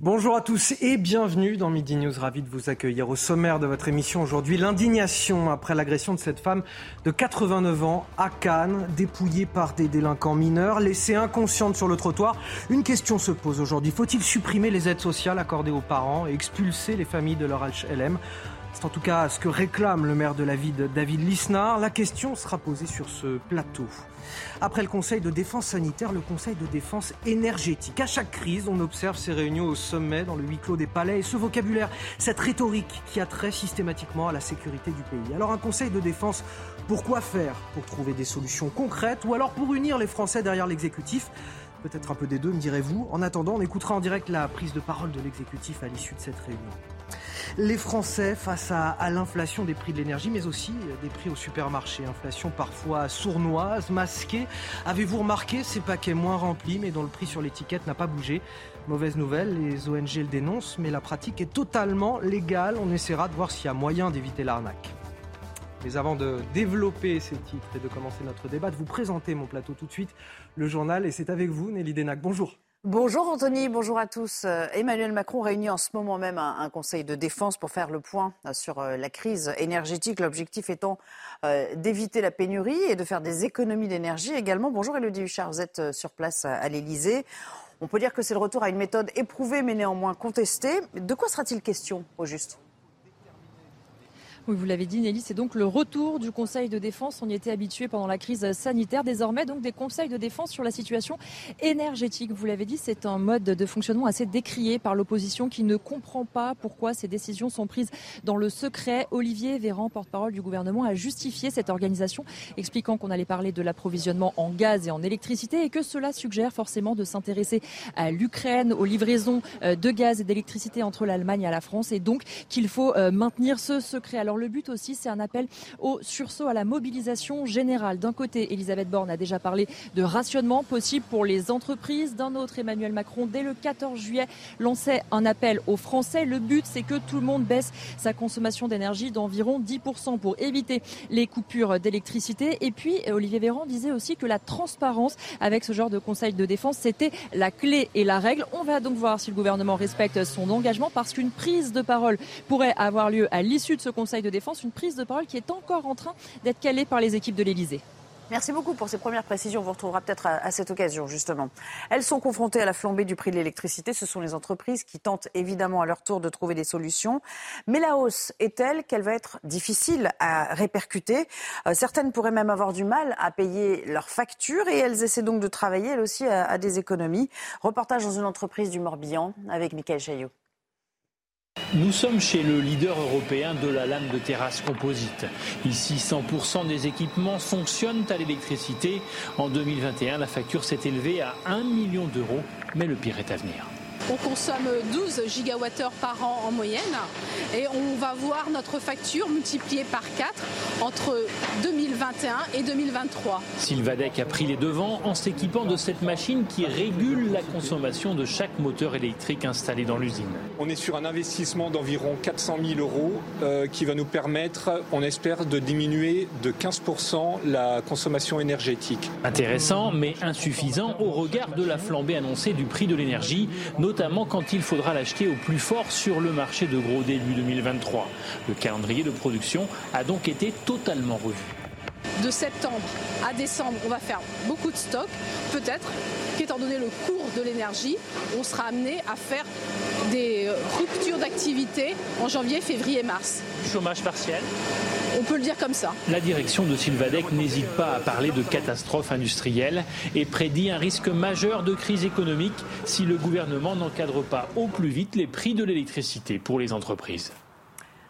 Bonjour à tous et bienvenue dans Midi News. Ravi de vous accueillir au sommaire de votre émission aujourd'hui. L'indignation après l'agression de cette femme de 89 ans à Cannes, dépouillée par des délinquants mineurs, laissée inconsciente sur le trottoir. Une question se pose aujourd'hui. Faut-il supprimer les aides sociales accordées aux parents et expulser les familles de leur HLM c'est en tout cas ce que réclame le maire de la ville, David Lisnard. La question sera posée sur ce plateau. Après le Conseil de défense sanitaire, le Conseil de défense énergétique. À chaque crise, on observe ces réunions au sommet, dans le huis clos des palais, et ce vocabulaire, cette rhétorique qui a trait systématiquement à la sécurité du pays. Alors un Conseil de défense, pourquoi faire Pour trouver des solutions concrètes ou alors pour unir les Français derrière l'exécutif? Peut-être un peu des deux, me direz-vous. En attendant, on écoutera en direct la prise de parole de l'exécutif à l'issue de cette réunion les Français face à, l'inflation des prix de l'énergie, mais aussi des prix au supermarché. Inflation parfois sournoise, masquée. Avez-vous remarqué ces paquets moins remplis, mais dont le prix sur l'étiquette n'a pas bougé? Mauvaise nouvelle, les ONG le dénoncent, mais la pratique est totalement légale. On essaiera de voir s'il y a moyen d'éviter l'arnaque. Mais avant de développer ces titres et de commencer notre débat, de vous présenter mon plateau tout de suite, le journal, et c'est avec vous, Nelly Denac. Bonjour. Bonjour Anthony, bonjour à tous. Euh, Emmanuel Macron réunit en ce moment même un, conseil de défense pour faire le point euh, sur euh, la crise énergétique, l'objectif étant d'éviter la pénurie et de faire des économies d'énergie également. Bonjour Elodie Huchard, vous êtes sur place à l'Elysée. On peut dire que c'est le retour à une méthode éprouvée mais néanmoins contestée. De quoi sera-t-il question au juste? Oui, vous l'avez dit, Nelly, c'est donc le retour du Conseil de défense. On y était habitué pendant la crise sanitaire. Désormais, donc, des conseils de défense sur la situation énergétique. Vous l'avez dit, c'est un mode de fonctionnement assez décrié par l'opposition qui ne comprend pas pourquoi ces décisions sont prises dans le secret. Olivier Véran, porte-parole du gouvernement, a justifié cette organisation, expliquant qu'on allait parler de l'approvisionnement en gaz et en électricité et que cela suggère forcément de s'intéresser à l'Ukraine, aux livraisons euh, de gaz et d'électricité entre l'Allemagne et la France et donc qu'il faut euh, maintenir ce secret. Le but aussi, c'est un appel au sursaut à la mobilisation générale. D'un côté, Elisabeth Borne a déjà parlé de rationnement possible pour les entreprises. D'un autre, Emmanuel Macron, dès le 14 juillet, lançait un appel aux Français. Le but, c'est que tout le monde baisse sa consommation d'énergie d'environ 10% pour éviter les coupures d'électricité. Et puis, Olivier Véran disait aussi que la transparence avec ce genre de conseil de défense, c'était la clé et la règle. On va donc voir si le gouvernement respecte son engagement parce qu'une prise de parole pourrait avoir lieu à l'issue de ce conseil de défense, une prise de parole qui est encore en train d'être calée par les équipes de l'Elysée. Merci beaucoup pour ces premières précisions. On vous retrouvera peut-être à, cette occasion, justement. Elles sont confrontées à la flambée du prix de l'électricité. Ce sont les entreprises qui tentent évidemment à leur tour de trouver des solutions. Mais la hausse est telle qu'elle va être difficile à répercuter. Euh, certaines pourraient même avoir du mal à payer leurs factures et elles essaient donc de travailler, elles aussi, à, à des économies. Reportage dans une entreprise du Morbihan avec Michael Chaillot. Nous sommes chez le leader européen de la lame de terrasse composite. Ici, 100% des équipements fonctionnent à l'électricité. En 2021, la facture s'est élevée à 1 million d'euros, mais le pire est à venir. On consomme 12 gigawattheures par an en moyenne et on va voir notre facture multipliée par 4 entre 2021 et 2023. Sylvadec a pris les devants en s'équipant de cette machine qui régule la consommation de chaque moteur électrique installé dans l'usine. On est sur un investissement d'environ 400 000 euros euh, qui va nous permettre, on espère, de diminuer de 15% la consommation énergétique. Intéressant mais insuffisant au regard de la flambée annoncée du prix de l'énergie, notamment quand il faudra l'acheter au plus fort sur le marché de gros début 2023. Le calendrier de production a donc été totalement revu. De septembre à décembre, on va faire beaucoup de stocks. Peut-être qu'étant donné le cours de l'énergie, on sera amené à faire des ruptures d'activité en janvier, février, mars. Chômage partiel on peut le dire comme ça. La direction de Sylvadec n'hésite pas à parler de catastrophe industrielle et prédit un risque majeur de crise économique si le gouvernement n'encadre pas au plus vite les prix de l'électricité pour les entreprises.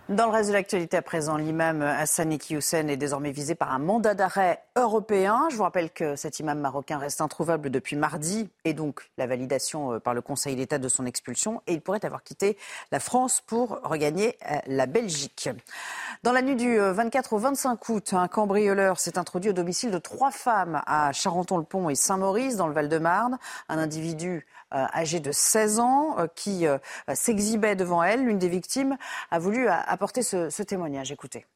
Dans le reste de l'actualité à présent, l'imam Hassan Hussein est désormais visé par un mandat d'arrêt européen. Je vous rappelle que cet imam marocain reste introuvable depuis mardi et donc la validation euh, par le Conseil d'État de son expulsion. Et il pourrait avoir quitté la France pour regagner euh, la Belgique. Dans la nuit du 24 au 25 août, un cambrioleur s'est introduit au domicile de trois femmes à Charenton-le-Pont et Saint-Maurice, dans le Val-de-Marne. Un individu âgé de 16 ans qui s'exhibait devant elle. L'une des victimes a voulu apporter ce, ce témoignage. Écoutez.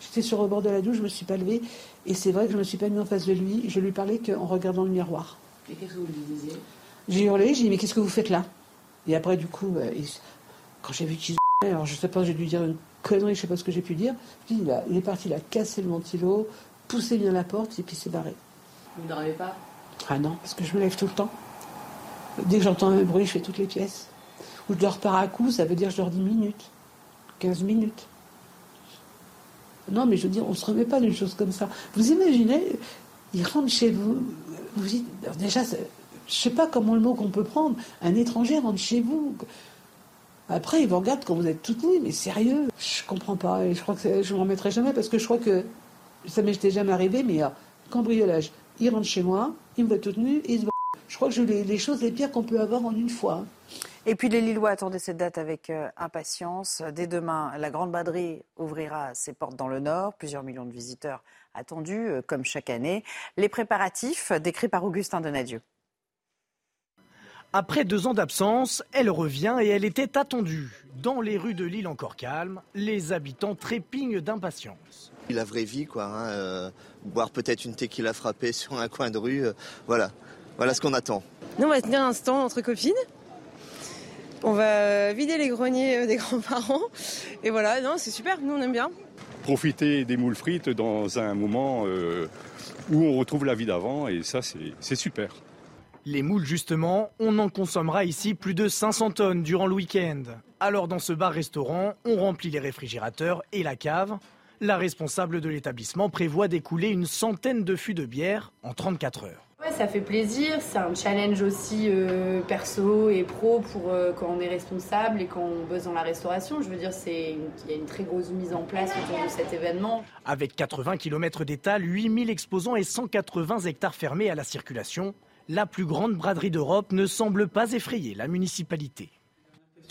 J'étais sur le bord de la douche, je me suis pas levée. Et c'est vrai que je me suis pas mis en face de lui. Je lui parlais qu'en regardant le miroir. Et qu'est-ce que vous lui disiez? J'ai hurlé, j'ai dit, mais qu'est-ce que vous faites là? Et après, du coup, euh, quand j'ai vu qu'il alors je sais pas, j'ai dû dire une connerie, je sais pas ce que j'ai pu dire. il, il, est parti, il a cassé le ventilo, poussé bien la porte et puis s'est barré. Vous ne dormez pas? Ah non, parce que je me lève tout le temps. Dès que j'entends un bruit, je fais toutes les pièces. Ou je dors par à coup, ça veut dire que je dors 10 minutes, 15 minutes. Non, mais je veux dire, on ne se remet pas d'une chose comme ça. Vous imaginez, il rentre chez vous, vous dites, déjà, je ne sais pas comment le mot qu'on peut prendre, un étranger rentre chez vous. Après, il vous regarde quand vous êtes toute nue, mais sérieux, je comprends pas, et je crois que je ne m'en remettrai jamais, parce que je crois que ça m'était jamais arrivé, mais euh, cambriolage, il rentre chez moi, il me voit toute nue, et il se Je crois que j'ai les, les choses les pires qu'on peut avoir en une fois. Et puis les Lillois attendaient cette date avec euh, impatience. Dès demain, la Grande Baderie ouvrira ses portes dans le Nord. Plusieurs millions de visiteurs attendus, euh, comme chaque année. Les préparatifs décrits par Augustin Donadieu. Après deux ans d'absence, elle revient et elle était attendue. Dans les rues de Lille encore calmes, les habitants trépignent d'impatience. La vraie vie, quoi. Hein, euh, boire peut-être une tequila frappée sur un coin de rue. voilà. Voilà ce qu'on attend. Nous, on va tenir un stand entre copines. On va vider les greniers euh, des grands-parents. Et voilà, non, c'est super, nous on aime bien. Profiter des moules frites dans un moment euh, où on retrouve la vie d'avant et ça c'est super. Les moules justement, on en consommera ici plus de 500 tonnes durant le week-end. Alors dans ce bar-restaurant, on remplit les réfrigérateurs et la cave. La responsable de l'établissement prévoit d'écouler une centaine de fûts de bière en 34 heures. Ça fait plaisir, c'est un challenge aussi euh, perso et pro pour euh, quand on est responsable et quand on bosse dans la restauration. Je veux dire, c'est il y a une très grosse mise en place autour de cet événement. Avec 80 km d'étal, 8000 exposants et 180 hectares fermés à la circulation, la plus grande braderie d'Europe ne semble pas effrayer la municipalité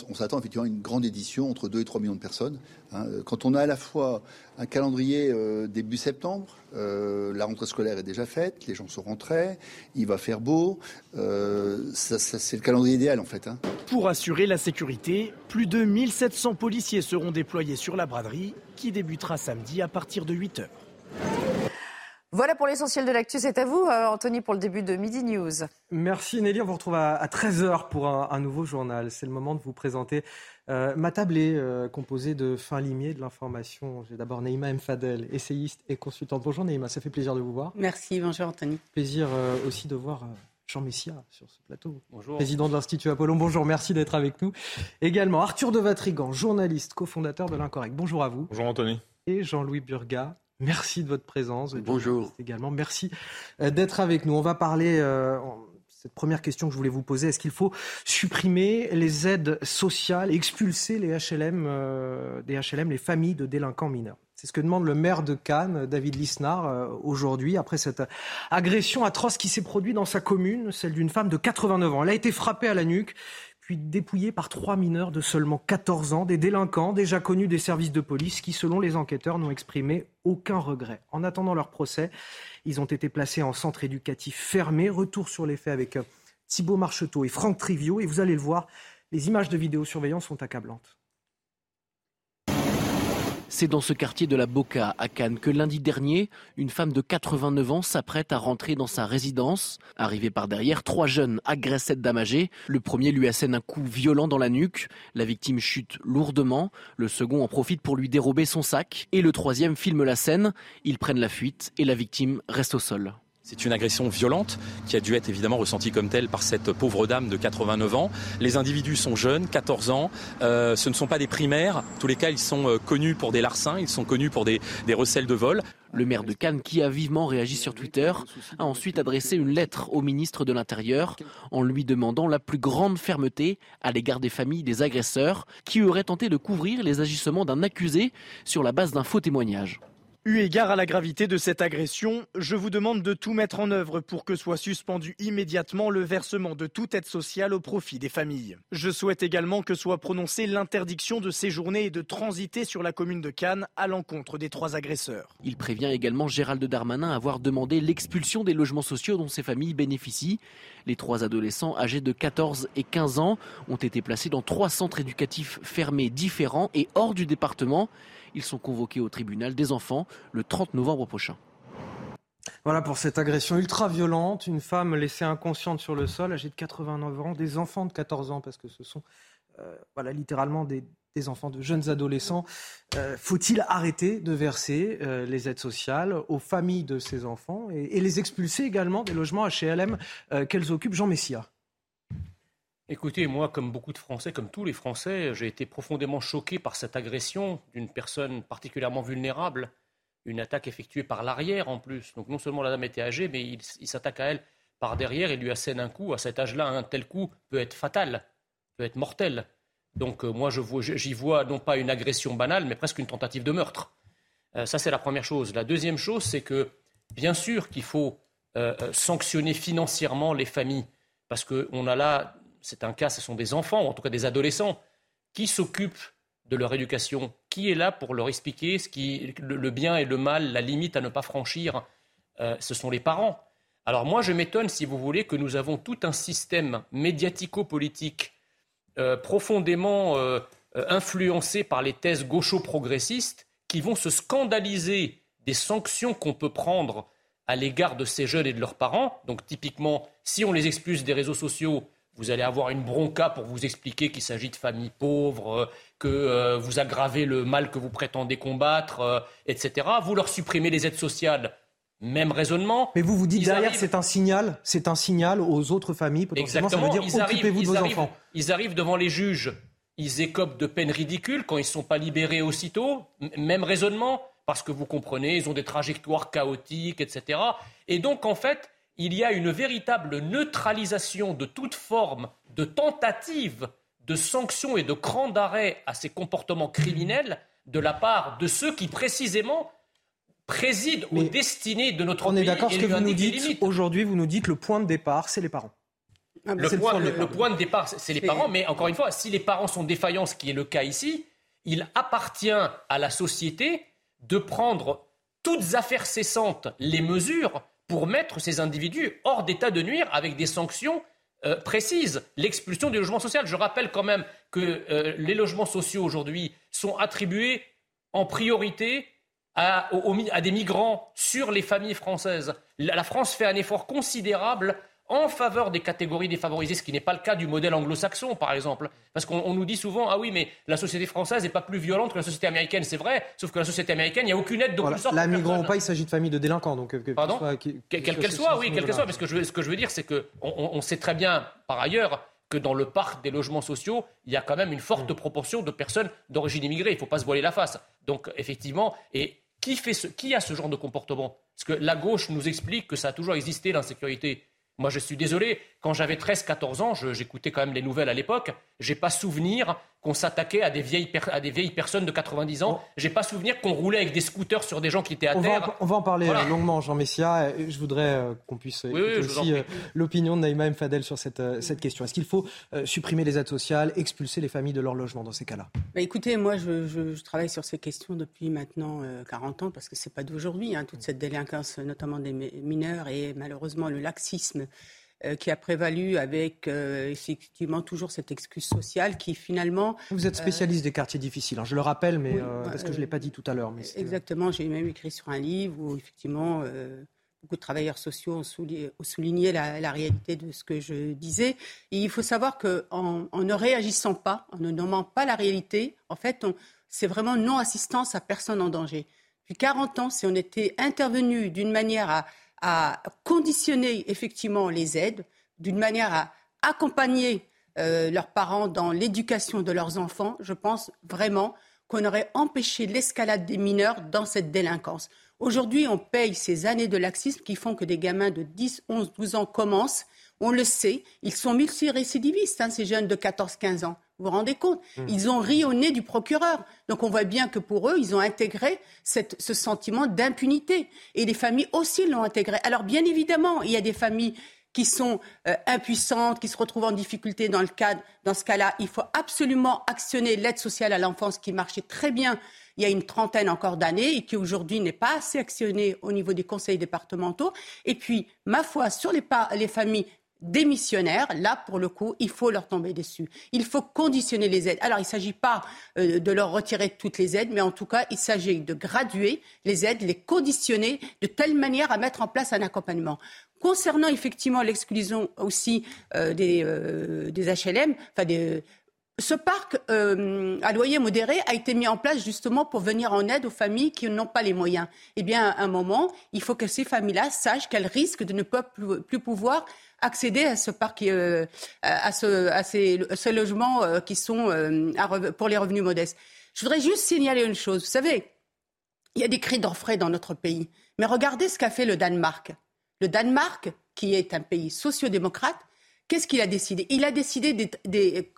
on s'attend effectivement à une grande édition entre 2 et 3 millions de personnes. Hein. Quand on a à la fois un calendrier euh, début septembre, euh, la rentrée scolaire est déjà faite, les gens sont rentrés, il va faire beau, euh, c'est le calendrier idéal en fait. Hein. Pour assurer la sécurité, plus de 1700 policiers seront déployés sur la braderie qui débutera samedi à partir de 8 heures. Voilà pour l'essentiel de l'actu. C'est à vous, euh, Anthony, pour le début de Midi News. Merci Nelly. On vous retrouve à, 13h pour un, nouveau journal. C'est le moment de vous présenter euh, ma tablée euh, composée de fin limier de l'information. J'ai d'abord Neima Mfadel, essayiste et consultante. Bonjour Neima, ça fait plaisir de vous voir. Merci, bonjour Anthony. Plaisir aussi de voir Jean Messia sur ce plateau. Bonjour. Président de l'Institut Apollon. Bonjour, merci d'être avec nous. Également Arthur de Vatrigan, journaliste, cofondateur de l'Incorrect. Bonjour à vous. Bonjour Anthony. Et Jean-Louis Burga, Merci de votre présence. Bonjour. Également, merci euh, d'être avec nous. On va parler. Euh, cette première question que je voulais vous poser, est-ce qu'il faut supprimer les aides sociales, expulser les HLM, euh, des HLM, les familles de délinquants mineurs? C'est ce que demande le maire de Cannes, David Lisnard, aujourd'hui, après cette agression atroce qui s'est produite dans sa commune, celle d'une femme de 89 ans. Elle a été frappée à la nuque puis dépouillés par trois mineurs de seulement 14 ans, des délinquants déjà connus des services de police qui, selon les enquêteurs, n'ont exprimé aucun regret. En attendant leur procès, ils ont été placés en centre éducatif fermé. Retour sur les faits avec euh, Thibault Marcheteau et Franck Trivio. Et vous allez le voir, les images de vidéosurveillance sont accablantes. C'est dans ce quartier de la Boca, à Cannes, que lundi dernier, une femme de 89 ans s'apprête à rentrer dans sa résidence. Arrivée par derrière, trois jeunes agressent cette dame âgée. Le premier lui assène un coup violent dans la nuque. La victime chute lourdement. Le second en profite pour lui dérober son sac. Et le troisième filme la scène. Ils prennent la fuite et la victime reste au sol. C'est une agression violente qui a dû être évidemment ressentie comme telle par cette pauvre dame de 89 ans. Les individus sont jeunes, 14 ans. Euh, ce ne sont pas des primaires. En tous les cas, ils sont euh, connus pour des larcins, ils sont connus pour des, des recels de vol. Le maire de Cannes, qui a vivement réagi sur Twitter, a ensuite adressé une lettre au ministre de l'Intérieur en lui demandant la plus grande fermeté à l'égard des familles des agresseurs qui auraient tenté de couvrir les agissements d'un accusé sur la base d'un faux témoignage. Eu égard à la gravité de cette agression, je vous demande de tout mettre en œuvre pour que soit suspendu immédiatement le versement de toute aide sociale au profit des familles. Je souhaite également que soit prononcée l'interdiction de séjourner et de transiter sur la commune de Cannes à l'encontre des trois agresseurs. Il prévient également Gérald Darmanin avoir demandé l'expulsion des logements sociaux dont ces familles bénéficient. Les trois adolescents âgés de 14 et 15 ans ont été placés dans trois centres éducatifs fermés différents et hors du département. Ils sont convoqués au tribunal des enfants le 30 novembre prochain. Voilà pour cette agression ultra violente. Une femme laissée inconsciente sur le sol, âgée de 89 ans, des enfants de 14 ans, parce que ce sont euh, littéralement des, enfants, de jeunes adolescents. Euh, faut-il arrêter de verser euh, les aides sociales aux familles de ces enfants et, les expulser également des logements HLM qu'elles occupent Jean Messia? Écoutez, moi, comme beaucoup de Français, comme tous les Français, j'ai été profondément choqué par cette agression d'une personne particulièrement vulnérable, une attaque effectuée par l'arrière en plus. Donc non seulement la dame était âgée, mais il, s'attaque à elle par derrière et lui assène un coup. À cet âge-là, un tel coup peut être fatal, peut être mortel. Donc euh, moi, j'y vois, non pas une agression banale, mais presque une tentative de meurtre. Euh, ça, c'est la première chose. La deuxième chose, c'est que bien sûr qu'il faut euh, sanctionner financièrement les familles, parce qu'on a là c'est un cas, ce sont des enfants, en tout cas des adolescents, qui s'occupent de leur éducation, qui est là pour leur expliquer ce qui, le, bien et le mal, la limite à ne pas franchir, euh, ce sont les parents. Alors moi, je m'étonne, si vous voulez, que nous avons tout un système médiatico-politique euh, profondément euh, influencé par les thèses gaucho-progressistes qui vont se scandaliser des sanctions qu'on peut prendre à l'égard de ces jeunes et de leurs parents. Donc typiquement, si on les expulse des réseaux sociaux, vous allez avoir une bronca pour vous expliquer qu'il s'agit de familles pauvres, euh, que euh, vous aggravez le mal que vous prétendez combattre, euh, etc. Vous leur supprimez les aides sociales. Même raisonnement. Mais vous vous dites derrière, c'est un signal, c'est un signal aux autres familles potentiellement. Ça veut dire occupez-vous de vos enfants. Ils arrivent devant les juges, ils écopent de peines ridicules quand ils ne sont pas libérés aussitôt. Même raisonnement, parce que vous comprenez, ils ont des trajectoires chaotiques, etc. Et donc en fait, il y a une véritable neutralisation de toute forme de tentative de sanction et de cran d'arrêt à ces comportements criminels de la part de ceux qui précisément président aux destinées de notre pays. On est d'accord, ce que vous nous dites aujourd'hui, vous nous dites le point de départ, c'est les parents. Ah, le, point, le, point, de départ, c'est les parents, mais encore une fois, si les parents sont défaillants, ce qui est le cas ici, il appartient à la société de prendre toutes affaires cessantes les mesures pour mettre ces individus hors d'état de nuire avec des sanctions euh, précises. L'expulsion du logement social. Je rappelle quand même que euh, les logements sociaux aujourd'hui sont attribués en priorité à, à, des migrants sur les familles françaises. La France fait un effort considérable en faveur des catégories défavorisées, ce qui n'est pas le cas du modèle anglo-saxon, par exemple. Parce qu'on nous dit souvent, ah oui, mais la société française n'est pas plus violente que la société américaine. C'est vrai, sauf que la société américaine, il n'y a aucune aide de voilà. sorte. La migrant ou pas, il s'agit de familles de délinquants. Donc, euh, Pardon Quelle qu'elle soit, oui, quelle qu'elle soit. Mais ce que je ce que je veux dire, c'est qu'on on sait très bien, par ailleurs, que dans le parc des logements sociaux, il y a quand même une forte mm. proportion de personnes d'origine immigrée. Il ne faut pas se voiler la face. Donc, effectivement, et qui, fait ce, qui a ce genre de comportement? Parce que la gauche nous explique que ça a toujours existé, l'insécurité. Moi, je suis désolé, quand j'avais 13-14 ans, j'écoutais quand même les nouvelles à l'époque, j'ai pas souvenir qu'on s'attaquait à des vieilles, à des vieilles personnes de 90 ans. J'ai pas souvenir qu'on roulait avec des scooters sur des gens qui étaient à on terre. Va, on va en parler euh, longuement, Jean Messia. Je voudrais euh, qu'on puisse écouter aussi euh, l'opinion de Naïma M. Fadel sur cette, cette question. Est-ce qu'il faut supprimer les aides sociales, expulser les familles de leur logement dans ces cas-là? Bah Écoutez, moi, je, je, travaille sur ces questions depuis maintenant 40 ans, parce que c'est pas d'aujourd'hui, hein, toute cette délinquance, notamment des mineurs, et malheureusement le laxisme euh, qui a prévalu avec euh, effectivement toujours cette excuse sociale qui finalement. Vous êtes euh, spécialiste des quartiers difficiles, hein, je le rappelle, mais parce que je ne l'ai pas dit tout à l'heure. exactement, j'ai même écrit sur un livre où effectivement beaucoup de travailleurs sociaux ont souligné, la, réalité de ce que je disais. Et il faut savoir qu'en en ne réagissant pas, en ne nommant pas la réalité, en fait, c'est vraiment non-assistance à personne en danger. Depuis 40 ans, si on était intervenu d'une manière à à conditionner effectivement les aides d'une manière à accompagner euh, leurs parents dans l'éducation de leurs enfants, je pense vraiment qu'on aurait empêché l'escalade des mineurs dans cette délinquance. Aujourd'hui, on paye ces années de laxisme qui font que des gamins de 10, 11, 12 ans commencent. On le sait, ils sont multirécidivistes, hein, ces jeunes de 14, 15 ans. Vous vous rendez compte? Mmh. Ils ont ri au nez du procureur. Donc on voit bien que pour eux, ils ont intégré cette- ce sentiment d'impunité. Et les familles aussi l'ont intégré. Alors bien évidemment, il y a des familles qui sont euh, impuissantes, qui se retrouvent en difficulté dans le cadre. Dans ce cas-là, il faut absolument actionner l'aide sociale à l'enfance qui marchait très bien il y a une trentaine encore d'années et qui aujourd'hui n'est pas assez actionnée au niveau des conseils départementaux. Et puis, ma foi, sur les, les familles démissionnaires, là, pour le coup, il faut leur tomber dessus. Il faut conditionner les aides. Alors, il ne s'agit pas euh, de leur retirer toutes les aides, mais en tout cas, il s'agit de graduer les aides, les conditionner de telle manière à mettre en place un accompagnement. Concernant effectivement l'exclusion aussi euh, des, euh, des HLM, enfin des, ce parc euh, à loyer modéré a été mis en place justement pour venir en aide aux familles qui n'ont pas les moyens. Eh bien, à un moment, il faut que ces familles-là sachent qu'elles risquent de ne pas plus, pouvoir accéder à ce parc, euh, à, ce, à ces, logements euh, qui sont euh, pour les revenus modestes. Je voudrais juste signaler une chose. Vous savez, il y a des cris d'orfraie dans notre pays. Mais regardez ce qu'a fait le Danemark. Le Danemark, qui est un pays sociodémocrate, qu'est-ce qu'il a décidé? Il a décidé des,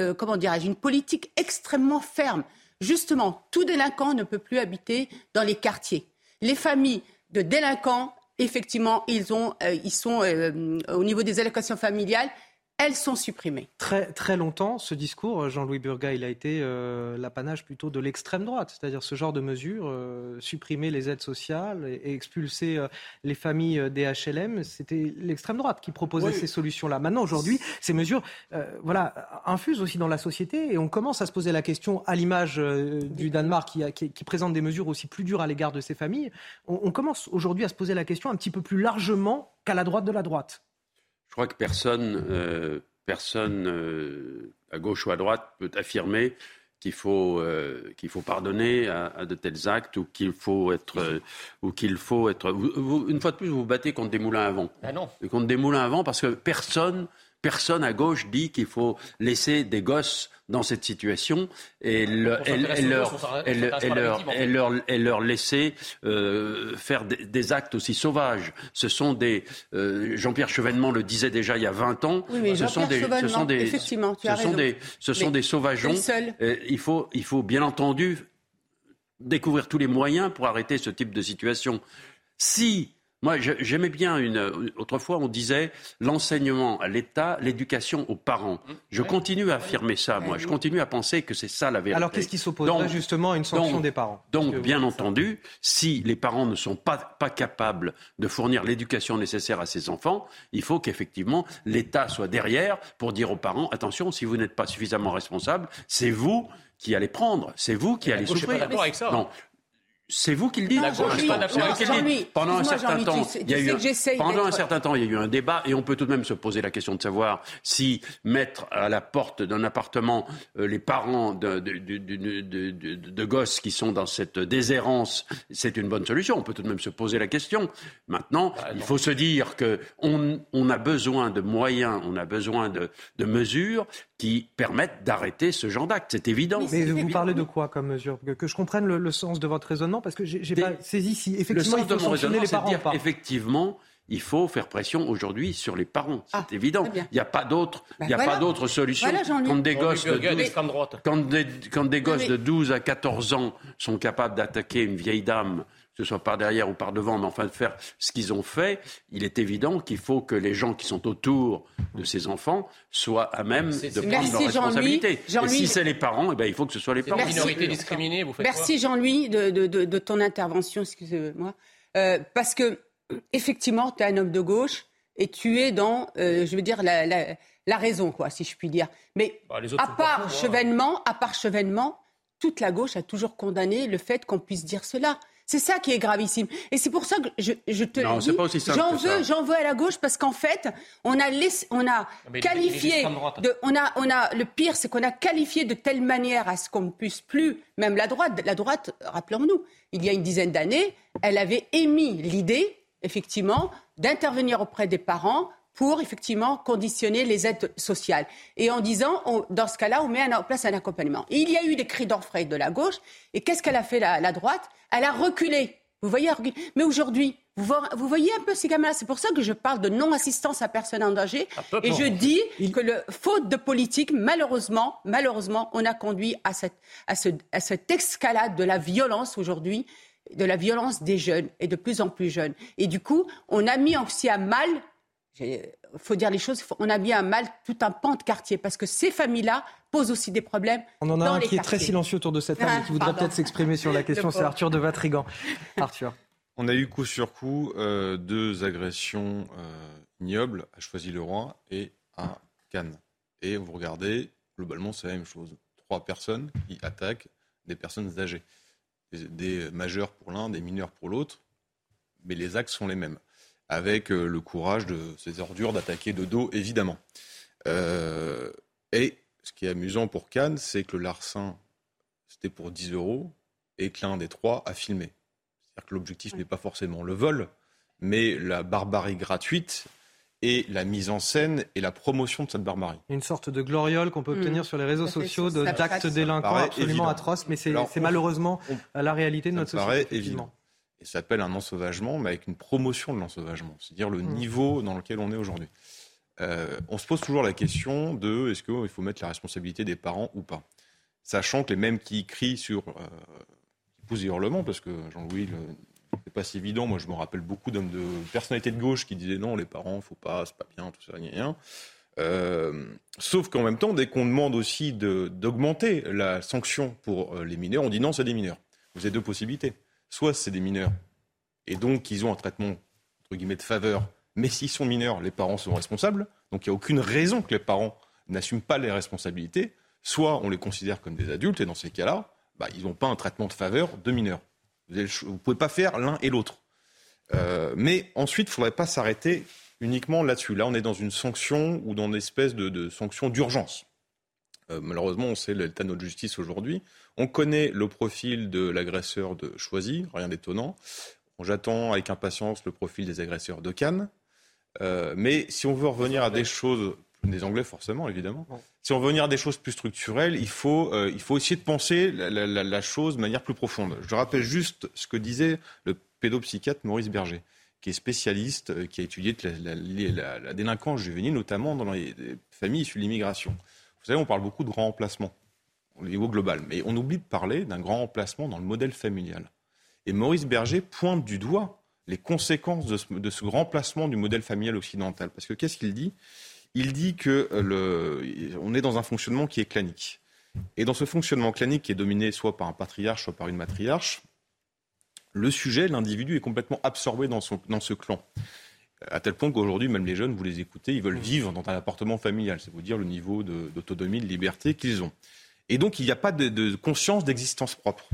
euh, comment dirais-je, une politique extrêmement ferme. Justement, tout délinquant ne peut plus habiter dans les quartiers. Les familles de délinquants, effectivement, ils, ont, euh, ils sont euh, au niveau des allocations familiales, elles sont supprimées. Très, très longtemps, ce discours, Jean-Louis Burga, il a été euh, l'apanage plutôt de l'extrême droite, c'est-à-dire ce genre de mesures, euh, supprimer les aides sociales et, et expulser euh, les familles euh, des HLM, c'était l'extrême droite qui proposait Oui. ces solutions-là. Maintenant, aujourd'hui, ces mesures euh, voilà, infusent aussi dans la société et on commence à se poser la question, à l'image euh, du Danemark qui, a- qui- qui présente des mesures aussi plus dures à l'égard de ces familles, on, on commence aujourd'hui à se poser la question un petit peu plus largement qu'à la droite de la droite. Je crois que personne, euh, personne euh, à gauche ou à droite peut affirmer qu'il faut, euh, qu'il faut pardonner à, à de tels actes ou qu'il faut être, euh, ou qu'il faut être. vous- vous- une fois de plus, vous vous battez contre des moulins à vent. Ah non. Et contre des moulins à vent parce que personne, personne à gauche dit qu'il faut laisser des gosses dans cette situation et, le- leur, et laisser euh, faire des, des actes aussi sauvages. Ce sont des euh, Jean-Pierre Chevènement le disait déjà il y a 20 ans. Oui, mais ce sont des, ce Chevènement, sont des, effectivement, tu ce as sont raison. des, ce sont Mais des sauvageons. Euh, il faut, il faut bien entendu découvrir tous les moyens pour arrêter ce type de situation. Si moi, j'aimais bien une. Autrefois, on disait l'enseignement à l'État, l'éducation aux parents. Je continue à affirmer ça, moi. Je continue à penser que c'est ça la vérité. Alors qu'est-ce qui s'opposerait Donc- justement à une sanction donc- des parents? Donc, bien entendu, si les parents ne sont pas, pas capables de fournir l'éducation nécessaire à ses enfants, il faut qu'effectivement l'État soit derrière pour dire aux parents attention, si vous n'êtes pas suffisamment responsable, c'est vous qui allez prendre, c'est vous qui allez est pas souffrir. d'accord avec ça. Non. C'est vous qui le dites. Pendant un certain temps, il y a eu pendant un certain temps, il y a eu un débat et on peut tout de même se poser la question de savoir si mettre à la porte d'un appartement euh, les parents de, de, de- de- de- de- de gosses qui sont dans cette déshérence, c'est une bonne solution. On peut tout de même se poser la question. Maintenant, il faut se dire que on, on a besoin de moyens, on a besoin de, de mesures qui permettent d'arrêter ce genre d'acte. C'est évident. Mais vous parlez de quoi comme mesure? Que, que je comprenne le, le sens de votre raisonnement, parce que j'ai pas saisi si Le effectivement sens il de faut mon raisonnement, les c'est de parents dire pas. effectivement, il faut faire pression aujourd'hui sur les parents. C'est Ah, évident. Il n'y a pas d'autre, Ben il a voilà. pas d'autre solution. Voilà, Jean-Luc. quand des gosses de Burga, 12 d'extrême droite. quand des, quand des gosses mais- de 12 à 14 ans sont capables d'attaquer une vieille dame, ce soit par derrière ou par devant, mais enfin de faire ce qu'ils ont fait, il est évident qu'il faut que les gens qui sont autour de ces enfants soient à même de prendre Merci, leurs responsabilités. Et Jean-Louis- si c'est les parents, eh ben, il faut que ce soit les parents. Merci. Minorité discriminée, vous faites Merci Jean-Louis de, de- de- de ton intervention, excusez-moi. Euh, parce que, effectivement, tu es un homme de gauche et tu es dans, euh, je veux dire, la, la- la raison, quoi, si je puis dire. Mais Bah, à part fous, hein. Chevènement, à part Chevènement, toute la gauche a toujours condamné le fait qu'on puisse dire cela. C'est ça qui est gravissime. Et c'est pour ça que je, je te Non, dis, pas aussi simple j'en veux, j'en veux à la gauche parce qu'en fait, on a, laissé- on a mais les- les qualifié, de, on a, on a, le pire, c'est qu'on a qualifié de telle manière à ce qu'on ne puisse plus, même la droite, la droite, rappelons-nous, il y a une dizaine d'années, elle avait émis l'idée, effectivement, d'intervenir auprès des parents pour effectivement conditionner les aides sociales. Et en disant, on- dans ce cas-là, on met en place un accompagnement. Et il y a eu des cris d'orfraie de la gauche. Et qu'est-ce qu'elle a fait la, la droite? Elle a reculé. Vous voyez, mais aujourd'hui, vous voyez un peu ces gamins-là. C'est pour ça que je parle de non-assistance à personne en danger. Et je dis que le faute de politique, malheureusement, malheureusement, on a conduit à cette, à, ce, à cette escalade de la violence aujourd'hui, de la violence des jeunes et de plus en plus jeunes. Et du coup, on a mis aussi à mal il faut dire les choses, on a mis à mal tout un pan de quartier parce que ces familles-là posent aussi des problèmes. On en a un qui est très silencieux autour de cette table et qui voudrait peut-être s'exprimer sur la question, c'est Arthur de Vatrigan. Arthur. On a eu coup sur coup euh, deux agressions euh, ignobles à Choisy-le-Roi et à Cannes. Et vous regardez, globalement, c'est la même chose. Trois personnes qui attaquent des personnes âgées. des majeurs pour l'un, des mineurs pour l'autre, mais les actes sont les mêmes avec euh, le courage de ces ordures d'attaquer de dos, évidemment. Euh, et ce qui est amusant pour Cannes, c'est que le larcin, c'était pour 10 euros, et que l'un des trois a filmé. C'est-à-dire que l'objectif n'est pas forcément le vol, mais la barbarie gratuite et la mise en scène et la promotion de cette barbarie. Une sorte de gloriole qu'on peut mmh. obtenir sur les réseaux sociaux d'actes délinquants absolument atroces, mais c'est malheureusement la réalité de notre société. Évident et ça s'appelle un ensauvagement, mais avec une promotion de l'ensauvagement, c'est-à-dire le mmh. niveau dans lequel on est aujourd'hui. Euh, on se pose toujours la question de est-ce qu'il faut mettre la responsabilité des parents ou pas? Sachant que les mêmes qui crient sur. Euh, qui poussent des hurlements, parce que Jean-Louis, c'est pas si évident. Moi, je me rappelle beaucoup d'hommes de personnalités de gauche qui disaient non, les parents, faut pas, c'est pas bien, tout ça, rien, rien. Euh, sauf qu'en même temps, dès qu'on demande aussi d'augmenter la sanction pour euh, les mineurs, on dit non, c'est des mineurs. Vous avez deux possibilités soit c'est des mineurs, et donc ils ont un traitement, de faveur, mais s'ils sont mineurs, les parents sont responsables, donc il n'y a aucune raison que les parents n'assument pas les responsabilités, soit on les considère comme des adultes, et dans ces cas-là, bah, ils n'ont pas un traitement de faveur de mineurs. Vous ne pouvez pas faire l'un et l'autre. Euh, mais ensuite, il ne faudrait pas s'arrêter uniquement là-dessus. Là, on est dans une sanction ou dans une espèce de sanction d'urgence. Euh, malheureusement, on sait l'état de notre justice aujourd'hui. On connaît le profil de l'agresseur de Choisy, rien d'étonnant. J'attends avec impatience le profil des agresseurs de Cannes. Euh, mais si on veut revenir à des choses, des Anglais forcément, évidemment, si on veut revenir à des choses plus structurelles, il faut, euh, il faut essayer de penser la, chose de manière plus profonde. Je rappelle juste ce que disait le pédopsychiatre Maurice Berger, qui est spécialiste, qui a étudié la, la délinquance juvénile, notamment dans les familles issues de l'immigration. Vous savez, on parle beaucoup de grand emplacement au niveau global. Mais on oublie de parler d'un grand remplacement dans le modèle familial. Et Maurice Berger pointe du doigt les conséquences de ce, grand placement du modèle familial occidental. Parce que qu'est-ce qu'il dit? Il dit que on est dans un fonctionnement qui est clanique. Et dans ce fonctionnement clanique qui est dominé soit par un patriarche, soit par une matriarche, le sujet, l'individu est complètement absorbé dans ce clan. À tel point qu'aujourd'hui, même les jeunes, vous les écoutez, ils veulent vivre dans un appartement familial. C'est vous dire le niveau d'autonomie, de liberté qu'ils ont. Et donc, il n'y a pas de, conscience d'existence propre.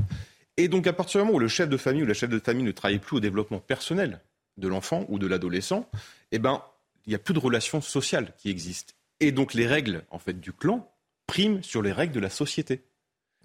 Et donc, à partir du moment où le chef de famille ou la chef de famille ne travaille plus au développement personnel de l'enfant ou de l'adolescent, eh ben, il n'y a plus de relations sociales qui existent. Et donc, les règles, en fait, du clan priment sur les règles de la société.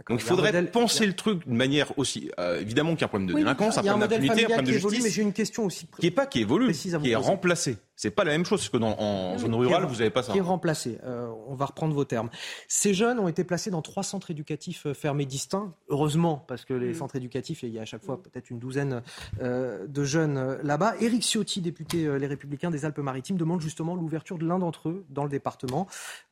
Donc il faudrait penser le truc de manière aussi. Euh, évidemment qu'il y a un problème de délinquance, un problème d'impunité, un problème de justice. mais j'ai une question aussi. Qui n'est pas qui évolue, qui est remplacé. C'est pas la même chose, parce que dans, en zone rurale, vous n'avez pas ça. Qui est remplacé. Euh, on va reprendre vos termes. Ces jeunes ont été placés dans trois centres éducatifs euh, fermés distincts. Heureusement, parce que les mm. centres éducatifs, il y a à chaque fois peut-être une douzaine euh, de jeunes là-bas. Éric Ciotti, député Les Républicains des Alpes-Maritimes, demande justement l'ouverture de l'un d'entre eux dans le département.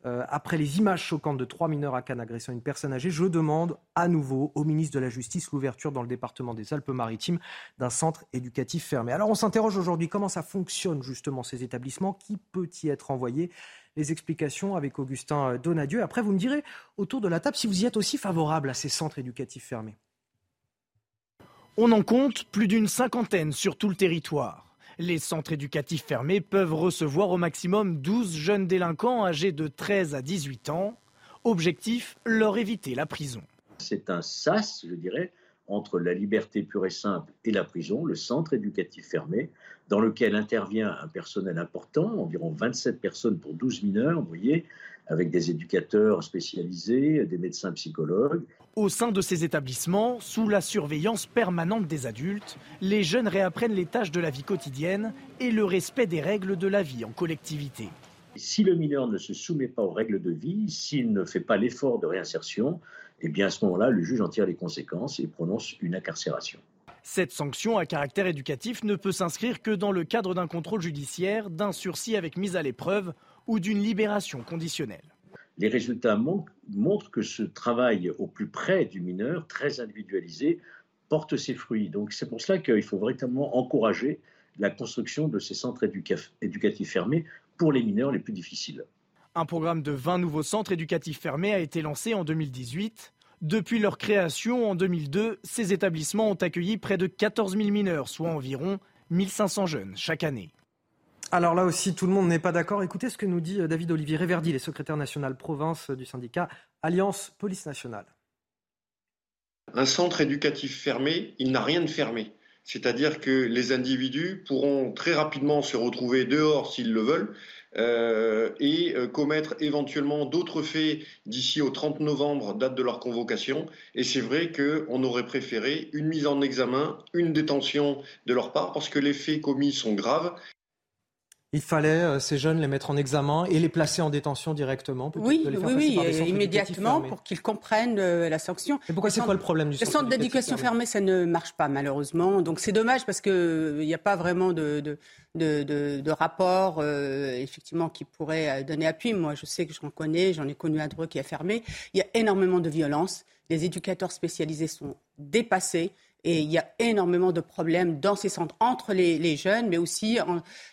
après les images choquantes de trois mineurs à Cannes agressant une personne âgée, je demande à nouveau au ministre de la Justice l'ouverture dans le département des Alpes-Maritimes d'un centre éducatif fermé. Alors on s'interroge aujourd'hui comment ça fonctionne justement ces établissements, qui peut y être envoyé les explications avec Augustin Donadieu. Après, vous me direz autour de la table si vous y êtes aussi favorable à ces centres éducatifs fermés. On en compte plus d'une cinquantaine sur tout le territoire. Les centres éducatifs fermés peuvent recevoir au maximum 12 jeunes délinquants âgés de 13 à 18 ans. Objectif, leur éviter la prison. C'est un sas, je dirais, entre la liberté pure et simple et la prison, le centre éducatif fermé, dans lequel intervient un personnel important, environ 27 personnes pour 12 mineurs, vous voyez, avec des éducateurs spécialisés, des médecins psychologues. Au sein de ces établissements, sous la surveillance permanente des adultes, les jeunes réapprennent les tâches de la vie quotidienne et le respect des règles de la vie en collectivité. Si le mineur ne se soumet pas aux règles de vie, s'il ne fait pas l'effort de réinsertion, eh bien à ce moment-là, le juge en tire les conséquences et prononce une incarcération. Cette sanction à caractère éducatif ne peut s'inscrire que dans le cadre d'un contrôle judiciaire, d'un sursis avec mise à l'épreuve ou d'une libération conditionnelle. Les résultats montrent que ce travail au plus près du mineur, très individualisé, porte ses fruits. Donc c'est pour cela qu'il faut véritablement encourager la construction de ces centres éducatifs fermés pour les mineurs les plus difficiles. Un programme de 20 nouveaux centres éducatifs fermés a été lancé en 2018. Depuis leur création en 2002, ces établissements ont accueilli près de 14 000 mineurs, soit environ 1500 jeunes chaque année. Alors là aussi, tout le monde n'est pas d'accord. Écoutez ce que nous dit euh, David Olivier Réverdi, le secrétaire national province du syndicat Alliance Police Nationale. Un centre éducatif fermé, il n'a rien de fermé. C'est-à-dire que les individus pourront très rapidement se retrouver dehors s'ils le veulent euh, et euh, commettre éventuellement d'autres faits d'ici au 30 novembre, date de leur convocation. Et c'est vrai qu'on aurait préféré une mise en examen, une détention de leur part, parce que les faits commis sont graves il fallait euh, ces jeunes les mettre en examen et les placer en détention directement. Oui, oui, oui, immédiatement pour qu'ils comprennent euh, la sanction. Et pourquoi c'est quoi le problème du centre Le centre d'éducation fermé, ça ne marche pas malheureusement. Donc c'est dommage parce qu'il euh, n'y a pas vraiment de, de, de, de rapport effectivement qui pourrait donner appui. Moi, je sais que j'en connais, j'en ai connu un Dreux qui a fermé. Il y a énormément de violence. Les éducateurs spécialisés sont dépassés. Et il y a énormément de problèmes dans ces centres, entre les, jeunes, mais aussi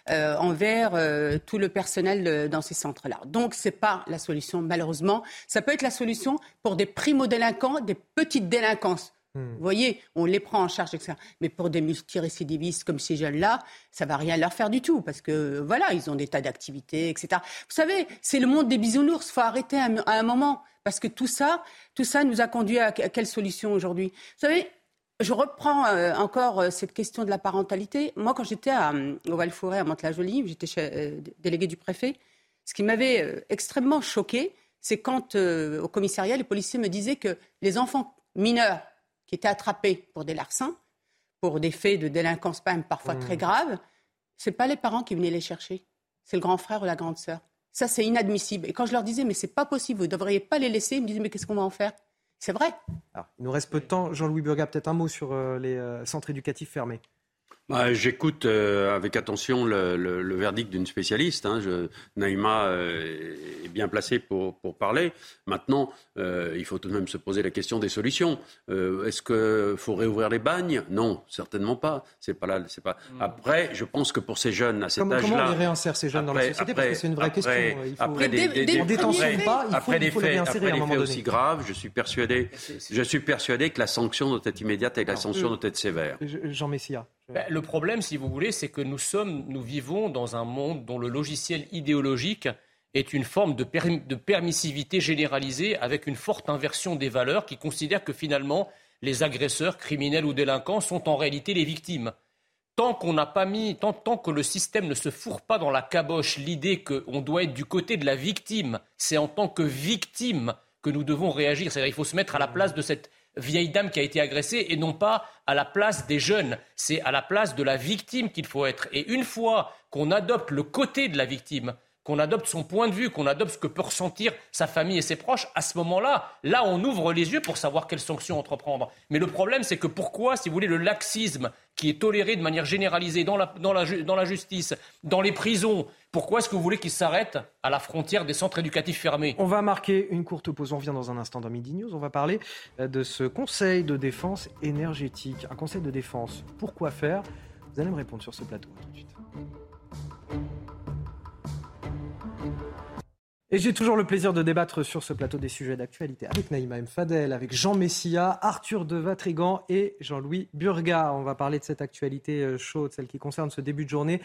euh, envers euh, tout le personnel dans ces centres-là. Donc, ce n'est pas la solution, malheureusement. Ça peut être la solution pour des primo-délinquants, des petites délinquances. Hmm. Vous voyez, on les prend en charge, etc. Mais pour des multirécidivistes comme ces jeunes-là, ça va rien leur faire du tout, parce que voilà, ils ont des tas d'activités, etc. Vous savez, c'est le monde des bisounours. Il faut arrêter à, un moment, parce que tout ça, tout ça nous a conduit à, à quelle solution aujourd'hui? Vous savez, je reprends euh, encore euh, cette question de la parentalité. Moi, quand j'étais euh, au Val-Forêt, à Mantes-la-Jolie, j'étais délégué du préfet, ce qui m'avait extrêmement choqué, c'est quand au commissariat, les policiers me disaient que les enfants mineurs qui étaient attrapés pour des larcins, pour des faits de délinquance même parfois mmh. très graves, ce pas les parents qui venaient les chercher, c'est le grand frère ou la grande sœur. Ça, c'est inadmissible. Et quand je leur disais, mais c'est pas possible, vous ne devriez pas les laisser, ils me disaient, mais qu'est-ce qu'on va en faire? C'est vrai. il nous reste peu de temps. Jean-Louis Burga, peut-être un mot sur euh, les euh, centres éducatifs fermés. Bah, j'écoute euh, avec attention le, verdict d'une spécialiste. Hein. Naïma euh, est bien placée pour, parler. Maintenant, euh, il faut tout de même se poser la question des solutions. Est-ce qu'il faut réouvrir les bagnes? Non, certainement pas. C'est pas là. C'est pas. Hmm. Après, je pense que pour ces jeunes à cet âge-là, comment on les réinsère ces jeunes dans la société? Parce que c'est une vraie question. Après des, faits, après des faits aussi graves, je suis persuadé, je suis persuadé que la sanction doit être immédiate et que la sanction doit être sévère. Jean Messia. Le problème, si vous voulez, c'est que nous sommes, nous vivons dans un monde dont le logiciel idéologique est une forme de, permissivité généralisée avec une forte inversion des valeurs qui considère que finalement les agresseurs, criminels ou délinquants sont en réalité les victimes. Tant qu'on n'a pas mis, tant, tant, que le système ne se fourre pas dans la caboche l'idée qu'on doit être du côté de la victime, c'est en tant que victime que nous devons réagir. C'est-à-dire qu'il faut se mettre à la place de cette vieille dame qui a été agressée et non pas à la place des jeunes. C'est à la place de la victime qu'il faut être. Et une fois qu'on adopte le côté de la victime, qu'on adopte son point de vue, qu'on adopte ce que peut ressentir sa famille et ses proches, à ce moment-là, là, on ouvre les yeux pour savoir quelles sanctions entreprendre. Mais le problème, c'est que pourquoi, si vous voulez, le laxisme qui est toléré de manière généralisée dans la, dans la, dans la justice, dans les prisons, pourquoi est-ce que vous voulez qu'il s'arrête à la frontière des centres éducatifs fermés? On va marquer une courte pause. On revient dans un instant dans Midi News. On va parler euh, de ce conseil de défense énergétique. Un conseil de défense, pourquoi faire? Vous allez me répondre sur ce plateau tout de suite. Et j'ai toujours le plaisir de débattre sur ce plateau des sujets d'actualité avec Naïma M. Fadel, avec Jean Messia, Arthur de Vatrigan et Jean-Louis Burga. On va parler de cette actualité euh, chaude, celle qui concerne ce début de journée.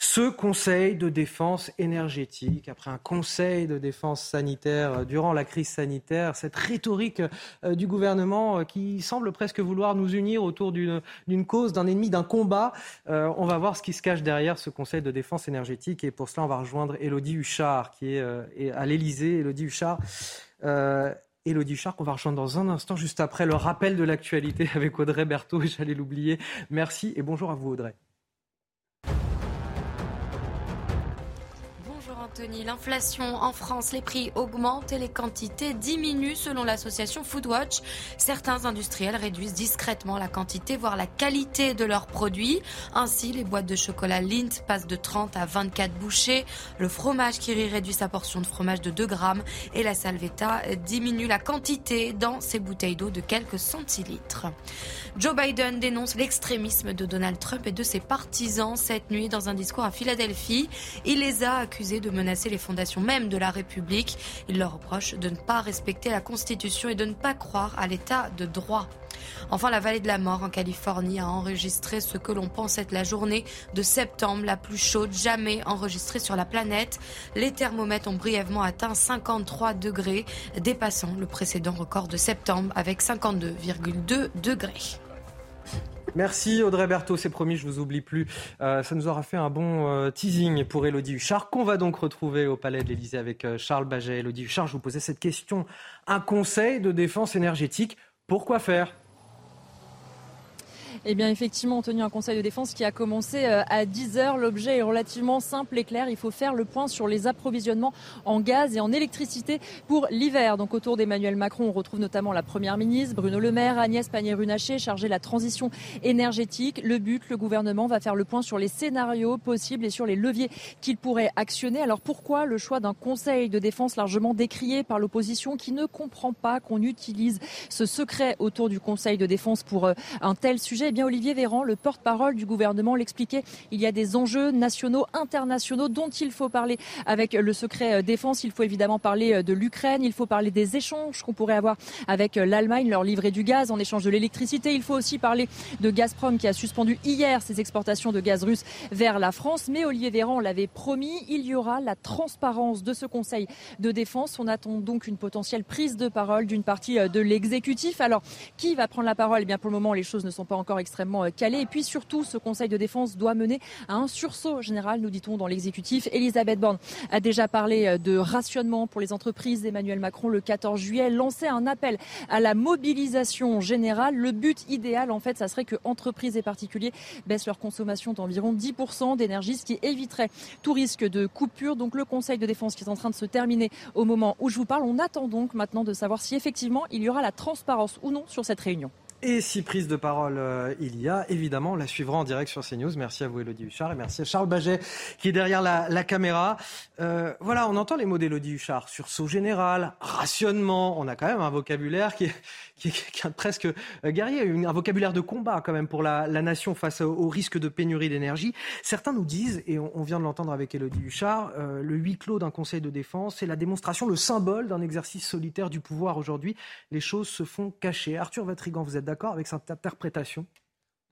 Ce conseil de défense énergétique, après un conseil de défense sanitaire euh, durant la crise sanitaire, cette rhétorique euh, du gouvernement qui semble presque vouloir nous unir autour d'une cause, d'un ennemi, d'un combat. on va voir ce qui se cache derrière ce conseil de défense énergétique. Et pour cela, on va rejoindre Elodie Huchard, qui est à l'Elysée, Elodie Huchard. Euh, Elodie Huchard, qu'on va rejoindre dans un instant, juste après le rappel de l'actualité avec Audrey Berthaud, j'allais l'oublier. Merci et bonjour à vous Audrey. L'inflation en France, les prix augmentent et les quantités diminuent selon l'association Foodwatch. Certains industriels réduisent discrètement la quantité, voire la qualité de leurs produits. Ainsi, les boîtes de chocolat Lindt passent de 30 à 24 bouchées. Le fromage Kiri réduit sa portion de fromage de 2 grammes et la Salvetta diminue la quantité dans ses bouteilles d'eau de quelques centilitres. Joe Biden dénonce l'extrémisme de Donald Trump et de ses partisans cette nuit dans un discours à Philadelphie. Il les a accusés de menacer les fondations même de la République. Il leur reproche de ne pas respecter la Constitution et de ne pas croire à l'état de droit. Enfin, la vallée de la mort en Californie a enregistré ce que l'on pense être la journée de septembre la plus chaude jamais enregistrée sur la planète. Les thermomètres ont brièvement atteint 53 degrés, dépassant le précédent record de septembre avec 52,2 degrés. Merci Audrey Berthaud, c'est promis, je vous oublie plus. Euh, ça nous aura fait un bon euh, teasing pour Elodie Huchard, qu'on va donc retrouver au Palais de l'Élysée avec euh, Charles Baget. Elodie Huchard, je vous posais cette question. Un conseil de défense énergétique, pourquoi faire? Eh bien, effectivement, on tenu un conseil de défense qui a commencé euh, à 10 heures. L'objet est relativement simple et clair. Il faut faire le point sur les approvisionnements en gaz et en électricité pour l'hiver. Donc, autour d'Emmanuel Macron, on retrouve notamment la première ministre, Bruno Le Maire, Agnès Pannier-Runacher, chargée de la transition énergétique. Le but, le gouvernement va faire le point sur les scénarios possibles et sur les leviers qu'il pourrait actionner. Alors, pourquoi le choix d'un conseil de défense largement décrié par l'opposition qui ne comprend pas qu'on utilise ce secret autour du conseil de défense pour euh, un tel sujet? Eh bien, Olivier Véran, le porte-parole du gouvernement, l'expliquait. Il y a des enjeux nationaux, internationaux dont il faut parler avec le secret euh, défense. Il faut évidemment parler euh, de l'Ukraine. Il faut parler des échanges qu'on pourrait avoir avec euh, l'Allemagne, leur livrer du gaz en échange de l'électricité. Il faut aussi parler de Gazprom qui a suspendu hier ses exportations de gaz russe vers la France. Mais Olivier Véran l'avait promis, il y aura la transparence de ce Conseil de défense. On attend donc une potentielle prise de parole d'une partie de l'exécutif. Alors, qui va prendre la parole? Eh bien, pour le moment, les choses ne sont pas encore extrêmement euh, calé. Et puis surtout, ce Conseil de défense doit mener à un sursaut général, nous dit-on, dans l'exécutif. Elisabeth Borne a déjà parlé euh, de rationnement pour les entreprises. Emmanuel Macron, le 14 juillet, lançait un appel à la mobilisation générale. Le but idéal, en fait, ça serait que entreprises et particuliers baissent leur consommation d'environ 10% d'énergie, ce qui éviterait tout risque de coupure. Donc le Conseil de défense qui est en train de se terminer au moment où je vous parle, on attend donc maintenant de savoir si effectivement il y aura la transparence ou non sur cette réunion. Et si prise de parole euh, il y a, évidemment, on la suivra en direct sur CNews. Merci à vous, Elodie Huchard, et merci à Charles Baget qui est derrière la, caméra. Euh, voilà, on entend les mots d'Elodie Huchard. Sursaut général, rationnement. On a quand même un vocabulaire qui est, presque euh, guerrier, un vocabulaire de combat quand même pour la, nation face au, risque de pénurie d'énergie. Certains nous disent, et on, vient de l'entendre avec Elodie Huchard, le huis clos d'un conseil de défense, c'est la démonstration, le symbole d'un exercice solitaire du pouvoir aujourd'hui. Les choses se font cacher. Arthur Vatrigan, vous êtes d'accord avec cette interprétation?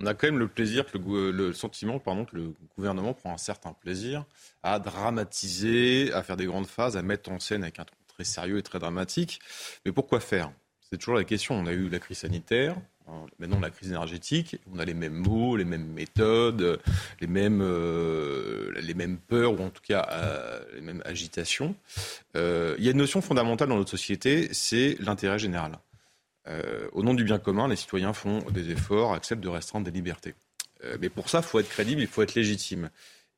On a quand même le plaisir, le, sentiment pardon, que le gouvernement prend un certain plaisir à dramatiser, à faire des grandes phases, à mettre en scène avec un ton très sérieux et très dramatique. Mais pourquoi faire? C'est toujours la question. On a eu la crise sanitaire, hein, maintenant la crise énergétique. On a les mêmes mots, les mêmes méthodes, les mêmes, euh, les mêmes peurs ou en tout cas euh, les mêmes agitations. Euh, il y a une notion fondamentale dans notre société, c'est l'intérêt général. Euh, au nom du bien commun, les citoyens font des efforts, acceptent de restreindre des libertés. Euh, mais pour ça, il faut être crédible, il faut être légitime.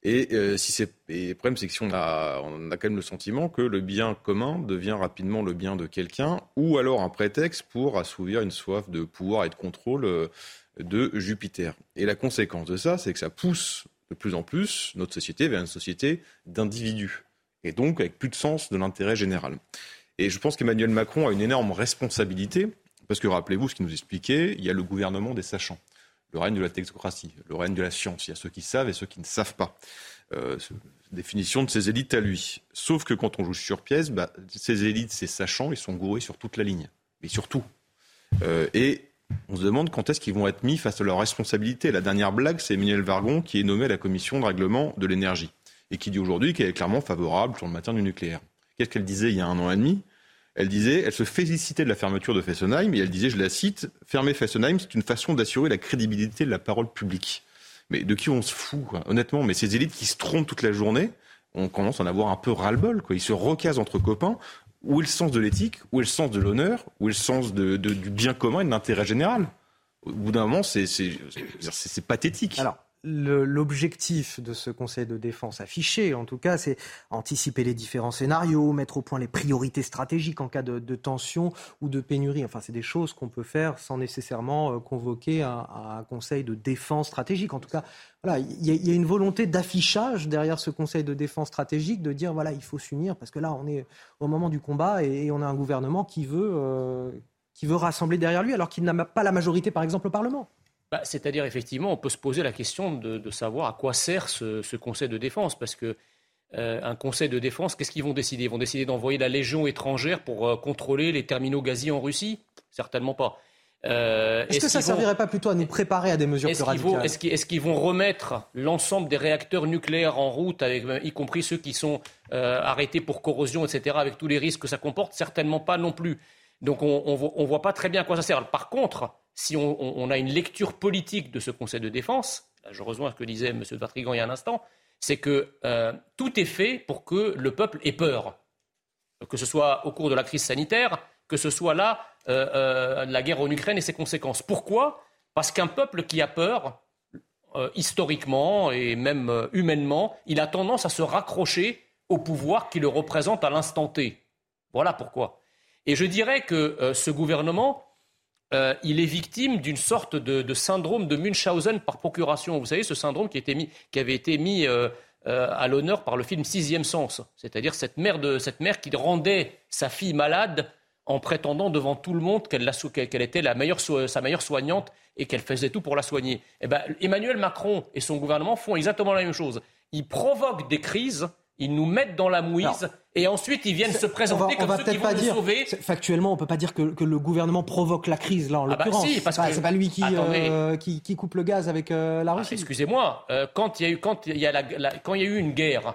Et, euh, si c'est, le problème, c'est que si on a, on a quand même le sentiment que le bien commun devient rapidement le bien de quelqu'un, ou alors un prétexte pour assouvir une soif de pouvoir et de contrôle de Jupiter. Et la conséquence de ça, c'est que ça pousse de plus en plus notre société vers une société d'individus, et donc avec plus de sens de l'intérêt général. Et je pense qu'Emmanuel Macron a une énorme responsabilité parce que rappelez-vous ce qu'il nous expliquait, il y a le gouvernement des sachants, le règne de la technocratie, le règne de la science. Il y a ceux qui savent et ceux qui ne savent pas. Euh, définition de ces élites à lui. Sauf que quand on joue sur pièce, bah, ces élites, ces sachants, ils sont gourés sur toute la ligne. Mais surtout. Euh, et on se demande quand est-ce qu'ils vont être mis face à leurs responsabilités. La dernière blague, c'est Emmanuel Vargon qui est nommé à la commission de règlement de l'énergie et qui dit aujourd'hui qu'elle est clairement favorable sur le maintien du nucléaire. Qu'est-ce qu'elle disait il y a un an et demi? Elle disait, elle se félicitait de la fermeture de Fessenheim et elle disait, je la cite, fermer Fessenheim, c'est une façon d'assurer la crédibilité de la parole publique. Mais de qui on se fout, honnêtement? Mais ces élites qui se trompent toute la journée, on commence à en avoir un peu ras-le-bol. Quoi. Ils se recasent entre copains. Où est le sens de l'éthique Où est le sens de l'honneur Où est le sens de, du bien commun et de l'intérêt général Au bout d'un moment, c'est pathétique. Alors, l'objectif de ce Conseil de défense affiché, en tout cas, c'est anticiper les différents scénarios, mettre au point les priorités stratégiques en cas de, tension ou de pénurie. Enfin, c'est des choses qu'on peut faire sans nécessairement euh, convoquer un, Conseil de défense stratégique. En tout cas, voilà, il y, a une volonté d'affichage derrière ce Conseil de défense stratégique, de dire voilà, il faut s'unir parce que là, on est au moment du combat et, on a un gouvernement qui veut, euh, qui veut rassembler derrière lui alors qu'il n'a pas la majorité, par exemple, au Parlement. Bah, c'est-à-dire, effectivement, on peut se poser la question de, savoir à quoi sert ce, Conseil de défense. Parce que euh, un Conseil de défense, qu'est-ce qu'ils vont décider? Ils vont décider d'envoyer la Légion étrangère pour euh, contrôler les terminaux gaziers en Russie? Certainement pas. Euh, est-ce que ça ne servirait pas plutôt à nous préparer à des mesures plus radicales? Est-ce qu'ils vont remettre l'ensemble des réacteurs nucléaires en route, avec, y compris ceux qui sont arrêtés pour corrosion, etc., avec tous les risques que ça comporte? Certainement pas non plus. Donc on ne voit pas très bien à quoi ça sert. Par contre, si on, a une lecture politique de ce Conseil de défense, je rejoins ce que disait M. Vatrigan il y a un instant, c'est que euh, tout est fait pour que le peuple ait peur, que ce soit au cours de la crise sanitaire, que ce soit là euh, euh, la guerre en Ukraine et ses conséquences. Pourquoi? Parce qu'un peuple qui a peur, historiquement et même humainement, il a tendance à se raccrocher au pouvoir qui le représente à l'instant T. Voilà pourquoi. Et je dirais que ce gouvernement euh, il est victime d'une sorte de, syndrome de Munchausen par procuration. Vous savez, ce syndrome qui, avait été mis euh, euh, à l'honneur par le film Sixième Sens, c'est-à-dire cette mère, qui rendait sa fille malade en prétendant devant tout le monde qu'elle, était sa meilleure soignante et qu'elle faisait tout pour la soigner. Eh ben, Emmanuel Macron et son gouvernement font exactement la même chose. Ils provoquent des crises ils nous mettent dans la mouise et ensuite ils viennent se présenter comme ceux qui vont nous sauver. Factuellement, on ne peut pas dire que, le gouvernement provoque la crise là en ah bah l'occurrence. si, parce que c'est pas lui qui, euh, qui, coupe le gaz avec euh, la ah, Russie. excusez-moi, euh, quand il y a eu quand il y a quand il y a eu une guerre,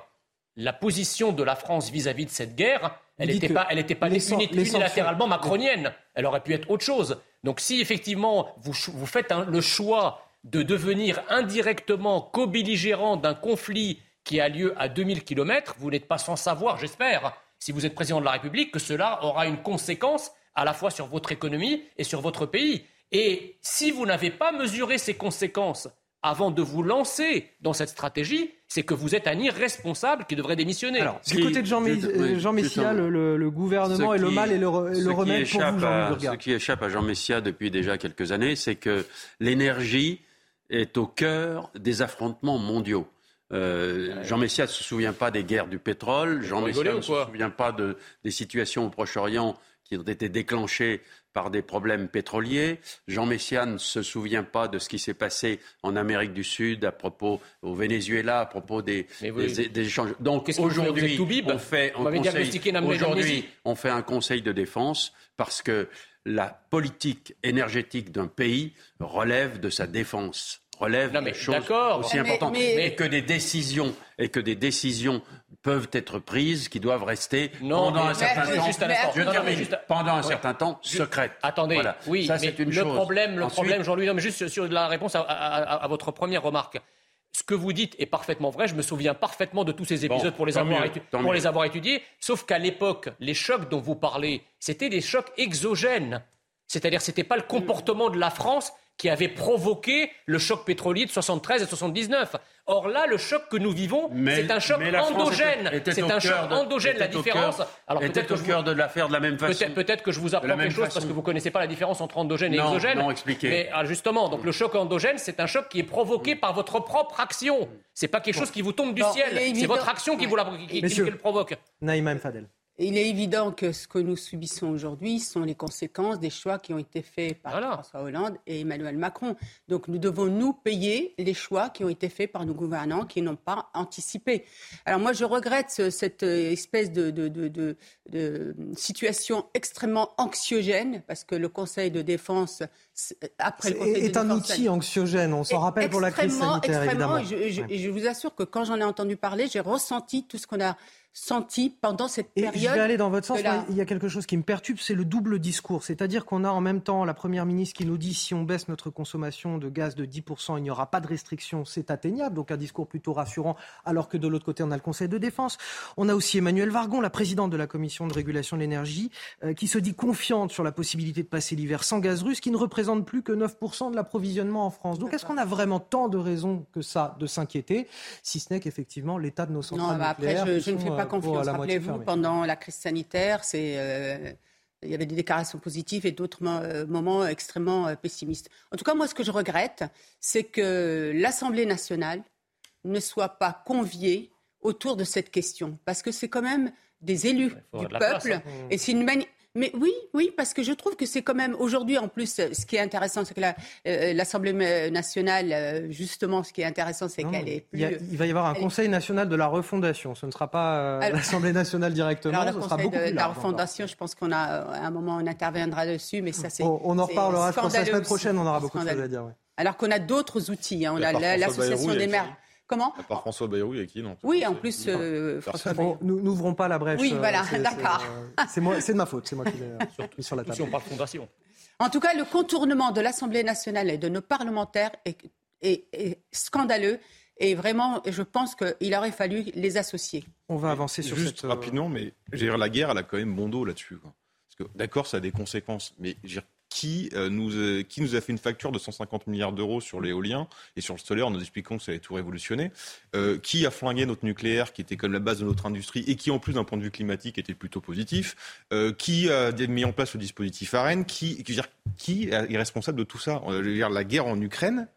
la position de la France vis-à-vis de cette guerre, elle n'était pas elle était pas unilatéralement macronienne. Elle aurait pu être autre chose. Donc si effectivement vous vous faites le choix de devenir indirectement co-belligérant d'un conflit qui a lieu à 2000 km, vous n'êtes pas sans savoir, j'espère, si vous êtes président de la République, que cela aura une conséquence à la fois sur votre économie et sur votre pays. Et si vous n'avez pas mesuré ces conséquences avant de vous lancer dans cette stratégie, c'est que vous êtes un irresponsable qui devrait démissionner. Alors, du côté de Jean, Jean Messia, le, gouvernement est le mal et le, remède pour vous, Jean Ce qui échappe à Jean Messia depuis déjà quelques années, c'est que l'énergie est au cœur des affrontements mondiaux. Euh, Jean Messia ne se souvient pas des guerres du pétrole. Jean Messia ne se souvient pas de, des situations au Proche-Orient qui ont été déclenchées par des problèmes pétroliers. Jean Messia ne se souvient pas de ce qui s'est passé en Amérique du Sud à propos au Venezuela à propos des, des, échanges. Donc aujourd'hui, on fait un conseil, on fait un conseil de défense parce que la politique énergétique d'un pays relève de sa défense relève non, mais choses aussi importantes. Mais, que des décisions et que des décisions peuvent être prises qui doivent rester pendant un certain temps. je dire, pendant un certain temps secrètes. Attendez, oui, ça, c'est une le problème, le problème, Jean-Louis, juste sur la réponse à, votre première remarque. Ce que vous dites est parfaitement vrai. Je me souviens parfaitement de tous ces épisodes pour, les avoir, pour les avoir étudiés. Sauf qu'à l'époque, les chocs dont vous parlez, c'était des chocs exogènes. C'est-à-dire, ce n'était pas le comportement de la France qui avait provoqué le choc pétrolier de 73 et 79. Or là, le choc que nous vivons, c'est un choc endogène. C'est un choc endogène, la différence. Alors peut-être au cœur de l'affaire de la même façon. Peut-être que je vous apprends quelque chose parce que vous ne connaissez pas la différence entre endogène et exogène. Non, expliquez. Mais ah, justement, donc le choc endogène, c'est un choc qui est provoqué par votre propre action. C'est pas quelque chose qui vous tombe du ciel. C'est votre action qui vous, la, qui, le provoque. Naïma Fadel. Il est évident que ce que nous subissons aujourd'hui sont les conséquences des choix qui ont été faits par François Hollande et Emmanuel Macron. Donc nous devons nous payer les choix qui ont été faits par nos gouvernants qui n'ont pas anticipé. Alors moi je regrette cette espèce de, de, situation extrêmement anxiogène parce que le Conseil de défense après le Conseil est un outil anxiogène. On s'en rappelle pour la crise sanitaire évidemment. Je, je vous assure que quand j'en ai entendu parler, j'ai ressenti tout ce qu'on a senti pendant cette Et période. je vais aller dans votre sens. la- il y a quelque chose qui me perturbe, c'est le double discours. C'est-à-dire qu'on a en même temps la Première ministre qui nous dit si on baisse notre consommation de gaz de 10%, il n'y aura pas de restriction, c'est atteignable. Donc un discours plutôt rassurant, alors que de l'autre côté, on a le Conseil de défense. On a aussi Emmanuel Vargon, la présidente de la Commission de régulation de l'énergie, euh, qui se dit confiante sur la possibilité de passer l'hiver sans gaz russe, qui ne représente plus que 9% de l'approvisionnement en France. Donc est-ce qu'on a vraiment tant de raisons que ça de s'inquiéter, si ce n'est qu'effectivement l'état de nos centrales Non, bah après, nucléaires je, ne fais pas confiance. Rappelez-vous, pendant la crise sanitaire, c'est, euh, il y avait des déclarations positives et d'autres mo- euh, moments extrêmement euh, pessimistes. En tout cas, moi, ce que je regrette, c'est que l'Assemblée nationale ne soit pas conviée autour de cette question. Parce que c'est quand même des élus du place, peuple. hein. Et c'est une Mais oui, oui, parce que je trouve que c'est quand même aujourd'hui, en plus, ce qui est intéressant, c'est que la- euh, l'Assemblée euh, nationale, euh, justement, ce qui est intéressant, c'est qu'elle est il, y a- plus. il va y avoir un est- Conseil national de la refondation. Ce ne sera pas euh, l'Assemblée nationale directement, Alors, ce le sera conseil beaucoup de, plus la encore. refondation, je pense qu'on a, à un moment, on interviendra dessus, mais ça, c'est. On, on en reparlera, je pense, la semaine prochaine, on aura beaucoup de choses à dire. ouais. Alors qu'on a d'autres outils. hein. On a l'association des maires. Comment À part François Bayrou, il y a qui non Oui, en plus, euh, François Personne. Bayrou. Bon, n'ouvrons pas la brèche. Oui, euh, voilà, d'accord. C'est euh, c'est moi- c'est de ma faute, c'est moi qui l'ai euh, mis sur la Si table. on parle fondation. En tout cas, le contournement de l'Assemblée nationale et de nos parlementaires est, est- est scandaleux. Et vraiment, je pense qu'il aurait fallu les associer. On va avancer sur Juste cette. rapidement, mais dire, la guerre, elle a quand même bon dos là-dessus. quoi. Parce que d'accord, ça a des conséquences, mais dire, qui, euh, nous, euh, qui nous a fait une facture de 150 milliards d'euros sur l'éolien et sur le solaire en nous expliquant que ça allait tout révolutionner Euh, Qui a flingué notre nucléaire, qui était comme la base de notre industrie et qui, en plus d'un point de vue climatique, était plutôt positif Qui a mis en place le dispositif AREN qui, est responsable de tout ça Je veux dire, la guerre en Ukraine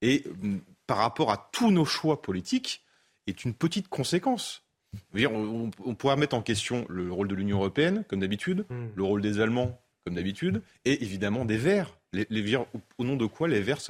et mm, par rapport à tous nos choix politiques est une petite conséquence. Je veux dire, on, on pourra mettre en question le rôle de l'Union européenne, comme d'habitude, Hmm. le rôle des Allemands, comme d'habitude, et évidemment des Verts. Les, au, nom de quoi les Verts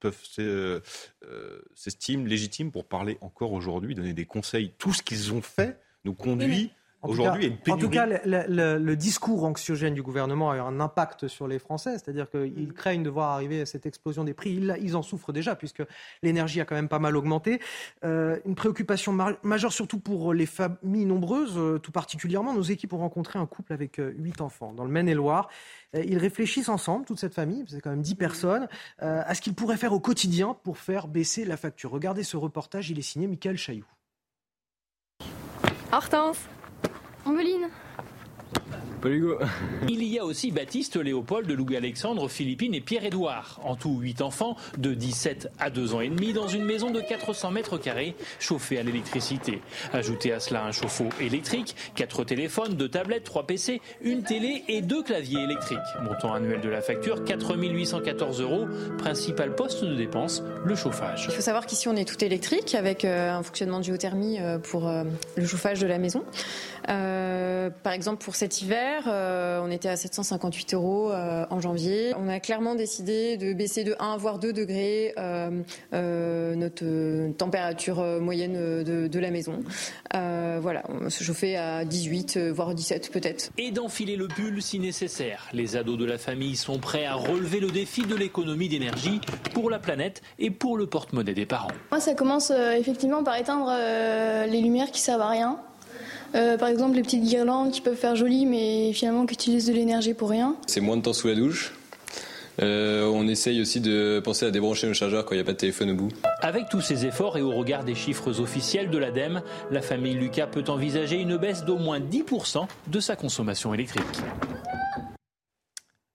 peuvent se- euh, s'estiment légitimes pour parler encore aujourd'hui, donner des conseils. Tout ce qu'ils ont fait nous conduit tout aujourd'hui à cas- une pénurie. En tout cas, le, le- le discours anxiogène du gouvernement a eu un impact sur les Français, c'est-à-dire qu'ils craignent de voir arriver cette explosion des prix. Ils, ils en souffrent déjà, puisque l'énergie a quand même pas mal augmenté. Euh, une préoccupation ma- majeure, surtout pour les familles nombreuses, euh, tout particulièrement. Nos équipes ont rencontré un couple avec euh, huit enfants dans le Maine-et-Loire. Ils réfléchissent ensemble, toute cette famille, c'est quand même dix personnes, euh, à ce qu'ils pourraient faire au quotidien pour faire baisser la facture. Regardez ce reportage, il est signé Michael Chailloux. Hortense Ambeline Il y a aussi Baptiste, Léopold, Louis-Alexandre, Philippine et Pierre-Édouard. En tout, 8 enfants de 17 à 2 ans et demi dans une maison de 400 mètres carrés chauffée à l'électricité. Ajoutez à cela un chauffe-eau électrique, 4 téléphones, 2 tablettes, 3 PC, une télé et 2 claviers électriques. Montant annuel de la facture, 4 814 euros. Principal poste de dépense, le chauffage. Il faut savoir qu'ici on est tout électrique avec euh, un fonctionnement de géothermie euh, pour euh, le chauffage de la maison. Euh, par exemple pour cet hiver, euh, on était à 758 euros euh, en janvier. On a clairement décidé de baisser de 1 voire 2 degrés euh, euh, notre température moyenne de, de la maison. Euh, voilà, on se chauffait à 18 euh, voire 17 peut-être. Et d'enfiler le pull si nécessaire. Les ados de la famille sont prêts à relever le défi de l'économie d'énergie pour la planète et pour le porte-monnaie des parents. Moi, ça commence euh, effectivement par éteindre euh, les lumières qui servent à rien. Euh, par exemple, les petites guirlandes qui peuvent faire joli, mais finalement qui utilisent de l'énergie pour rien. C'est moins de temps sous la douche. Euh, on essaye aussi de penser à débrancher nos chargeurs quand il n'y a pas de téléphone au bout. Avec tous ces efforts et au regard des chiffres officiels de l'ADEME, la famille Lucas peut envisager une baisse d'au moins 10% de sa consommation électrique.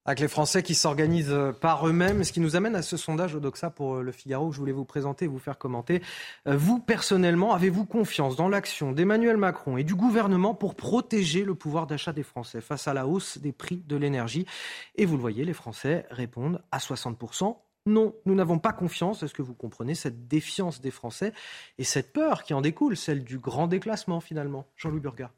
Avec les Français qui s'organisent euh, par eux-mêmes, ce qui nous amène à ce sondage Odoxa pour euh, le Figaro que je voulais vous présenter et vous faire commenter. Euh, Vous, personnellement, avez-vous confiance dans l'action d'Emmanuel Macron et du gouvernement pour protéger le pouvoir d'achat des Français face à la hausse des prix de l'énergie? Et vous le voyez, les Français répondent à 60%. Non, nous n'avons pas confiance. Est-ce que vous comprenez cette défiance des Français et cette peur qui en découle, celle du grand déclassement finalement? Jean-Louis Burga.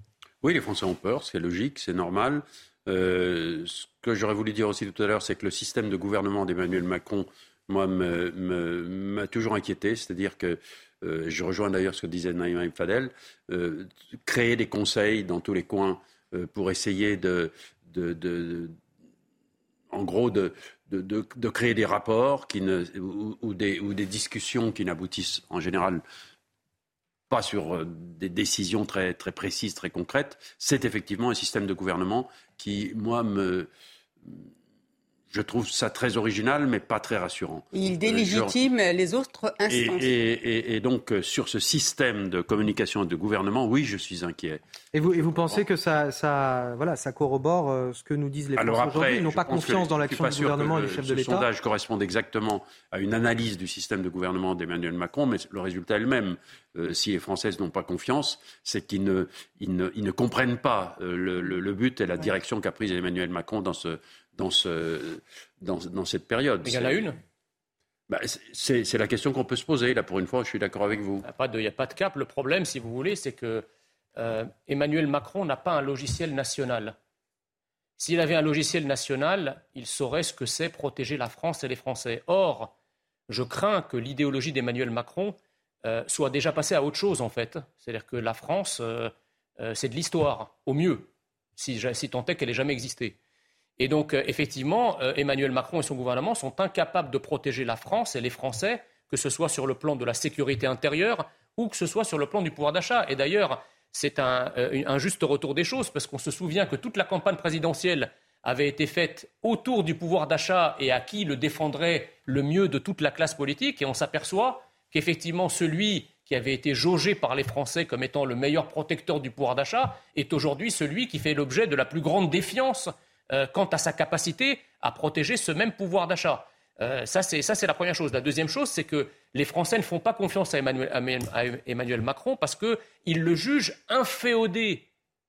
Oui, les Français ont peur, c'est logique, c'est normal. Euh, ce que j'aurais voulu dire aussi tout à l'heure, c'est que le système de gouvernement d'Emmanuel Macron, moi, m'a toujours inquiété. C'est-à-dire que, euh, je rejoins d'ailleurs ce que disait Naïm Fadel, euh, créer des conseils dans tous les coins pour essayer de, en gros, de, créer des rapports ou, des, discussions qui n'aboutissent en général pas sur des décisions très précises, très concrètes. C'est effectivement un système de gouvernement qui, moi, me, je trouve ça très original, mais pas très rassurant. Il délégitime euh, les autres instances. Et, donc, euh, sur ce système de communication et de gouvernement, oui, je suis inquiet. Et vous, et vous pensez que ça, ça, voilà, ça corrobore euh, ce que nous disent les Français aujourd'hui Ils n'ont pas confiance dans l'action du gouvernement et du chef de l'État Ce sondage correspond exactement à une analyse du système de gouvernement d'Emmanuel Macron, mais le résultat est le même. si les Françaises n'ont pas confiance, c'est qu'ils ne, ils ne, ils ne, comprennent pas le, le, but et la direction qu'a prise Emmanuel Macron dans ce, dans, ce, dans, dans cette période. il y en a une bah, c'est la question qu'on peut se poser. Là, pour une fois, je suis d'accord avec vous. Il n'y a, pas de cap. Le problème, si vous voulez, c'est que euh, Emmanuel Macron n'a pas un logiciel national. S'il avait un logiciel national, il saurait ce que c'est protéger la France et les Français. Or, je crains que l'idéologie d'Emmanuel Macron euh, soit déjà passée à autre chose, en fait. C'est-à-dire que la France, euh, c'est de l'histoire, au mieux, si, si tant est qu'elle ait jamais existé. Et donc, euh, effectivement, euh, Emmanuel Macron et son gouvernement sont incapables de protéger la France et les Français, que ce soit sur le plan de la sécurité intérieure ou que ce soit sur le plan du pouvoir d'achat. Et d'ailleurs, c'est un, euh, un, juste retour des choses, parce qu'on se souvient que toute la campagne présidentielle avait été faite autour du pouvoir d'achat et à qui le défendrait le mieux de toute la classe politique. Et on s'aperçoit qu'effectivement, celui qui avait été jaugé par les Français comme étant le meilleur protecteur du pouvoir d'achat est aujourd'hui celui qui fait l'objet de la plus grande défiance euh, quant à sa capacité à protéger ce même pouvoir d'achat. Euh, ça, c'est la première chose. La deuxième chose, c'est que les Français ne font pas confiance à Emmanuel, Macron parce qu'ils le jugent inféodé.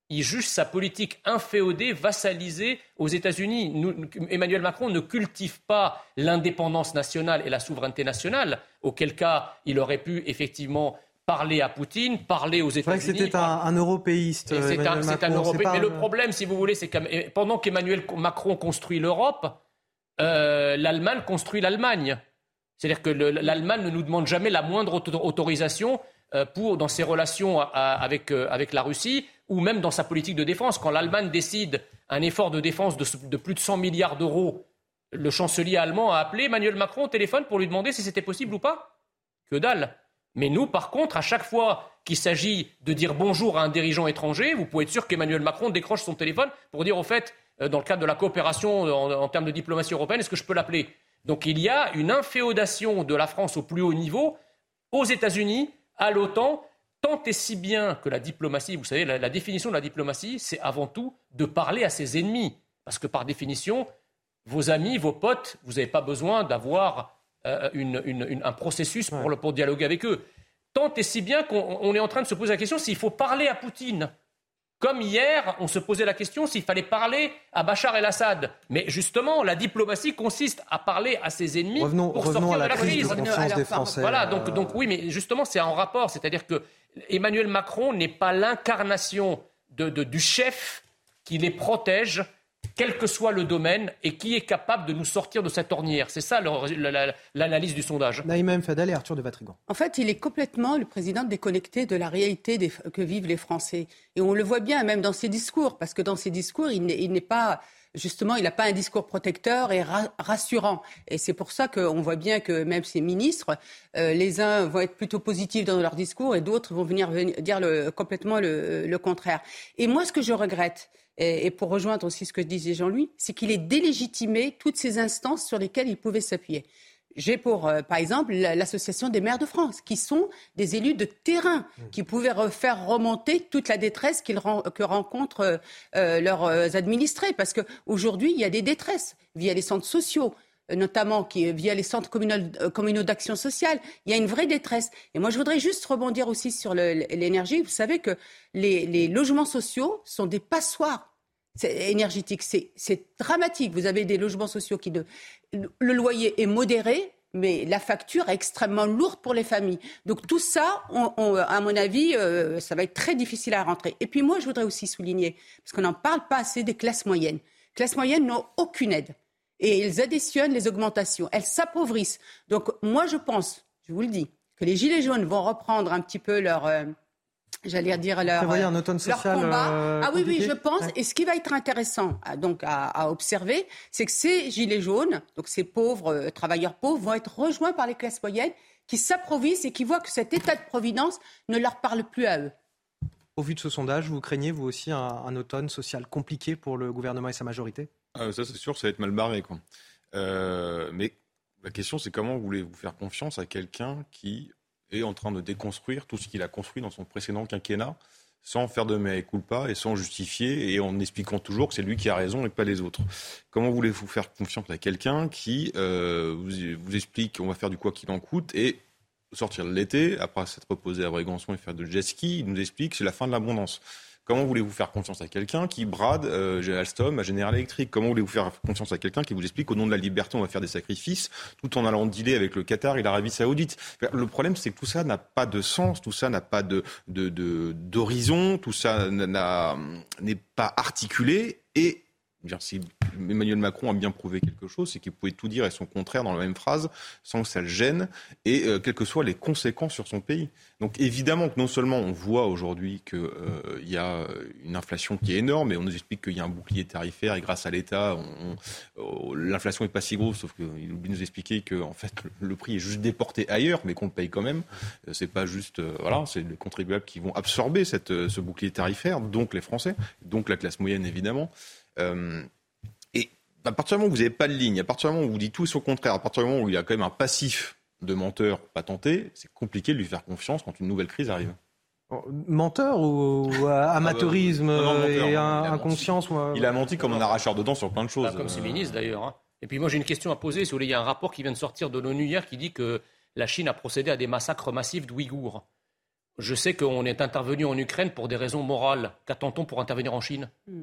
Ils jugent sa politique inféodée, vassalisée aux États-Unis. Emmanuel Macron ne cultive pas l'indépendance nationale et la souveraineté nationale, auquel cas il aurait pu effectivement parler à Poutine, parler aux États-Unis. C'est vrai que c'était un, européiste. C'est un, européiste. Mais le problème, si vous voulez, c'est que pendant qu'Emmanuel Macron construit l'Europe, euh, l'Allemagne construit l'Allemagne. C'est-à-dire que l'Allemagne ne nous demande jamais la moindre autorisation euh, pour, dans ses relations avec, euh, avec la Russie ou même dans sa politique de défense. Quand l'Allemagne décide un effort de défense de, de plus de 100 milliards d'euros, le chancelier allemand a appelé Emmanuel Macron au téléphone pour lui demander si c'était possible ou pas. Que dalle. Mais nous, par contre, à chaque fois qu'il s'agit de dire bonjour à un dirigeant étranger, vous pouvez être sûr qu'Emmanuel Macron décroche son téléphone pour dire au fait, euh, dans le cadre de la coopération en, termes de diplomatie européenne, est-ce que je peux l'appeler? Donc il y a une inféodation de la France au plus haut niveau aux États-Unis, à l'OTAN, tant et si bien que la diplomatie, vous savez, la, définition de la diplomatie, c'est avant tout de parler à ses ennemis. Parce que par définition, vos amis, vos potes, vous n'avez pas besoin d'avoir euh, un processus pour, pour dialoguer avec eux. Tant et si bien qu'on est en train de se poser la question s'il faut parler à Poutine. Comme hier, on se posait la question s'il fallait parler à Bachar el-Assad. Mais justement, la diplomatie consiste à parler à ses ennemis pour sortir à la de la crise. des Français, voilà, donc, donc oui, mais justement, c'est en rapport. C'est-à-dire que Emmanuel Macron n'est pas l'incarnation de, du chef qui les protège quel que soit le domaine, et qui est capable de nous sortir de cette ornière. C'est ça l'analyse du sondage. Naïm Fadal et Arthur de Vatrigan. En fait, il est complètement, le président, déconnecté de la réalité que vivent les Français. Et on le voit bien, même dans ses discours, parce que dans ses discours, il n'est pas justement, il n'a pas un discours protecteur et rassurant. Et c'est pour ça qu'on voit bien que même ses ministres, euh, les uns vont être plutôt positifs dans leur discours et d'autres vont venir, dire complètement le, contraire. Et moi, ce que je regrette, et, pour rejoindre aussi ce que disait Jean-Louis, c'est qu'il ait délégitimé toutes ces instances sur lesquelles il pouvait s'appuyer. J'ai pour, euh, par exemple, l'Association des maires de France, qui sont des élus de terrain, mmh. qui pouvaient faire remonter toute la détresse que rencontrent euh, euh, leurs administrés. Parce qu'aujourd'hui, il y a des détresses via les centres sociaux, notamment qui, via les centres communaux, d'action sociale. Il y a une vraie détresse. Et moi, je voudrais juste rebondir aussi sur l'énergie. Vous savez que les, logements sociaux sont des passoires énergétiques. C'est dramatique. Vous avez des logements sociaux qui... le loyer est modéré, mais la facture est extrêmement lourde pour les familles. Donc tout ça, à mon avis, euh, ça va être très difficile à rentrer. Et puis moi, je voudrais aussi souligner, parce qu'on n'en parle pas assez des classes moyennes. Les classes moyennes n'ont aucune aide et ils additionnent les augmentations. Elles s'appauvrissent. Donc moi, je pense, je vous le dis, que les Gilets jaunes vont reprendre un petit peu leur... Euh, j'allais dire leur, un automne social combat. Euh, ah oui, oui, je pense. Et ce qui va être intéressant à, donc à, observer, c'est que ces gilets jaunes, donc ces pauvres euh, travailleurs pauvres, vont être rejoints par les classes moyennes qui s'approvisent et qui voient que cet état de providence ne leur parle plus à eux. Au vu de ce sondage, vous craignez vous aussi un, automne social compliqué pour le gouvernement et sa majorité? Ah, Ça c'est sûr, ça va être mal barré. Quoi. Euh, mais la question c'est comment voulez-vous faire confiance à quelqu'un qui est en train de déconstruire tout ce qu'il a construit dans son précédent quinquennat sans faire de mea culpa et sans justifier et en expliquant toujours que c'est lui qui a raison et pas les autres. Comment voulez-vous faire confiance à quelqu'un qui euh, vous, explique qu'on va faire du quoi qu'il en coûte et sortir de l'été, après s'être reposé à Brégançon et faire de jet ski, il nous explique que c'est la fin de l'abondance. Comment voulez-vous faire confiance à quelqu'un qui brade euh, Alstom à General Electric? Comment voulez-vous faire confiance à quelqu'un qui vous explique qu'au nom de la liberté, on va faire des sacrifices tout en allant dealer avec le Qatar et l'Arabie Saoudite? Le problème, c'est que tout ça n'a pas de sens, tout ça n'a pas de, d'horizon, tout ça n'est pas articulé et si Emmanuel Macron a bien prouvé quelque chose, c'est qu'il pouvait tout dire et son contraire dans la même phrase sans que ça le gêne, et euh, quelles que soient les conséquences sur son pays. Donc évidemment que non seulement on voit aujourd'hui qu'il euh, y a une inflation qui est énorme, et on nous explique qu'il y a un bouclier tarifaire, et grâce à l'État, oh, l'inflation n'est pas si grosse, sauf qu'il oublie de nous expliquer que en fait, le, prix est juste déporté ailleurs, mais qu'on le paye quand même. Euh, c'est pas juste, voilà, c'est les contribuables qui vont absorber cette, ce bouclier tarifaire, donc les Français, donc la classe moyenne évidemment. Euh, et à partir du moment où vous n'avez pas de ligne, à partir du moment où vous dites tout et son contraire, à partir du moment où il y a quand même un passif de menteur patenté, c'est compliqué de lui faire confiance quand une nouvelle crise arrive. Menteur ou, amateurisme et inconscience Il a menti comme un arracheur de dents sur plein de choses. comme ses ministres d'ailleurs. Hein. Et puis moi j'ai une question à poser. Si vous voulez, il y a un rapport qui vient de sortir de l'ONU hier qui dit que la Chine a procédé à des massacres massifs d'Ouïghours. Je sais qu'on est intervenu en Ukraine pour des raisons morales. Qu'attend-on pour intervenir en Chine? Hmm.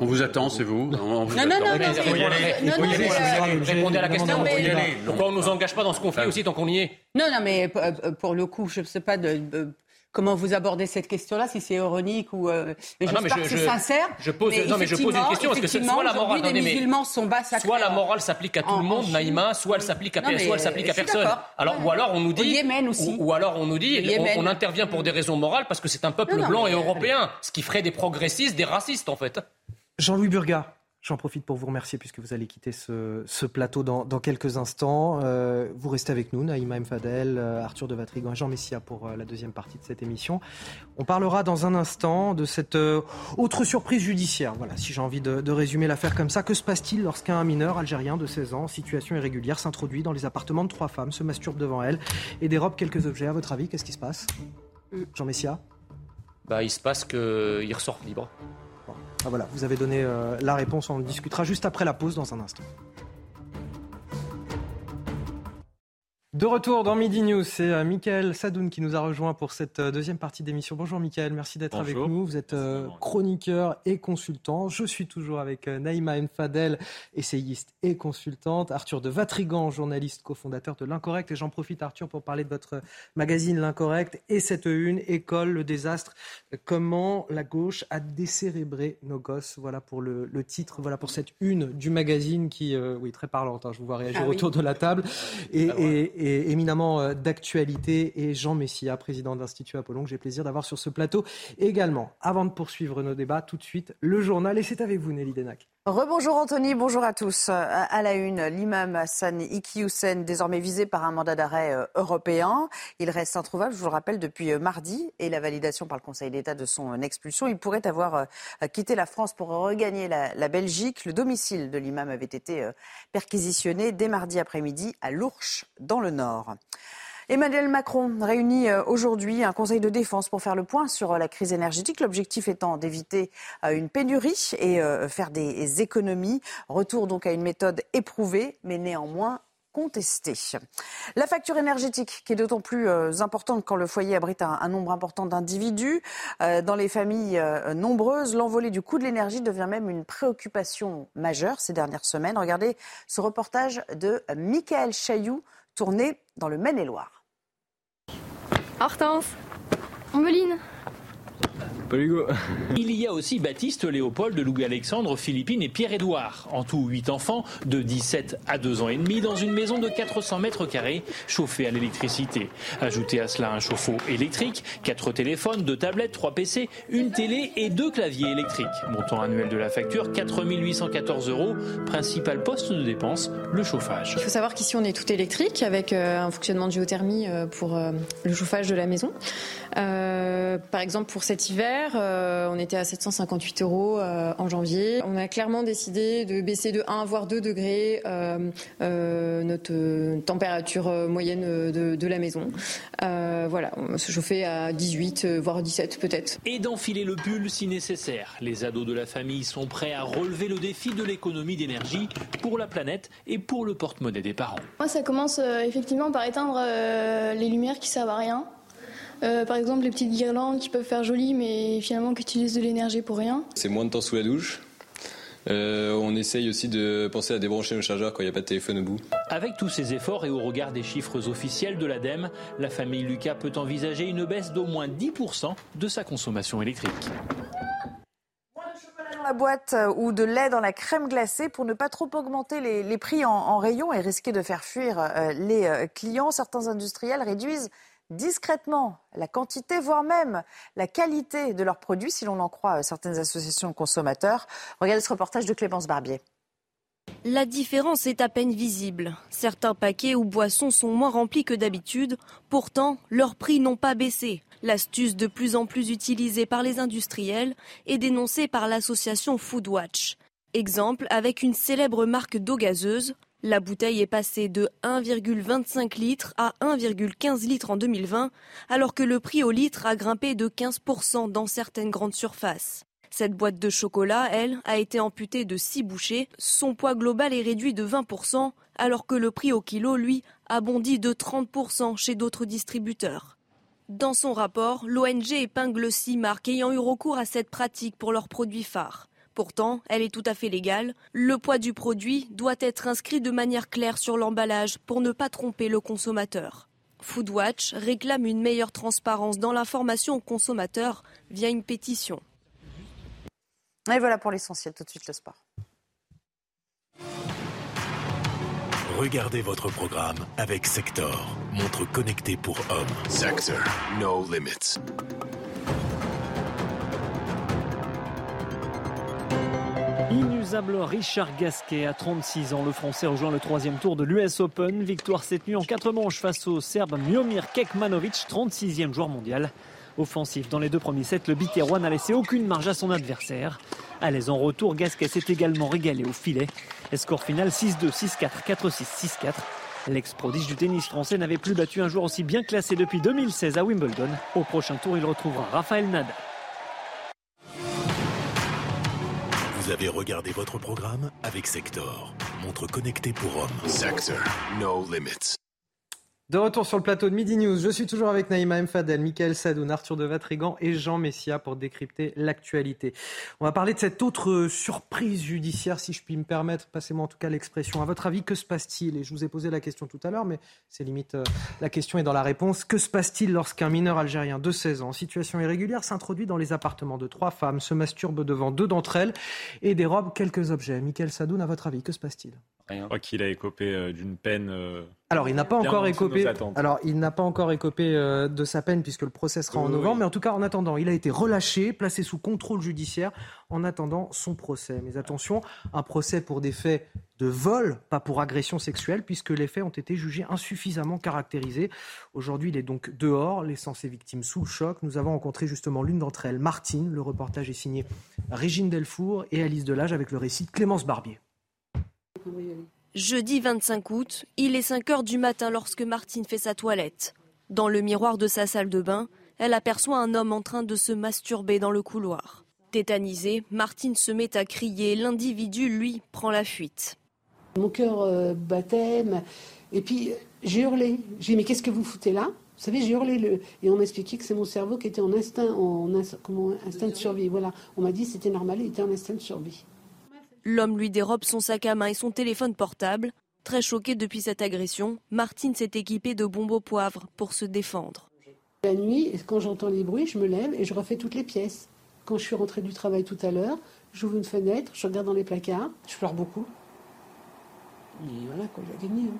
On vous attend, c'est vous. On vous non, non, non, non, Répondez à la question. Pourquoi on ne nous engage pas dans ce conflit aussi tant qu'on y est Non, non, mais euh, pour le coup, je ne sais pas de, comment vous abordez cette question-là, si c'est ironique ou. Euh, mais ah j'espère que c'est sincère. Je pose, non, mais je pose une question. Parce que soit la morale, les musulmans sont bas Soit la morale s'applique à tout le monde, Naïma, soit elle s'applique à, soit elle s'applique à personne. Alors, ou alors on nous dit. Yémen aussi. Ou, alors on nous dit, on, intervient pour des raisons morales parce que c'est un peuple blanc et européen, ce qui ferait des progressistes, des racistes en fait. Jean-Louis Burga, J'en profite pour vous remercier puisque vous allez quitter ce, plateau dans, quelques instants. Euh, vous restez avec nous, Naïma M. Fadel, euh, Arthur de Vatrigan et Jean Messia pour euh, la deuxième partie de cette émission. On parlera dans un instant de cette autre surprise judiciaire. Voilà, si j'ai envie de, résumer l'affaire comme ça. Que se passe-t-il lorsqu'un mineur algérien de 16 ans, situation irrégulière, s'introduit dans les appartements de trois femmes, se masturbe devant elles et dérobe quelques objets? À votre avis, qu'est-ce qui se passe? Jean Messia? Bah, Il se passe qu'il ressort libre. Ah, voilà, vous avez donné euh, la réponse, on discutera juste après la pause dans un instant. De retour dans Midi News, c'est euh, Michael Sadoun qui nous a rejoint pour cette euh, deuxième partie d'émission. Bonjour Michael, merci d'être avec nous. Vous êtes euh, chroniqueur et consultant. Je suis toujours avec Naïma Mfadel, essayiste et consultante. Arthur de Vatrigan, journaliste cofondateur de L'Incorrect. Et j'en profite Arthur pour parler de votre magazine L'Incorrect et cette une, École, le désastre. Comment la gauche a décérébré nos gosses. Voilà pour le, titre, voilà pour cette une du magazine qui, oui, très parlante. Hein. je vous vois réagir ah autour de la table. et ah éminemment euh, d'actualité, et Jean Messia, président de l'Institut Apollon, que j'ai plaisir d'avoir sur ce plateau également. Avant de poursuivre nos débats, tout de suite, le journal, et c'est avec vous, Nelly Denac. Rebonjour Anthony, bonjour à tous. À la une, l'imam Hassan Iki désormais visé par un mandat d'arrêt euh, européen. Il reste introuvable, je vous le rappelle, depuis euh, mardi et la validation par le Conseil d'État de son expulsion. Il pourrait avoir quitté la France pour regagner la, Belgique. Le domicile de l'imam avait été perquisitionné dès mardi après-midi à Lourches, dans le Nord. Emmanuel Macron réunit euh, aujourd'hui un conseil de défense pour faire le point sur euh, la crise énergétique, l'objectif étant d'éviter euh, une pénurie et faire des économies. Retour donc à une méthode éprouvée, mais néanmoins contestée. La facture énergétique qui est d'autant plus importante quand le foyer abrite un, nombre important d'individus. dans les familles nombreuses, l'envolée du coût de l'énergie devient même une préoccupation majeure ces dernières semaines. Regardez ce reportage de Michael Chailloux tourné dans le Maine-et-Loire. Hortense, Ombeline, Hugo. Il y a aussi Baptiste, Léopold, Louis-Alexandre, Philippine et Pierre-Édouard. En tout, 8 enfants de 17 à 2 ans et demi dans une maison de 400 mètres carrés chauffée à l'électricité. Ajoutez à cela un chauffe-eau électrique, 4 téléphones, 2 tablettes, 3 PC, une télé et 2 claviers électriques. Montant annuel de la facture, 4 814 euros. Principal poste de dépense, le chauffage. Il faut savoir qu'ici on est tout électrique avec euh, un fonctionnement de géothermie euh, pour euh, le chauffage de la maison. Euh, par exemple, pour cet hiver, euh, on était à 758 euros euh, en janvier. On a clairement décidé de baisser de 1 voire 2 degrés euh, euh, notre température moyenne de, de la maison. Euh, voilà, on se chauffait à 18 euh, voire 17 peut-être. Et d'enfiler le pull si nécessaire. Les ados de la famille sont prêts à relever le défi de l'économie d'énergie pour la planète et pour le porte-monnaie des parents. Moi, ça commence euh, effectivement par éteindre euh, les lumières qui servent à rien. Euh, par exemple, les petites guirlandes qui peuvent faire joli, mais finalement qui utilisent de l'énergie pour rien. C'est moins de temps sous la douche. Euh, on essaye aussi de penser à débrancher nos chargeurs quand il n'y a pas de téléphone au bout. Avec tous ces efforts et au regard des chiffres officiels de l'ADEME, la famille Lucas peut envisager une baisse d'au moins 10% de sa consommation électrique. dans la boîte euh, ou de lait dans la crème glacée pour ne pas trop augmenter les, les prix en, en rayon et risquer de faire fuir euh, les euh, clients. Certains industriels réduisent discrètement la quantité, voire même la qualité de leurs produits, si l'on en croit euh, certaines associations consommateurs. Regardez ce reportage de Clémence Barbier. La différence est à peine visible. Certains paquets ou boissons sont moins remplis que d'habitude, pourtant leurs prix n'ont pas baissé. L'astuce de plus en plus utilisée par les industriels est dénoncée par l'association Foodwatch. Exemple avec une célèbre marque d'eau gazeuse. La bouteille est passée de 1,25 litres à 1,15 litres en 2020, alors que le prix au litre a grimpé de 15% dans certaines grandes surfaces. Cette boîte de chocolat, elle, a été amputée de 6 bouchées. Son poids global est réduit de 20%, alors que le prix au kilo, lui, a bondi de 30% chez d'autres distributeurs. Dans son rapport, l'ONG épingle six marques ayant eu recours à cette pratique pour leurs produits phares. Pourtant, elle est tout à fait légale. Le poids du produit doit être inscrit de manière claire sur l'emballage pour ne pas tromper le consommateur. Foodwatch réclame une meilleure transparence dans l'information aux consommateurs via une pétition. Et voilà pour l'essentiel, tout de suite le sport. Regardez votre programme avec Sector, montre connectée pour hommes. Sector, no limits. Inusable Richard Gasquet à 36 ans. Le Français rejoint le troisième tour de l'US Open. Victoire cette nuit en quatre manches face au Serbe Miomir Kekmanovic, 36e joueur mondial. Offensif dans les deux premiers sets, le Biterrois n'a laissé aucune marge à son adversaire. À l'aise en retour, Gasquet s'est également régalé au filet. Et score final 6-2, 6-4, 4-6, 6-4. L'ex-prodige du tennis français n'avait plus battu un joueur aussi bien classé depuis 2016 à Wimbledon. Au prochain tour, il retrouvera Raphaël Nadal. Avez regardé votre programme avec Sector, montre connectée pour hommes. Sector, no limits. De retour sur le plateau de Midi News, je suis toujours avec Naïma M. Fadel, Michael Sadoun, Arthur de Vatrigan et Jean Messia pour décrypter l'actualité. On va parler de cette autre surprise judiciaire, si je puis me permettre, passez-moi en tout cas l'expression. À votre avis, que se passe-t-il? Et je vous ai posé la question tout à l'heure, mais c'est limite euh, la question est dans la réponse. Que se passe-t-il lorsqu'un mineur algérien de 16 ans, en situation irrégulière, s'introduit dans les appartements de trois femmes, se masturbe devant deux d'entre elles et dérobe quelques objets? Michael Sadoun, à votre avis, que se passe-t-il? Je crois qu'il a écopé euh, d'une peine. euh, Alors, il n'a pas encore écopé. attentes. Alors, il n'a pas encore écopé euh, de sa peine puisque le procès sera en novembre. oui. Mais en tout cas, en attendant, il a été relâché, placé sous contrôle judiciaire en attendant son procès. Mais attention, un procès pour des faits de vol, pas pour agression sexuelle, puisque les faits ont été jugés insuffisamment caractérisés. Aujourd'hui, il est donc dehors, laissant ses victimes sous le choc. Nous avons rencontré justement l'une d'entre elles, Martine. Le reportage est signé Régine Delfour et Alice Delage avec le récit de Clémence Barbier. Jeudi 25 août, il est 5 heures du matin lorsque Martine fait sa toilette. Dans le miroir de sa salle de bain, elle aperçoit un homme en train de se masturber dans le couloir. Tétanisée, Martine se met à crier. L'individu, lui, prend la fuite. Mon cœur euh, battait. Et puis, j'ai hurlé. J'ai dit, mais qu'est-ce que vous foutez là? Vous savez, j'ai hurlé. Le... Et on m'a expliqué que c'est mon cerveau qui était en instinct, en comment, instinct de survie. Voilà. On m'a dit c'était normal, il était en instinct de survie. L'homme lui dérobe son sac à main et son téléphone portable. Très choquée depuis cette agression, Martine s'est équipée de bombes au poivre pour se défendre. La nuit, quand j'entends les bruits, je me lève et je refais toutes les pièces. Quand je suis rentrée du travail tout à l'heure, j'ouvre une fenêtre, je regarde dans les placards, je pleure beaucoup. Et voilà, quoi, j'ai gagné. Hein.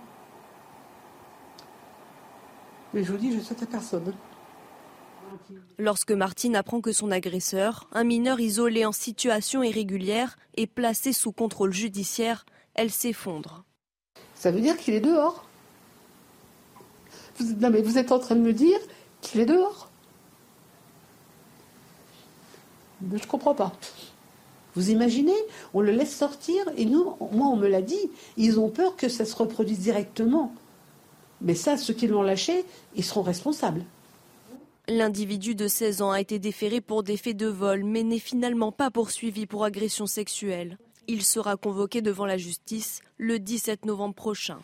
Mais je vous dis, je souhaite à personne. Lorsque Martine apprend que son agresseur, un mineur isolé en situation irrégulière, est placé sous contrôle judiciaire, elle s'effondre. Ça veut dire qu'il est dehors? Vous, non mais vous êtes en train de me dire qu'il est dehors? Je ne comprends pas. Vous imaginez On le laisse sortir et nous, moi on me l'a dit, ils ont peur que ça se reproduise directement. Mais ça, ceux qui l'ont lâché, ils seront responsables. L'individu de 16 ans a été déféré pour des faits de vol, mais n'est finalement pas poursuivi pour agression sexuelle. Il sera convoqué devant la justice le 17 novembre prochain.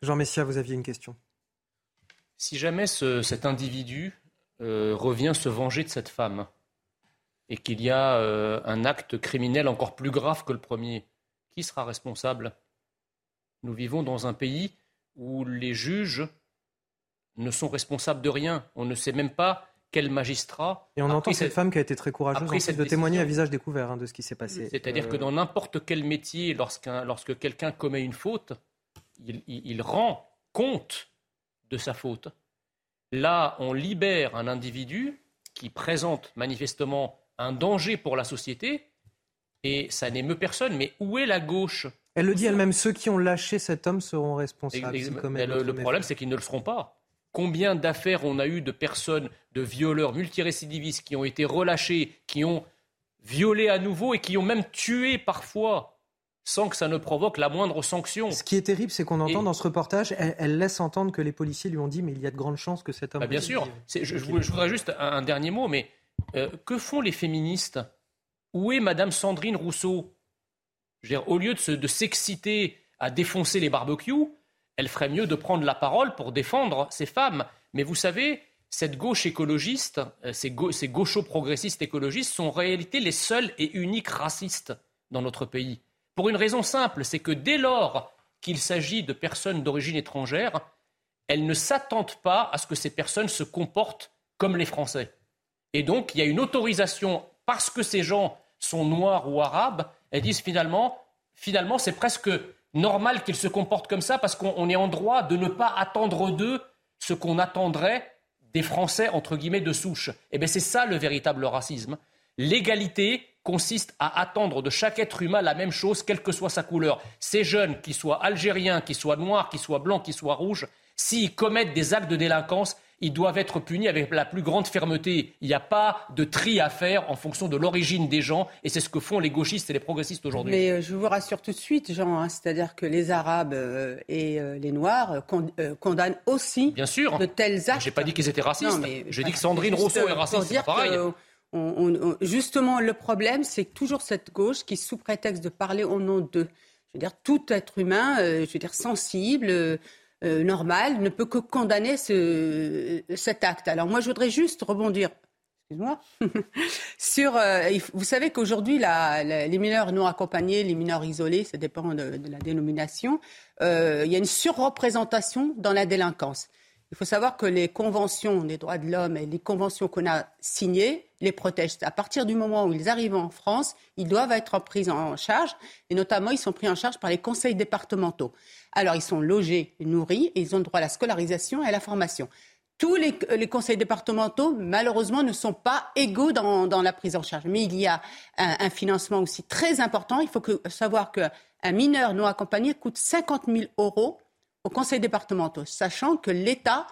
Jean Messia, vous aviez une question. Si jamais cet individu euh, revient se venger de cette femme et qu'il y a euh, un acte criminel encore plus grave que le premier, qui sera responsable? Nous vivons dans un pays où les juges ne sont responsables de rien. On ne sait même pas quel magistrat. Et on entend cette, femme qui a été très courageuse de témoigner à visage découvert hein, de ce qui s'est passé. C'est-à-dire que euh, dans n'importe quel métier, lorsque quelqu'un commet une faute, il, rend compte de sa faute. Là, on libère un individu qui présente manifestement un danger pour la société, et ça n'émeut personne. Mais où est la gauche? Elle le dit elle-même, ceux qui ont lâché cet homme seront responsables. le problème, c'est qu'ils ne le feront pas. Combien d'affaires on a eu de personnes, de violeurs multirécidivistes qui ont été relâchés, qui ont violé à nouveau et qui ont même tué parfois sans que ça ne provoque la moindre sanction. Ce qui est terrible, c'est qu'on entend dans ce reportage, elle, laisse entendre que les policiers lui ont dit, mais il y a de grandes chances que cet homme... Bah, bien sûr. Je, voudrais juste un, dernier mot, mais euh, que font les féministes? Où est Madame Sandrine Rousseau? Au lieu de s'exciter à défoncer les barbecues, elle ferait mieux de prendre la parole pour défendre ces femmes. Mais vous savez, cette gauche écologiste, euh, ces, gauchos progressistes écologistes sont en réalité les seuls et uniques racistes dans notre pays. Pour une raison simple, c'est que dès lors qu'il s'agit de personnes d'origine étrangère, elles ne s'attendent pas à ce que ces personnes se comportent comme les Français. Et donc, il y a une autorisation, parce que ces gens sont noirs ou arabes, elles disent finalement, finalement, c'est presque normal qu'ils se comportent comme ça parce qu'on est en droit de ne pas attendre d'eux ce qu'on attendrait des Français, entre guillemets, de souche. Eh bien, c'est ça le véritable racisme. L'égalité consiste à attendre de chaque être humain la même chose, quelle que soit sa couleur. Ces jeunes, qu'ils soient algériens, qu'ils soient noirs, qu'ils soient blancs, qu'ils soient rouges, s'ils commettent des actes de délinquance, ils doivent être punis avec la plus grande fermeté. Il n'y a pas de tri à faire en fonction de l'origine des gens, et c'est ce que font les gauchistes et les progressistes aujourd'hui. Mais euh, je vous rassure tout de suite, Jean, hein, c'est-à-dire que les Arabes euh, et euh, les Noirs condamnent aussi Bien sûr. de tels actes. J'ai pas dit qu'ils étaient racistes. J'ai dit que Sandrine Rousseau est raciste, c'est pareil. justement, le problème, c'est toujours cette gauche qui, sous prétexte de parler au nom d'eux, je veux dire, tout être humain, je veux dire, sensible, euh, normal ne peut que condamner ce, cet acte. Alors moi, je voudrais juste rebondir excuse-moi, sur, euh, vous savez qu'aujourd'hui, les mineurs non accompagnés, les mineurs isolés, ça dépend de, la dénomination, euh, il y a une surreprésentation dans la délinquance. Il faut savoir que les conventions des droits de l'homme et les conventions qu'on a signées les protègent. À partir du moment où ils arrivent en France, ils doivent être pris en charge, et notamment ils sont pris en charge par les conseils départementaux. Alors ils sont logés, nourris, et ils ont le droit à la scolarisation et à la formation. Tous les, conseils départementaux, malheureusement, ne sont pas égaux dans, la prise en charge. Mais il y a un, financement aussi très important. Il faut savoir qu'un mineur non accompagné coûte 50 000 euros aux conseils départementaux, sachant que l'État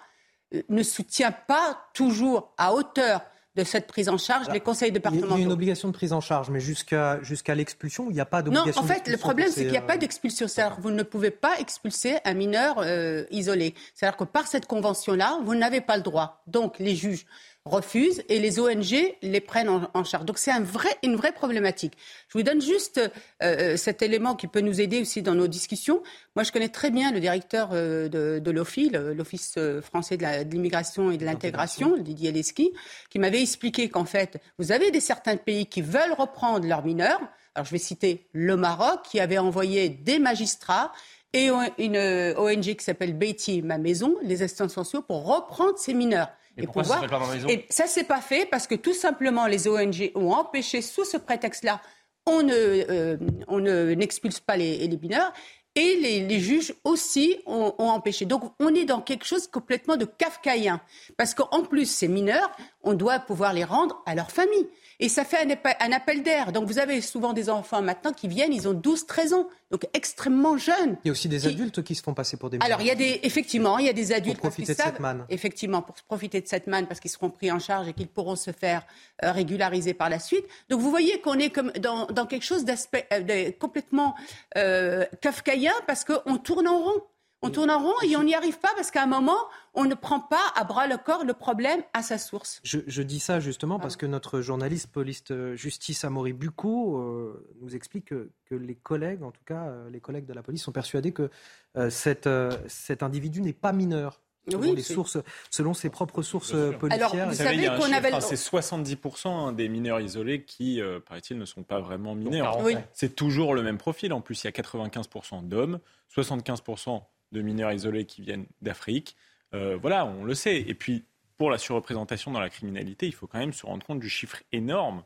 euh, ne soutient pas toujours à hauteur de cette prise en charge les conseils départementaux. Il y a une obligation de prise en charge, mais jusqu'à jusqu'à l'expulsion, il n'y a pas d'obligation. Non, en fait, le problème, c'est qu'il n'y a pas euh, d'expulsion. C'est-à-dire vous ne pouvez pas expulser un mineur euh, isolé. C'est-à-dire que par cette convention-là, vous n'avez pas le droit. Donc, les juges refusent et les ONG les prennent en, charge. Donc c'est un vrai, une vraie problématique. Je vous donne juste euh, euh, cet élément qui peut nous aider aussi dans nos discussions. Moi, je connais très bien le directeur euh, de, de l'OFI, l'Office français de l'immigration et de l'intégration, Didier Leski, qui m'avait expliqué qu'en fait, vous avez des certains pays qui veulent reprendre leurs mineurs. Alors je vais citer le Maroc, qui avait envoyé des magistrats et une ONG qui s'appelle Betty Ma Maison, les assistants sociaux, pour reprendre ces mineurs. Et pourquoi ça se fait pas dans la maison Et ça s'est pas fait parce que tout simplement les ONG ont empêché sous ce prétexte-là, on ne, euh, on ne n'expulse pas les, les mineurs. Et les, les juges aussi ont, ont empêché. Donc on est dans quelque chose complètement de kafkaïen. Parce qu'en plus, ces mineurs, on doit pouvoir les rendre à leur famille. Et ça fait un, appel d'air. Donc vous avez souvent des enfants maintenant qui viennent, ils ont 12-13 ans, donc extrêmement jeunes. Il y a aussi des adultes qui se font passer pour des. Alors, il y a des, effectivement, il y a des adultes Pour profiter de cette manne. Effectivement, pour profiter de cette manne, parce qu'ils seront pris en charge et qu'ils pourront se faire euh, régulariser par la suite. Donc, vous voyez qu'on est comme dans, dans quelque chose d'aspect euh, complètement euh, kafkaïen parce qu'on tourne en rond. On tourne en rond et on n'y arrive pas parce qu'à un moment, on ne prend pas à bras le corps le problème à sa source. Je, je dis ça justement parce que notre journaliste police euh, justice Amaury Bucco euh, nous explique que, que les collègues, en tout cas euh, les collègues de la police, sont persuadés que euh, cet, euh, cet individu n'est pas mineur. Selon, Oui, les c'est- sources, selon ses propres sources policières. Alors, vous savez, qu'on avait- c'est 70% hein, des mineurs isolés qui, euh, paraît-il, ne sont pas vraiment mineurs. 40 Oui. C'est toujours le même profil. En plus, il y a 95% d'hommes, 75% de mineurs isolés qui viennent d'Afrique. Euh, voilà, on le sait. Et puis, pour la surreprésentation dans la criminalité, il faut quand même se rendre compte du chiffre énorme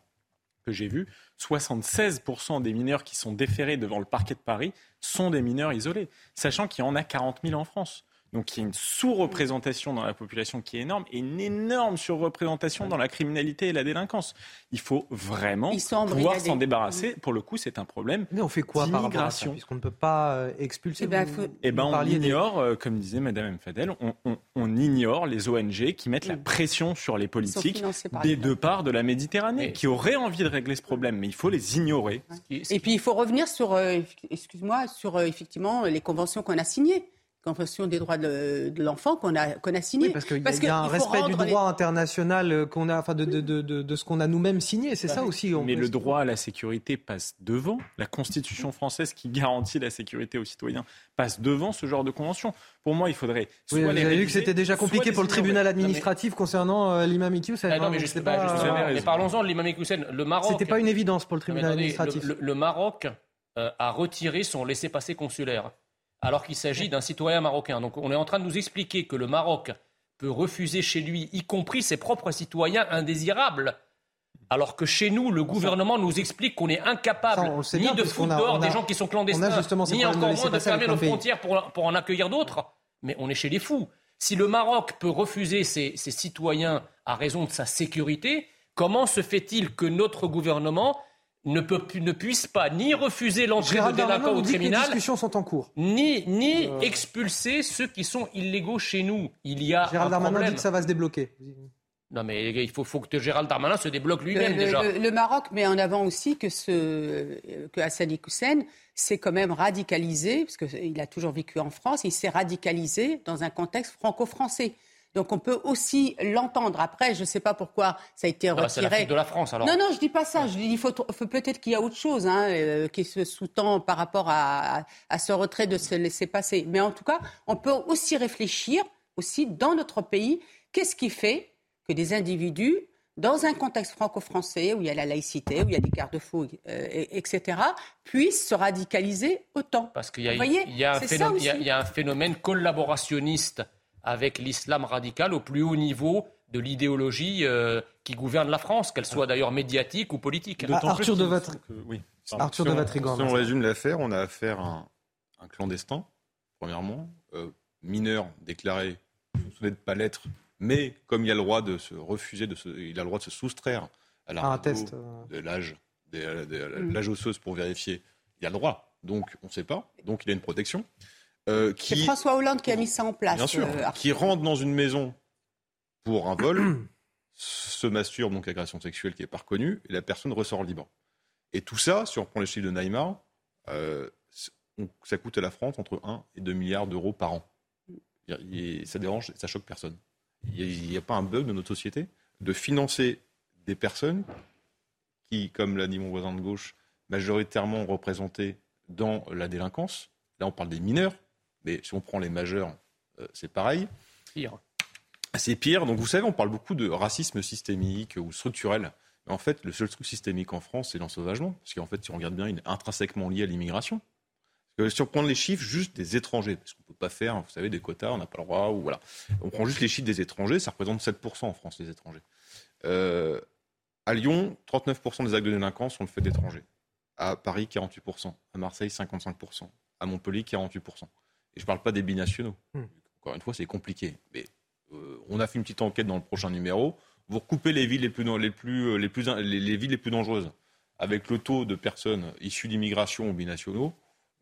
que j'ai vu. 76% des mineurs qui sont déférés devant le parquet de Paris sont des mineurs isolés, sachant qu'il y en a 40 000 en France. Donc il y a une sous-représentation dans la population qui est énorme et une énorme surreprésentation dans la criminalité et la délinquance. Il faut vraiment pouvoir s'en débarrasser. Pour le coup, c'est un problème Mais on fait quoi par rapport à ça. Puisqu'on ne peut pas euh, expulser. Eh faut- ben, vous on des- ignore, euh, comme disait Madame Mfadel, on, on- on ignore les ONG qui mettent la pression sur les politiques des deux parts de la Méditerranée, qui auraient envie de régler ce problème, mais il faut les ignorer. Et puis il faut revenir sur, euh, excuse-moi, sur euh, effectivement les conventions qu'on a signées, convention des droits de, de l'enfant qu'on a qu'on a. Oui, parce qu'il y a, il y a un respect du les- droit international euh, qu'on a, enfin de, de, de, de- de ce qu'on a nous-mêmes signé. C'est ça aussi. on Mais le droit à la sécurité passe devant. La Constitution française qui garantit la sécurité aux citoyens passe devant ce genre de convention. Pour moi, il faudrait soit Oui, vous avez vu que c'était déjà compliqué pour le tribunal Non, mais- administratif concernant euh, l'imam Ah non, mais c'était juste, pas, euh, mais parlons-en de l'imam Iqiyoussen. Le Maroc. C'était pas une évidence pour le Non, mais tribunal attendez, administratif. Le, le- le Maroc euh, a retiré son laissez-passer consulaire, alors qu'il s'agit d'un citoyen marocain. Donc on est en train de nous expliquer que le Maroc peut refuser chez lui, y compris ses propres citoyens indésirables. Alors que chez nous, le gouvernement nous explique qu'on est incapable Ça, ni bien, de foutre dehors des gens qui sont clandestins, ni encore moins de fermer nos frontières pour, pour en accueillir d'autres. Mais on est chez les fous. Si le Maroc peut refuser ses, ses citoyens à raison de sa sécurité, comment se fait-il que notre gouvernement ne, peut, ne puisse pas ni refuser l'entrée de Gérald Darmanin délinquants les discussions sont en cours. ni, ni Euh. expulser ceux qui sont illégaux chez nous Il y a Gérald un Darmanin problème. dit que ça va se débloquer. Non mais il faut, faut que Gérald Darmanin se débloque lui-même le- déjà. le- le Maroc met en avant aussi que, ce, que Hassan Hussein s'est quand même radicalisé, parce qu'il a toujours vécu en France, il s'est radicalisé dans un contexte franco-français. Donc on peut aussi l'entendre. Après, je ne sais pas pourquoi ça a été Ah bah, c'est retiré. l'Afrique de la France alors. Non, non, je dis pas ça. Je dis il faut, faut peut-être qu'il y a autre chose hein, euh, qui se sous-tend par rapport à, à- à ce retrait de se laisser passer. Mais en tout cas, on peut aussi réfléchir aussi dans notre pays. Qu'est-ce qui fait que des individus dans un contexte franco-français où il y a la laïcité, où il y a des garde-fous, euh, et- etc., puissent se radicaliser autant. Parce qu'il c'est y a un phénomène collaborationniste avec l'islam radical au plus haut niveau de l'idéologie euh, qui gouverne la France, qu'elle soit d'ailleurs médiatique ou politique. Ah, Arthur de Vatry. oui. Arthur Si de on- Vatrigan. Si on résume l'affaire, on a affaire à un, un clandestin, premièrement, euh, mineur déclaré, soupçonné de ne pas l'être, mais comme il a le droit de se refuser, de se, il a le droit de se soustraire à la Ah, test, euh. de l'âge, de, de Mm. l'âge osseuse pour vérifier, il a le droit. Donc on ne sait pas, donc il a une protection. Euh, C'est François Hollande qui a mis ça en place. Bien sûr, euh, qui rentre dans une maison pour un vol, se masturbe, donc agression sexuelle qui n'est pas reconnue, et la personne ressort libre. Et tout ça, si on reprend les chiffres de Neymar, euh, ça coûte à la France entre 1 et 2 milliards d'euros par an. A- Ça dérange, ça choque personne. Il n'y a, pas un bug de notre société de financer des personnes qui, comme l'a dit mon voisin de gauche, majoritairement représentées dans la délinquance. Là, on parle des mineurs, mais si on prend les majeurs, euh, c'est pareil. Pire. C'est pire. Donc, vous savez, on parle beaucoup de racisme systémique ou structurel. Mais en fait, le seul truc systémique en France, c'est l'ensauvagement. Parce qu'en fait, si on regarde bien, il est intrinsèquement lié à l'immigration. Si on prend les chiffres juste des étrangers, parce qu'on ne peut pas faire, vous savez, des quotas, on n'a pas le droit, ou voilà. On prend juste les chiffres des étrangers, ça représente 7% en France, les étrangers. Euh, à Lyon, 39% des actes de délinquance sont le fait d'étrangers. À Paris, 48%. À Marseille, 55%. À Montpellier, 48%. Et je ne parle pas des binationaux. Hmm. Encore une fois, c'est compliqué. Mais euh, on a fait une petite enquête dans le prochain numéro. Vous recoupez les villes les plus, les plus, les plus, les villes les plus dangereuses avec le taux de personnes issues d'immigration ou binationaux,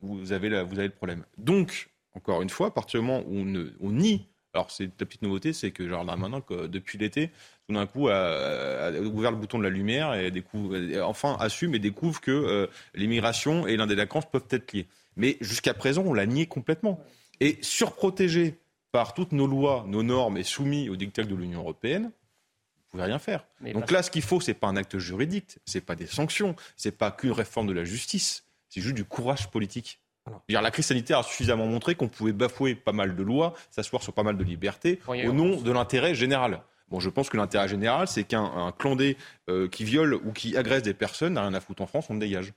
vous avez, vous avez le problème. Donc, encore une fois, à partir du moment où on, on nie, alors c'est la petite nouveauté, c'est que genre maintenant, que depuis l'été, tout d'un coup, a, ouvert le bouton de la lumière et découvre, enfin assume et découvre que euh, l'immigration et l'indélinquance peuvent être liés. Mais jusqu'à présent, on l'a nié complètement. Et surprotégé par toutes nos lois, nos normes et soumis aux dictats de l'Union européenne, vous pouvez rien faire. Donc là, ce qu'il faut, c'est pas un acte juridique, c'est pas des sanctions, c'est pas qu'une réforme de la justice, c'est juste du courage politique. la crise sanitaire a suffisamment montré qu'on pouvait bafouer pas mal de lois, s'asseoir sur pas mal de libertés, au nom de l'intérêt général. Bon, je pense que l'intérêt général, c'est qu'un clandé euh, qui viole ou qui agresse des personnes n'a rien à foutre en France, on le dégage.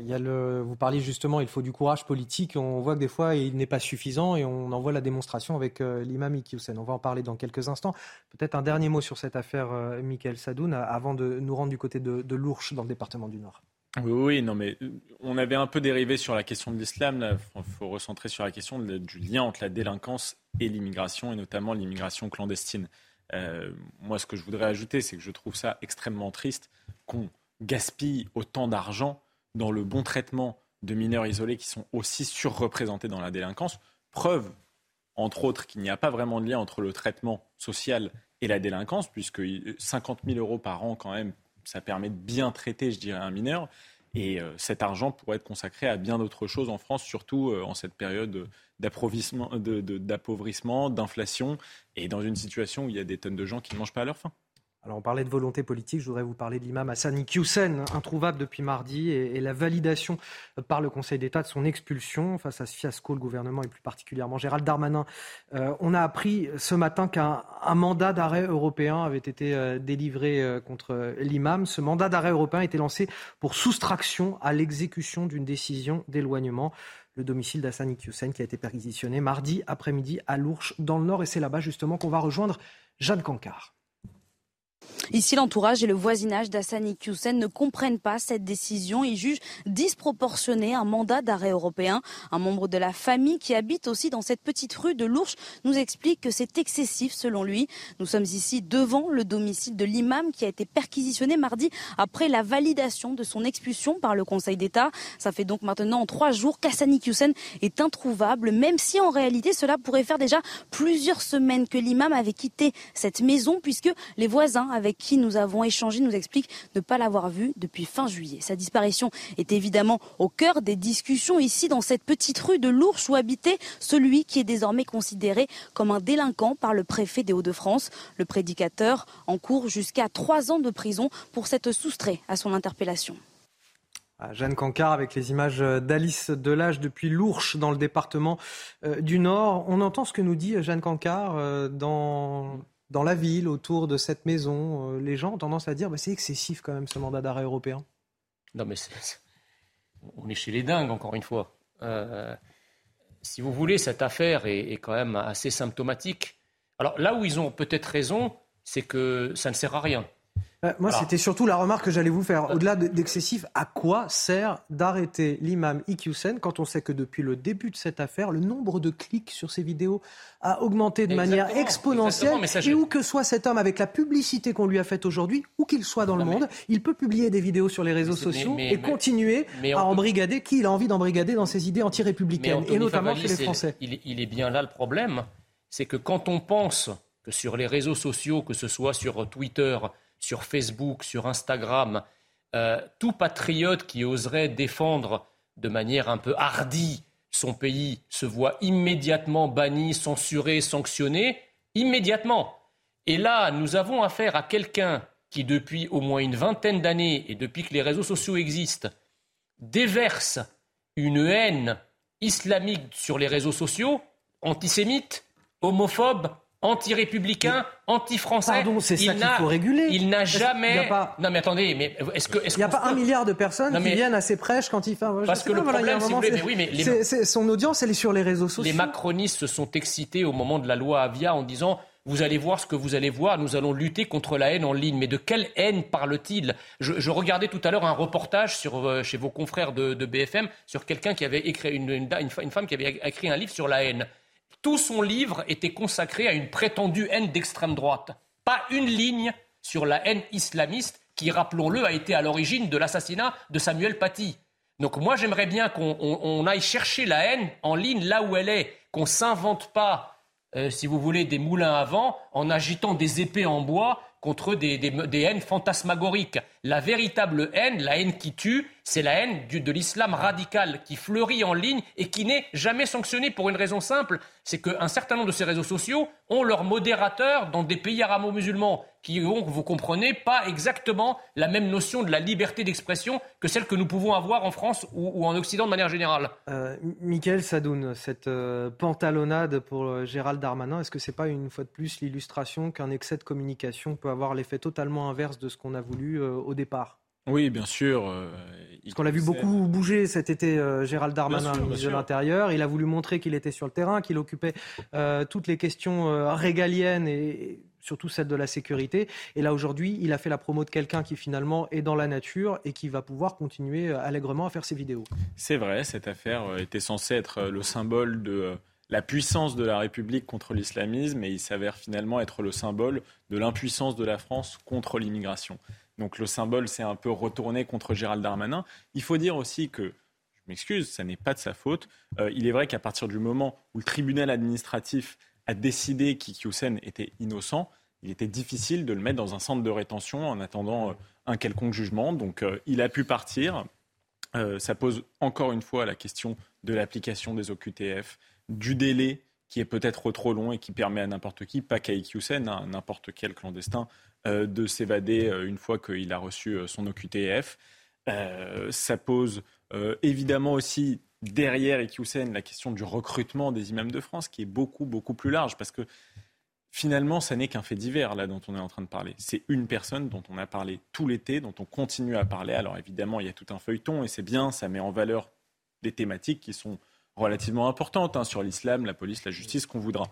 Il y a le, vous parliez justement, il faut du courage politique. On voit que des fois, il n'est pas suffisant et on en voit la démonstration avec euh, l'imam Iqiyoussen. On va en parler dans quelques instants. Peut-être un dernier mot sur cette affaire, euh, Michael Sadoun, avant de nous rendre du côté de, de l'Ourche, dans le département du Nord. Oui, oui, non, mais euh, on avait un peu dérivé sur la question de l'islam. Il faut recentrer sur la question du lien entre la délinquance et l'immigration, et notamment l'immigration clandestine. moi, ce que je voudrais ajouter, c'est que je trouve ça extrêmement triste qu'on gaspille autant d'argent dans le bon traitement de mineurs isolés qui sont aussi surreprésentés dans la délinquance. Preuve, entre autres, qu'il n'y a pas vraiment de lien entre le traitement social et la délinquance, puisque 50 000 euros par an, quand même, ça permet de bien traiter, je dirais, un mineur. Et euh, cet argent pourrait être consacré à bien d'autres choses en France, surtout euh, en cette période d'appauvrissement, d'inflation, et dans une situation où il y a des tonnes de gens qui ne mangent pas à leur faim. Alors on parlait de volonté politique, je voudrais vous parler de l'imam Hassani Hussein, introuvable depuis mardi, et, la validation par le Conseil d'État de son expulsion face à ce fiasco, le gouvernement et plus particulièrement Gérald Darmanin. Euh, on a appris ce matin qu'un mandat d'arrêt européen avait été euh, délivré euh, contre l'imam. Ce mandat d'arrêt européen a été lancé pour soustraction à l'exécution d'une décision d'éloignement le domicile d'Hassani Hussein qui a été perquisitionné mardi après-midi à Lourches dans le Nord. Et c'est là-bas justement qu'on va rejoindre Jeanne Cancard. Ici, l'entourage et le voisinage d'Assani Hussein ne comprennent pas cette décision. Ils jugent disproportionné un mandat d'arrêt européen. Un membre de la famille qui habite aussi dans cette petite rue de l'Ourche nous explique que c'est excessif selon lui. Nous sommes ici devant le domicile de l'imam qui a été perquisitionné mardi après la validation de son expulsion par le Conseil d'État. Ça fait donc maintenant trois jours qu'Assani Hussein est introuvable, même si en réalité cela pourrait faire déjà plusieurs semaines que l'imam avait quitté cette maison puisque les voisins avec qui nous avons échangé nous explique ne pas l'avoir vu depuis fin juillet. Sa disparition est évidemment au cœur des discussions ici dans cette petite rue de l'Ourche où habitait celui qui est désormais considéré comme un délinquant par le préfet des Hauts-de-France. Le prédicateur encourt jusqu'à trois ans de prison pour s'être soustrait à son interpellation. Jeanne Cancard avec les images d'Alice Delage depuis l'Ourche dans le département euh, du Nord. On entend ce que nous dit Jeanne Cancard euh, dans dans la ville, autour de cette maison, euh, les gens ont tendance à dire bah, c'est excessif quand même ce mandat d'arrêt européen. Non, mais on est chez les dingues, encore une fois. Euh, si vous voulez, cette affaire est, quand même assez symptomatique. Alors là où ils ont peut-être raison, c'est que ça ne sert à rien. Euh, moi, c'était surtout la remarque que j'allais vous faire. Au-delà d'excessif, à quoi sert d'arrêter l'imam Iqiyoussen quand on sait que depuis le début de cette affaire, le nombre de clics sur ces vidéos a augmenté de manière exponentielle Et où que soit cet homme avec la publicité qu'on lui a faite aujourd'hui, où qu'il soit dans le monde, il peut publier des vidéos sur les réseaux sociaux et continuer à embrigader qui il a envie d'embrigader dans ses idées anti-républicaines, et notamment chez les Français. il est bien là le problème, c'est que quand on pense que sur les réseaux sociaux, que ce soit sur Twitter, sur Facebook, sur Instagram, euh, tout patriote qui oserait défendre de manière un peu hardie son pays se voit immédiatement banni, censuré, sanctionné, immédiatement. Et là, nous avons affaire à quelqu'un qui, depuis au moins une vingtaine d'années, et depuis que les réseaux sociaux existent, déverse une haine islamique sur les réseaux sociaux, antisémite, homophobe, anti-républicain, anti-français. Pardon, c'est ça Il qu'il n'a- faut réguler. Il n'a jamais. a pas- Non mais attendez, mais est-ce que est-ce Il n'y a pas un milliard de personnes Non, qui mais- viennent à ses prêches quand il fait. je Parce que pas, le voilà, il problème, si vous voulez, c'est- mais oui, mais les- c'est- c'est- son audience, elle est sur les réseaux sociaux. Les macronistes se sont excités au moment de la loi Avia en disant vous allez voir ce que vous allez voir, nous allons lutter contre la haine en ligne. Mais de quelle haine parle-t-il? Je, je regardais tout à l'heure un reportage sur, euh, chez vos confrères de, de BFM sur quelqu'un qui avait écrit, une, une, une fa- une femme qui avait écrit un livre sur la haine. Tout son livre était consacré à une prétendue haine d'extrême droite. Pas une ligne sur la haine islamiste qui, rappelons-le, a été à l'origine de l'assassinat de Samuel Paty. Donc moi, j'aimerais bien qu'on on- on aille chercher la haine en ligne là où elle est, qu'on s'invente pas, euh, si vous voulez, des moulins à vent en agitant des épées en bois contre des, haines fantasmagoriques. La véritable haine, la haine qui tue, c'est la haine de l'islam radical qui fleurit en ligne et qui n'est jamais sanctionné pour une raison simple, c'est qu'un certain nombre de ces réseaux sociaux ont leurs modérateurs dans des pays arabo-musulmans qui ont, vous comprenez, pas exactement la même notion de la liberté d'expression que celle que nous pouvons avoir en France ou, ou en Occident de manière générale. Euh, Michael Sadoun, cette euh, pantalonnade pour euh, Gérald Darmanin, est-ce que c'est pas une fois de plus l'illustration qu'un excès de communication peut avoir l'effet totalement inverse de ce qu'on a voulu euh, au départ? Oui, bien sûr. euh, Parce qu'on l'a vu beaucoup bouger cet été, euh, Gérald Darmanin, ministre de l'Intérieur. Il a voulu montrer qu'il était sur le terrain, qu'il occupait euh, toutes les questions euh, régaliennes et, et surtout celle de la sécurité. Et là, aujourd'hui, il a fait la promo de quelqu'un qui finalement est dans la nature et qui va pouvoir continuer euh, allègrement à faire ses vidéos. C'est vrai, cette affaire euh, était censée être euh, le symbole de la puissance de la République contre l'islamisme et il s'avère finalement être le symbole de l'impuissance de la France contre l'immigration. Donc le symbole s'est un peu retourné contre Gérald Darmanin. Il faut dire aussi que, je m'excuse, ça n'est pas de sa faute. Il est vrai qu'à partir du moment où le tribunal administratif a décidé qu'Iki Houssen était innocent, il était difficile de le mettre dans un centre de rétention en attendant euh, un quelconque jugement. Donc euh, il a pu partir. Euh, ça pose encore une fois la question de l'application des OQTF, du délai qui est peut-être trop long et qui permet à n'importe qui, pas qu'à hein, à n'importe quel clandestin, de s'évader une fois qu'il a reçu son OQTF. Ça pose évidemment aussi derrière Iqiyoussen la question du recrutement des imams de France, qui est beaucoup, beaucoup plus large, parce que finalement, ça n'est qu'un fait divers, là, dont on est en train de parler. C'est une personne dont on a parlé tout l'été, dont on continue à parler. Alors évidemment, il y a tout un feuilleton, et c'est bien, ça met en valeur des thématiques qui sont relativement importantes, hein, sur l'islam, la police, la justice, qu'on voudra.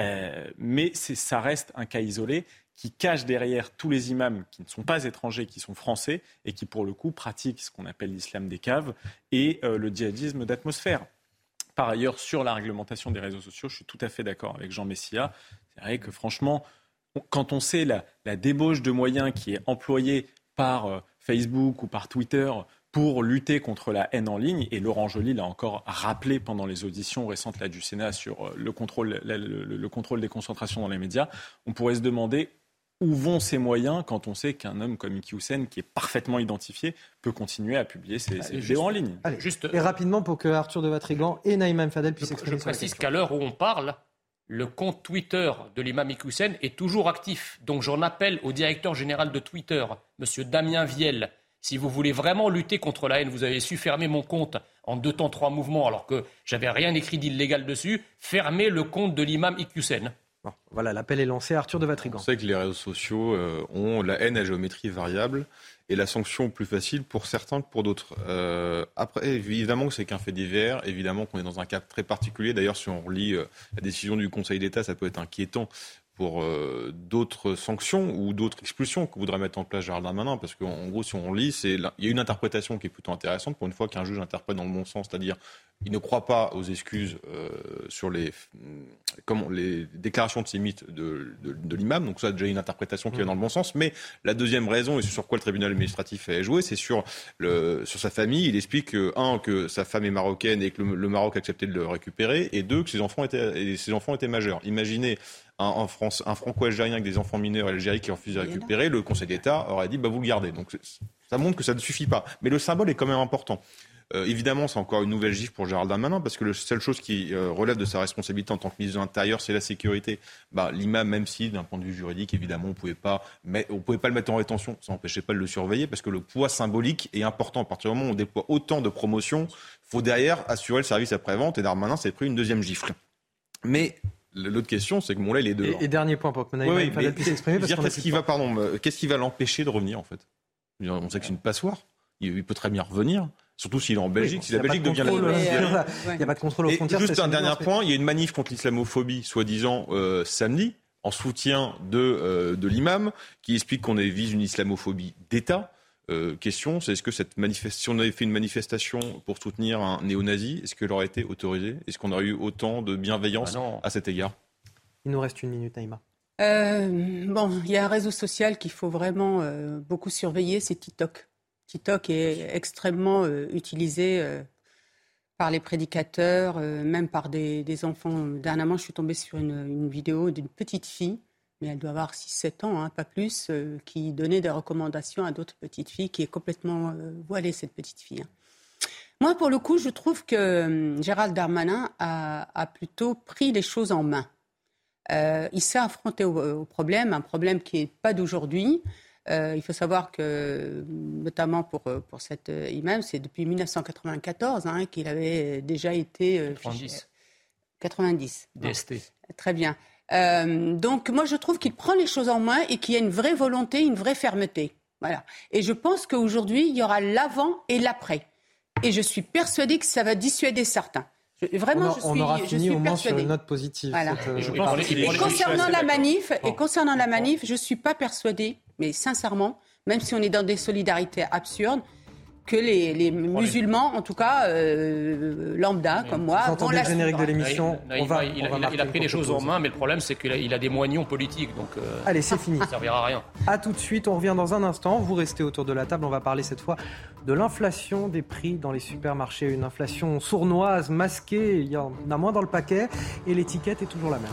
Euh, mais ça reste un cas isolé qui cache derrière tous les imams qui ne sont pas étrangers, qui sont français, et qui, pour le coup, pratiquent ce qu'on appelle l'islam des caves et euh, le djihadisme d'atmosphère. Par ailleurs, sur la réglementation des réseaux sociaux, je suis tout à fait d'accord avec Jean Messia. C'est vrai que franchement, quand on sait la, la débauche de moyens qui est employée par euh, Facebook ou par Twitter pour lutter contre la haine en ligne, et Laurent Joly l'a encore rappelé pendant les auditions récentes là, du Sénat sur euh, le contrôle, la- le, le- le contrôle des concentrations dans les médias, on pourrait se demander où vont ces moyens quand on sait qu'un homme comme Iki Houssen, qui est parfaitement identifié, peut continuer à publier ses, ses Allez, vidéos juste- en ligne. Allez, Juste- et rapidement pour que Arthur de Vatrigan et Naïm Fadel puissent Je s'exprimer sur la précise qu'à l'heure où on parle, le compte Twitter de l'imam Iqiyoussen est toujours actif. Donc j'en appelle au directeur général de Twitter, M. Damien Viel. Si vous voulez vraiment lutter contre la haine, vous avez su fermer mon compte en deux temps, trois mouvements, alors que j'avais rien écrit d'illégal dessus. Fermez le compte de l'imam Iqiyoussen. Bon, voilà, l'appel est lancé. Arthur de Vatrigan. On sait que les réseaux sociaux euh, ont la haine à géométrie variable et la sanction plus facile pour certains que pour d'autres. Euh, après, évidemment que c'est qu'un fait divers, évidemment qu'on est dans un cas très particulier. D'ailleurs, si on relit euh, la décision du Conseil d'État, ça peut être inquiétant pour euh, d'autres sanctions ou d'autres expulsions que voudrait mettre en place Gérald Darmanin. Parce qu'en gros, si on lit, c'est la- il y a une interprétation qui est plutôt intéressante pour une fois qu'un juge interprète dans le bon sens, c'est-à-dire il ne croit pas aux excuses euh, sur les, comment, les déclarations de mythes de, de, de l'imam. Donc ça, déjà une interprétation qui va dans le bon sens. Mais la deuxième raison, et c'est sur quoi le tribunal administratif a joué, c'est sur, le, sur sa famille. Il explique, que, un, que sa femme est marocaine et que le, le Maroc a accepté de le récupérer, et deux, que ses enfants étaient, et ses enfants étaient majeurs. Imaginez un, un, France, un franco-algérien avec des enfants mineurs algériens qui refusent de récupérer, le Conseil d'État aurait dit bah, vous le gardez. Donc ça montre que ça ne suffit pas. Mais le symbole est quand même important. Euh, évidemment, c'est encore une nouvelle gifle pour Gérald Darmanin, parce que la seule chose qui euh, relève de sa responsabilité en tant que ministre de l'Intérieur, c'est la sécurité. Bah, L'imam, même si, d'un point de vue juridique, évidemment, on pouvait pas, mais on pouvait pas le mettre en rétention, ça n'empêchait pas de le surveiller, parce que le poids symbolique est important. À partir du moment où on déploie autant de promotions, faut derrière assurer le service après-vente, et Darmanin s'est pris une deuxième gifle. Mais L'autre question, c'est que mon lait, il est dehors. Et, dernier point pour que Oui, Fadel mais- puisse s'exprimer. parce qu'on a Qu'est-ce plus qui va, temps. pardon, qu'est-ce qui va l'empêcher de revenir, en fait? On sait que c'est une passoire. Il, il peut très bien revenir. Surtout s'il est en Belgique. Oui, si la Belgique de devient la contrôle, euh, Il n'y a pas de contrôle aux et frontières. juste un dernier point, il y a une manif contre l'islamophobie, soi-disant euh, samedi, en soutien de, euh, de l'imam, qui explique qu'on vise une islamophobie d'État. Euh, question, c'est est-ce que cette manifestation, si on avait fait une manifestation pour soutenir un néo-nazi, est-ce qu'elle aurait été autorisée? Est-ce qu'on aurait eu autant de bienveillance Ah non. à cet égard? Il nous reste une minute, Naïma. Euh, bon, il y a un réseau social qu'il faut vraiment euh, beaucoup surveiller, c'est TikTok. TikTok est extrêmement euh, utilisé euh, par les prédicateurs, euh, même par des, des enfants. Dernièrement, je suis tombée sur une, une vidéo d'une petite fille, mais elle doit avoir 6-7 ans, hein, pas plus, euh, qui donnait des recommandations à d'autres petites filles, qui est complètement euh, voilée, cette petite fille. hein. Moi, pour le coup, je trouve que euh, Gérald Darmanin a, a plutôt pris les choses en main. Euh, il s'est affronté au, au problème, un problème qui n'est pas d'aujourd'hui. Euh, il faut savoir que, notamment pour, pour cet imam, c'est depuis 1994 hein, qu'il avait déjà été... euh, 90. fiché- 90. bon. DST. Très bien. Euh, donc moi je trouve qu'il prend les choses en main et qu'il y a une vraie volonté, une vraie fermeté. Voilà. Et je pense qu'aujourd'hui il y aura l'avant et l'après. Et je suis persuadée que ça va dissuader certains. Je- vraiment, on, a- je on suis, aura je fini suis au moins sur une note positive. Voilà. cette, euh, Et je pense partie. qu'il Et est- concernant la manif, Bon. et concernant la manif, je suis pas persuadée, mais sincèrement, même si on est dans des solidarités absurdes, que les, les musulmans, en tout cas euh, lambda comme moi, Vous vont entendez le générique de l'émission. Naïma, On va, il, il a- marquer il a pris les choses en main, mais le problème, c'est qu'il a, il a des moignons politiques, donc euh, Allez, c'est fini. ça ne servira à rien. À tout de suite, on revient dans un instant. Vous restez autour de la table. On va parler cette fois de l'inflation des prix dans les supermarchés. Une inflation sournoise, masquée. Il y en a moins dans le paquet et l'étiquette est toujours la même.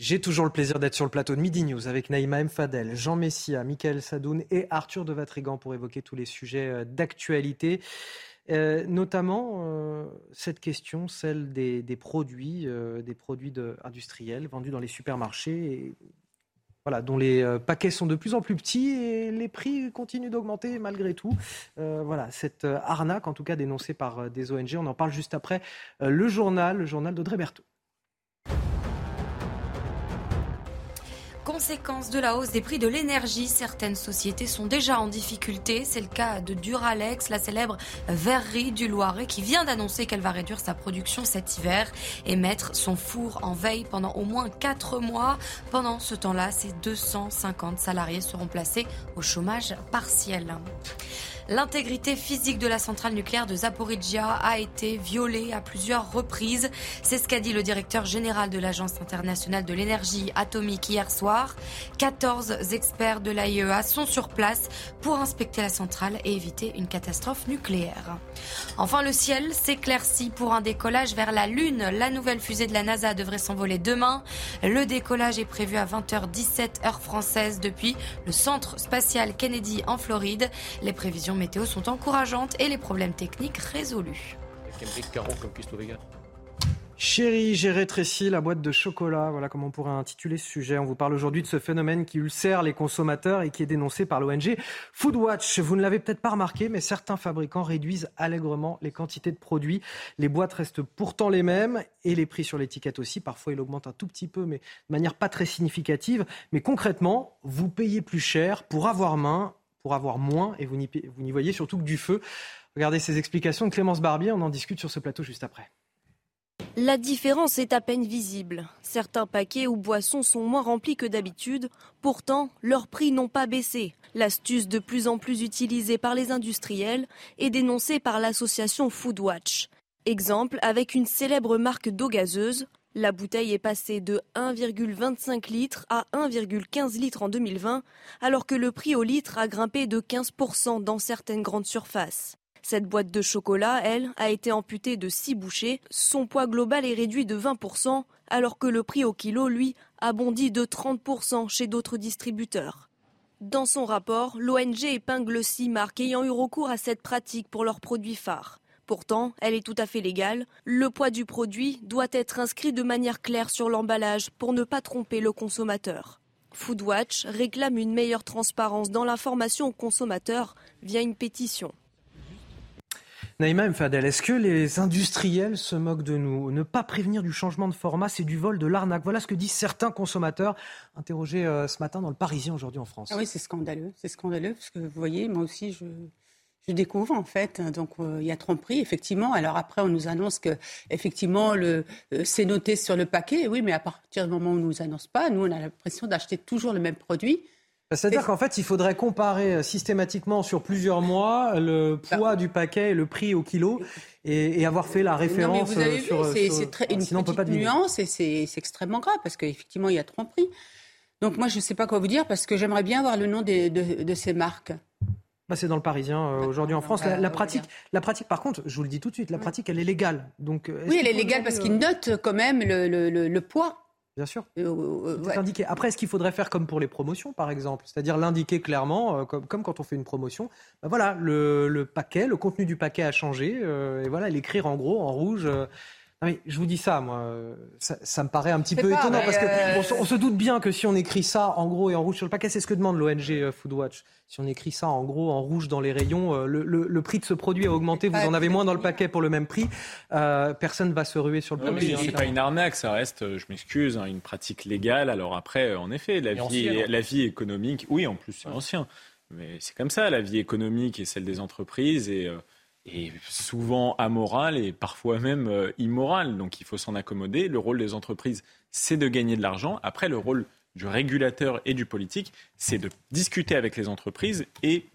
J'ai toujours le plaisir d'être sur le plateau de Midi News avec Naïma M. Fadel, Jean Messia, Michael Sadoun et Arthur de Vatrigan pour évoquer tous les sujets euh, d'actualité. Euh, notamment euh, cette question, celle des, produits, des produits industriels vendus dans les supermarchés, voilà, dont les paquets sont de plus en plus petits et les prix continuent d'augmenter malgré tout. Voilà, cette arnaque, en tout cas dénoncée par des ONG, on en parle juste après le journal, le journal d'Audrey Berthaud. Conséquence de la hausse des prix de l'énergie, certaines sociétés sont déjà en difficulté. C'est le cas de Duralex, la célèbre verrerie du Loiret, qui vient d'annoncer qu'elle va réduire sa production cet hiver et mettre son four en veille pendant au moins 4 mois. Pendant ce temps-là, ses 250 salariés seront placés au chômage partiel. L'intégrité physique de la centrale nucléaire de Zaporizhia a été violée à plusieurs reprises. C'est ce qu'a dit le directeur général de l'Agence internationale de l'énergie atomique hier soir. 14 experts de l'AIEA sont sur place pour inspecter la centrale et éviter une catastrophe nucléaire. Enfin, le ciel s'éclaircit pour un décollage vers la Lune. La nouvelle fusée de la NASA devrait s'envoler demain. Le décollage est prévu à 20h17 heure française depuis le centre spatial Kennedy en Floride. Les prévisions météo sont encourageantes et les problèmes techniques résolus. Chérie, j'ai rétréci la boîte de chocolat. Voilà comment on pourrait intituler ce sujet. On vous parle aujourd'hui de ce phénomène qui ulcère les consommateurs et qui est dénoncé par l'ONG Foodwatch. Vous ne l'avez peut-être pas remarqué, mais certains fabricants réduisent allègrement les quantités de produits. Les boîtes restent pourtant les mêmes et les prix sur l'étiquette aussi. Parfois, il augmente un tout petit peu, mais de manière pas très significative. Mais concrètement, vous payez plus cher pour avoir main, pour avoir moins, et vous n'y voyez surtout que du feu. Regardez ces explications de Clémence Barbier. On en discute sur ce plateau juste après. La différence est à peine visible. Certains paquets ou boissons sont moins remplis que d'habitude. Pourtant, leurs prix n'ont pas baissé. L'astuce de plus en plus utilisée par les industriels est dénoncée par l'association Foodwatch. Exemple avec une célèbre marque d'eau gazeuse. La bouteille est passée de 1,25 litres à 1,15 litres en 2020, alors que le prix au litre a grimpé de 15% dans certaines grandes surfaces. Cette boîte de chocolat, elle, a été amputée de 6 bouchées. Son poids global est réduit de 20%, alors que le prix au kilo, lui, a bondi de 30% chez d'autres distributeurs. Dans son rapport, l'ONG épingle six marques ayant eu recours à cette pratique pour leurs produits phares. Pourtant, elle est tout à fait légale. Le poids du produit doit être inscrit de manière claire sur l'emballage pour ne pas tromper le consommateur. Foodwatch réclame une meilleure transparence dans l'information aux consommateurs via une pétition. Naïma Mfadel, est-ce que les industriels se moquent de nous? Ne pas prévenir du changement de format, c'est du vol, de l'arnaque. Voilà ce que disent certains consommateurs interrogés euh, ce matin dans le Parisien aujourd'hui en France. Ah oui, c'est scandaleux. C'est scandaleux parce que vous voyez, moi aussi, je, je découvre en fait. Donc euh, il y a tromperie effectivement. Alors après on nous annonce que effectivement le euh, c'est noté sur le paquet. Oui, mais à partir du moment où on nous annonce pas, nous on a l'impression d'acheter toujours le même produit. C'est-à-dire qu'en fait, il faudrait comparer euh, systématiquement sur plusieurs mois le poids du paquet et le prix au kilo et, avoir fait la référence non, mais vous avez sur. C'est une Sinon, petite pas nuance et c'est extrêmement grave parce qu'effectivement, il y a tromperie. Donc moi, je ne sais pas quoi vous dire parce que j'aimerais bien voir le nom de ces marques. Bah, c'est dans le Parisien euh, aujourd'hui en France. La, pratique, la pratique, par contre, je vous le dis tout de suite, la pratique, elle est légale. Donc, euh, oui, elle est légale parce qu'il note quand même le, poids. Bien sûr. Euh, indiqué. Après, est-ce qu'il faudrait faire comme pour les promotions, par exemple? C'est-à-dire l'indiquer clairement, comme, comme, quand on fait une promotion. Bah, voilà, le, paquet, le contenu du paquet a changé. et voilà, l'écrire en gros, en rouge. Ah je vous dis ça, moi, ça, me paraît un petit peu étonnant parce qu'on on se doute bien que si on écrit ça en gros et en rouge sur le paquet, c'est ce que demande l'ONG Foodwatch si on écrit ça en gros en rouge dans les rayons, euh, le, prix de ce produit a augmenté, vous en avez moins dans le paquet pour le même prix, euh, personne va se ruer sur le produit. c'est pas une arnaque, ça reste, euh, je m'excuse, hein, une pratique légale. Alors après, en effet, la, vie, hein. la vie économique, oui, en plus c'est ancien, mais c'est comme ça, la vie économique et celle des entreprises est, souvent amorale et parfois même immorale. Donc il faut s'en accommoder. Le rôle des entreprises, c'est de gagner de l'argent. Après, le rôle du régulateur et du politique, c'est de discuter avec les entreprises et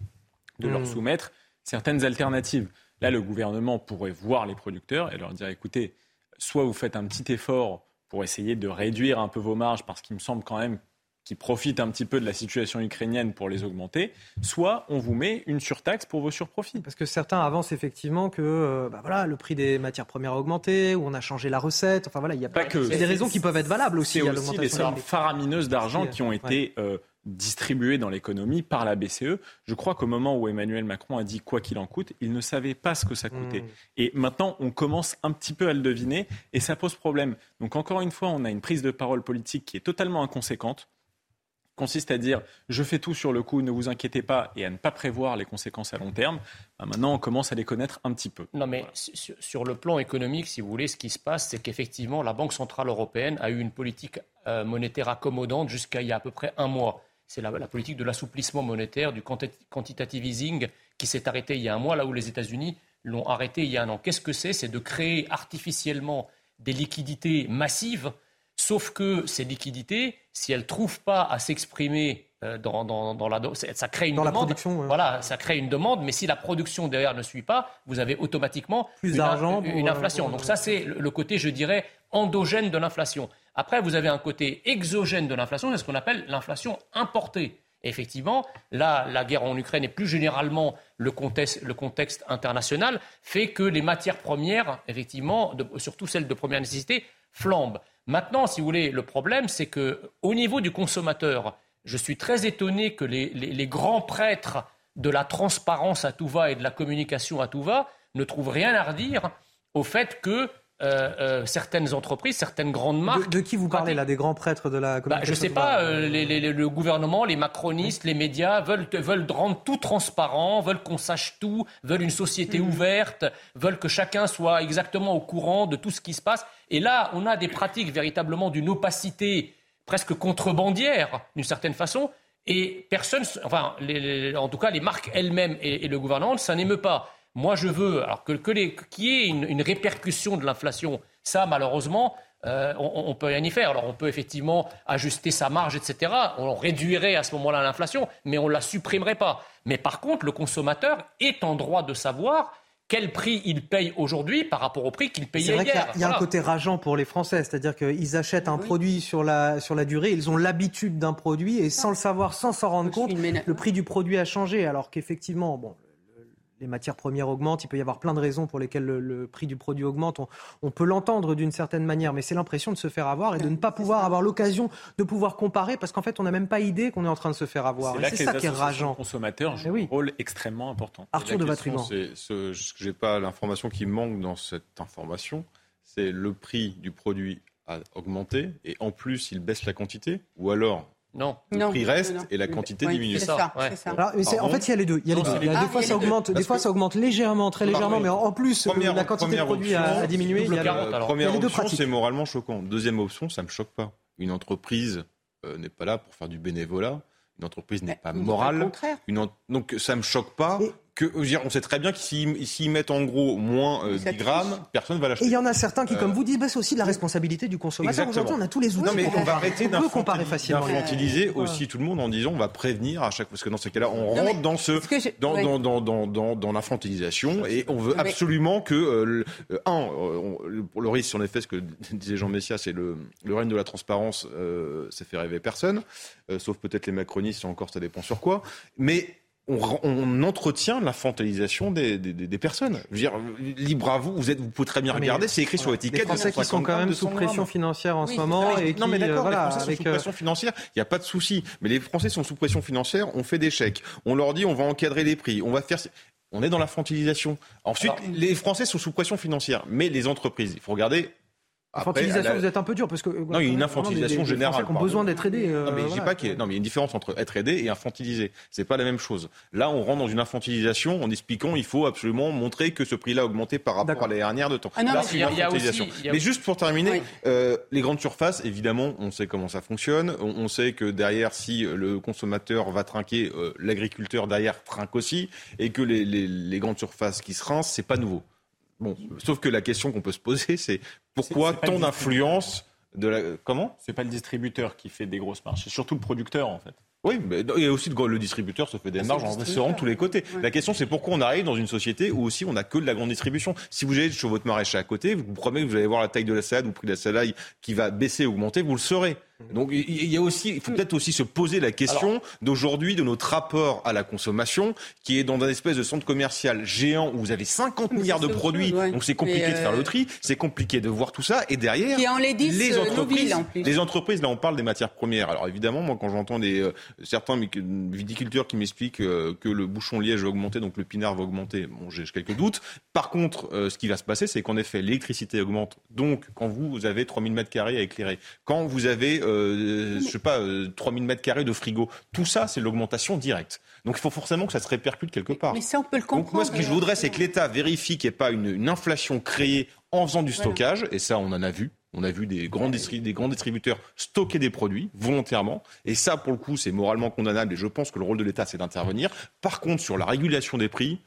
de leur mmh. soumettre certaines alternatives. Là, le gouvernement pourrait voir les producteurs et leur dire, écoutez, soit vous faites un petit effort pour essayer de réduire un peu vos marges, parce qu'il me semble quand même qui profitent un petit peu de la situation ukrainienne pour les augmenter, soit on vous met une surtaxe pour vos surprofits. Parce que certains avancent effectivement que euh, bah voilà, le prix des matières premières a augmenté, ou on a changé la recette. Enfin voilà, il y a pas que. des raisons qui peuvent être valables aussi. C'est aussi des sommes faramineuses d'argent qui ont été euh, distribuées dans l'économie par la BCE. Je crois qu'au moment où Emmanuel Macron a dit quoi qu'il en coûte, il ne savait pas ce que ça coûtait. Hmm. Et maintenant, on commence un petit peu à le deviner et ça pose problème. Donc encore une fois, on a une prise de parole politique qui est totalement inconséquente consiste à dire je fais tout sur le coup, ne vous inquiétez pas, et à ne pas prévoir les conséquences à long terme, bah, maintenant on commence à les connaître un petit peu. Non, mais sur, le plan économique, si vous voulez, ce qui se passe, c'est qu'effectivement, la Banque Centrale Européenne a eu une politique euh, monétaire accommodante jusqu'à il y a à peu près un mois. C'est la, politique de l'assouplissement monétaire, du quantitative easing qui s'est arrêté il y a un mois, là où les États-Unis l'ont arrêté il y a un an. Qu'est-ce que c'est? C'est de créer artificiellement des liquidités massives Sauf que ces liquidités, si elles ne trouvent pas à s'exprimer euh, dans, dans, la ça crée une demande. Voilà, ça crée une demande, mais si la production derrière ne suit pas, vous avez automatiquement Plus une, d'argent une, inflation. Donc ça, c'est le côté, je dirais, endogène de l'inflation. Après, vous avez un côté exogène de l'inflation, c'est ce qu'on appelle l'inflation importée. effectivement, là, la guerre en Ukraine et plus généralement le contexte, le contexte international fait que les matières premières, effectivement, surtout celles de première nécessité, flambent. Maintenant, si vous voulez, le problème, c'est que au niveau du consommateur, je suis très étonné que les, grands prêtres de la transparence à tout va et de la communication à tout va ne trouvent rien à redire au fait que euh, euh, certaines entreprises, certaines grandes marques. De, qui vous parlez là, des grands prêtres de la bah, Je ne sais pas, euh, le gouvernement, les macronistes, les médias veulent, veulent rendre tout transparent, veulent qu'on sache tout, veulent une société hmm. ouverte, veulent que chacun soit exactement au courant de tout ce qui se passe. Et là, on a des pratiques véritablement d'une opacité presque contrebandière, d'une certaine façon, et personne, enfin, en tout cas, les marques elles-mêmes et, le gouvernement, ça n'émeut pas. Moi, je veux alors que, qu'il y ait une, répercussion de l'inflation. Ça, malheureusement, euh, on, peut rien y faire. Alors, on peut effectivement ajuster sa marge, etc. On réduirait à ce moment-là l'inflation, mais on ne la supprimerait pas. Mais par contre, le consommateur est en droit de savoir quel prix il paye aujourd'hui par rapport au prix qu'il payait hier. Il y a, un côté rageant pour les Français, c'est-à-dire qu'ils achètent un produit sur la, sur la durée, ils ont l'habitude d'un produit et sans le savoir, sans s'en rendre compte, le prix du produit a changé. Alors qu'effectivement, bon, les matières premières augmentent, il peut y avoir plein de raisons pour lesquelles le, prix du produit augmente. On, peut l'entendre d'une certaine manière, mais c'est l'impression de se faire avoir et de ne pas pouvoir avoir l'occasion de pouvoir comparer parce qu'en fait, on n'a même pas idée qu'on est en train de se faire avoir. C'est ça qui est rageant. consommateurs jouent un rôle extrêmement important. Arthur de Vatrigan. Ce, je n'ai pas l'information qui manque dans cette information, c'est le prix du produit a augmenté et en plus il baisse la quantité ou alors Non. Le prix reste et la quantité diminue. C'est ça. Alors, en fait, il y a les deux. Il y a les deux. des fois, ça augmente. Des fois, ça augmente légèrement, très légèrement, mais en plus, la quantité de produits a diminué. Il y a Première option, c'est moralement choquant. Deuxième option, ça me choque pas. Une entreprise n'est pas là pour faire du bénévolat. Une entreprise n'est pas morale. Une Donc ça me choque pas que, on sait très bien que s'ils mettent en gros moins euh, 10 grammes, personne ne va l'acheter. Et il y en a certains qui, comme vous dites, bah, c'est aussi de la responsabilité du consommateur. Aujourd'hui, on a tous les outils. Non, mais on va arrêter d'infantiliser aussi tout le monde en disant on va prévenir à chaque parce que dans ces cas-là, on rentre dans ce dans, dans, dans, dans, dans, dans l'infantilisation et on veut absolument que euh, un euh, pour le risque, en effet, ce que disait Jean Messia, c'est le, le règne de la transparence, euh, ça fait rêver personne, euh, sauf peut-être les macronistes, encore ça dépend sur quoi, mais on, entretient l'infantilisation des, des, des, personnes. Je veux dire, libre à vous, vous, êtes, vous pouvez très bien regarder, c'est écrit sur l'étiquette. Les Français qui sont quand même sous pression financière en ce moment. Non, mais, et non, mais d'accord, les Français sont sous pression financière, il n'y a pas de souci. Mais les Français sont sous pression financière, on fait des chèques, on leur dit on va encadrer les prix, on va faire... On est dans l'infantilisation. Ensuite, les Français sont sous pression financière, mais les entreprises, il faut regarder Infantilisation, vous êtes un peu dur parce que non, il y a une infantilisation des, générale. Qui ont besoin d'être aidés. non, mais dis pas qu'il y a... non, mais il y a une différence entre être aidé et infantiliser. C'est pas la même chose. Là, on rentre dans une infantilisation en expliquant il faut absolument montrer que ce prix-là a augmenté par rapport à l'année dernière de temps. Ah non, Là, c'est une infantilisation. Mais juste pour terminer, euh, les grandes surfaces, évidemment, on sait comment ça fonctionne. On, on sait que derrière, si le consommateur va trinquer, euh, l'agriculteur derrière trinque aussi, et que les, les, les grandes surfaces qui se rincent, c'est pas nouveau. Bon, sauf que la question qu'on peut se poser, c'est pourquoi tant d'influence de la. Comment? C'est pas le distributeur qui fait des grosses marges, c'est surtout le producteur en fait. Oui, mais il y a aussi le distributeur se fait des marges en se rend tous les côtés. La question, c'est pourquoi on arrive dans une société où aussi on n'a que de la grande distribution? Si vous allez sur votre maraîcher à côté, vous promettez que vous allez voir la taille de la salade ou le prix de la salade qui va baisser ou augmenter, vous le saurez. Donc il y a aussi, il faut peut-être aussi se poser la question d'aujourd'hui de notre rapport à la consommation, qui est dans un espèce de centre commercial géant où vous avez 50 milliards de produits, ouais. donc c'est compliqué euh... de faire le tri, c'est compliqué de voir tout ça, et derrière les entreprises, en plus. les entreprises, là on parle des matières premières. Alors évidemment, moi quand j'entends des euh, certains viticulteurs qui m'expliquent euh, que le bouchon liège va augmenter, donc le pinard va augmenter, bon j'ai quelques doutes. Par contre, euh, ce qui va se passer, c'est qu'en effet l'électricité augmente. Donc quand vous, vous avez 3000 mètres carrés à éclairer, quand vous avez euh, je sais pas, euh, 3000 mètres carrés de frigo. Tout ça, c'est l'augmentation directe. Donc il faut forcément que ça se répercute quelque part. Mais ça, on peut le comprendre. Donc moi, ce que je voudrais, c'est que l'État vérifie qu'il n'y ait pas une, une, inflation créée en faisant du stockage, voilà. et ça, on en a vu. On a vu des grands, des grands distributeurs stocker des produits volontairement. Et ça, pour le coup, c'est moralement condamnable. Et je pense que le rôle de l'État, c'est d'intervenir. Par contre, sur la régulation des prix,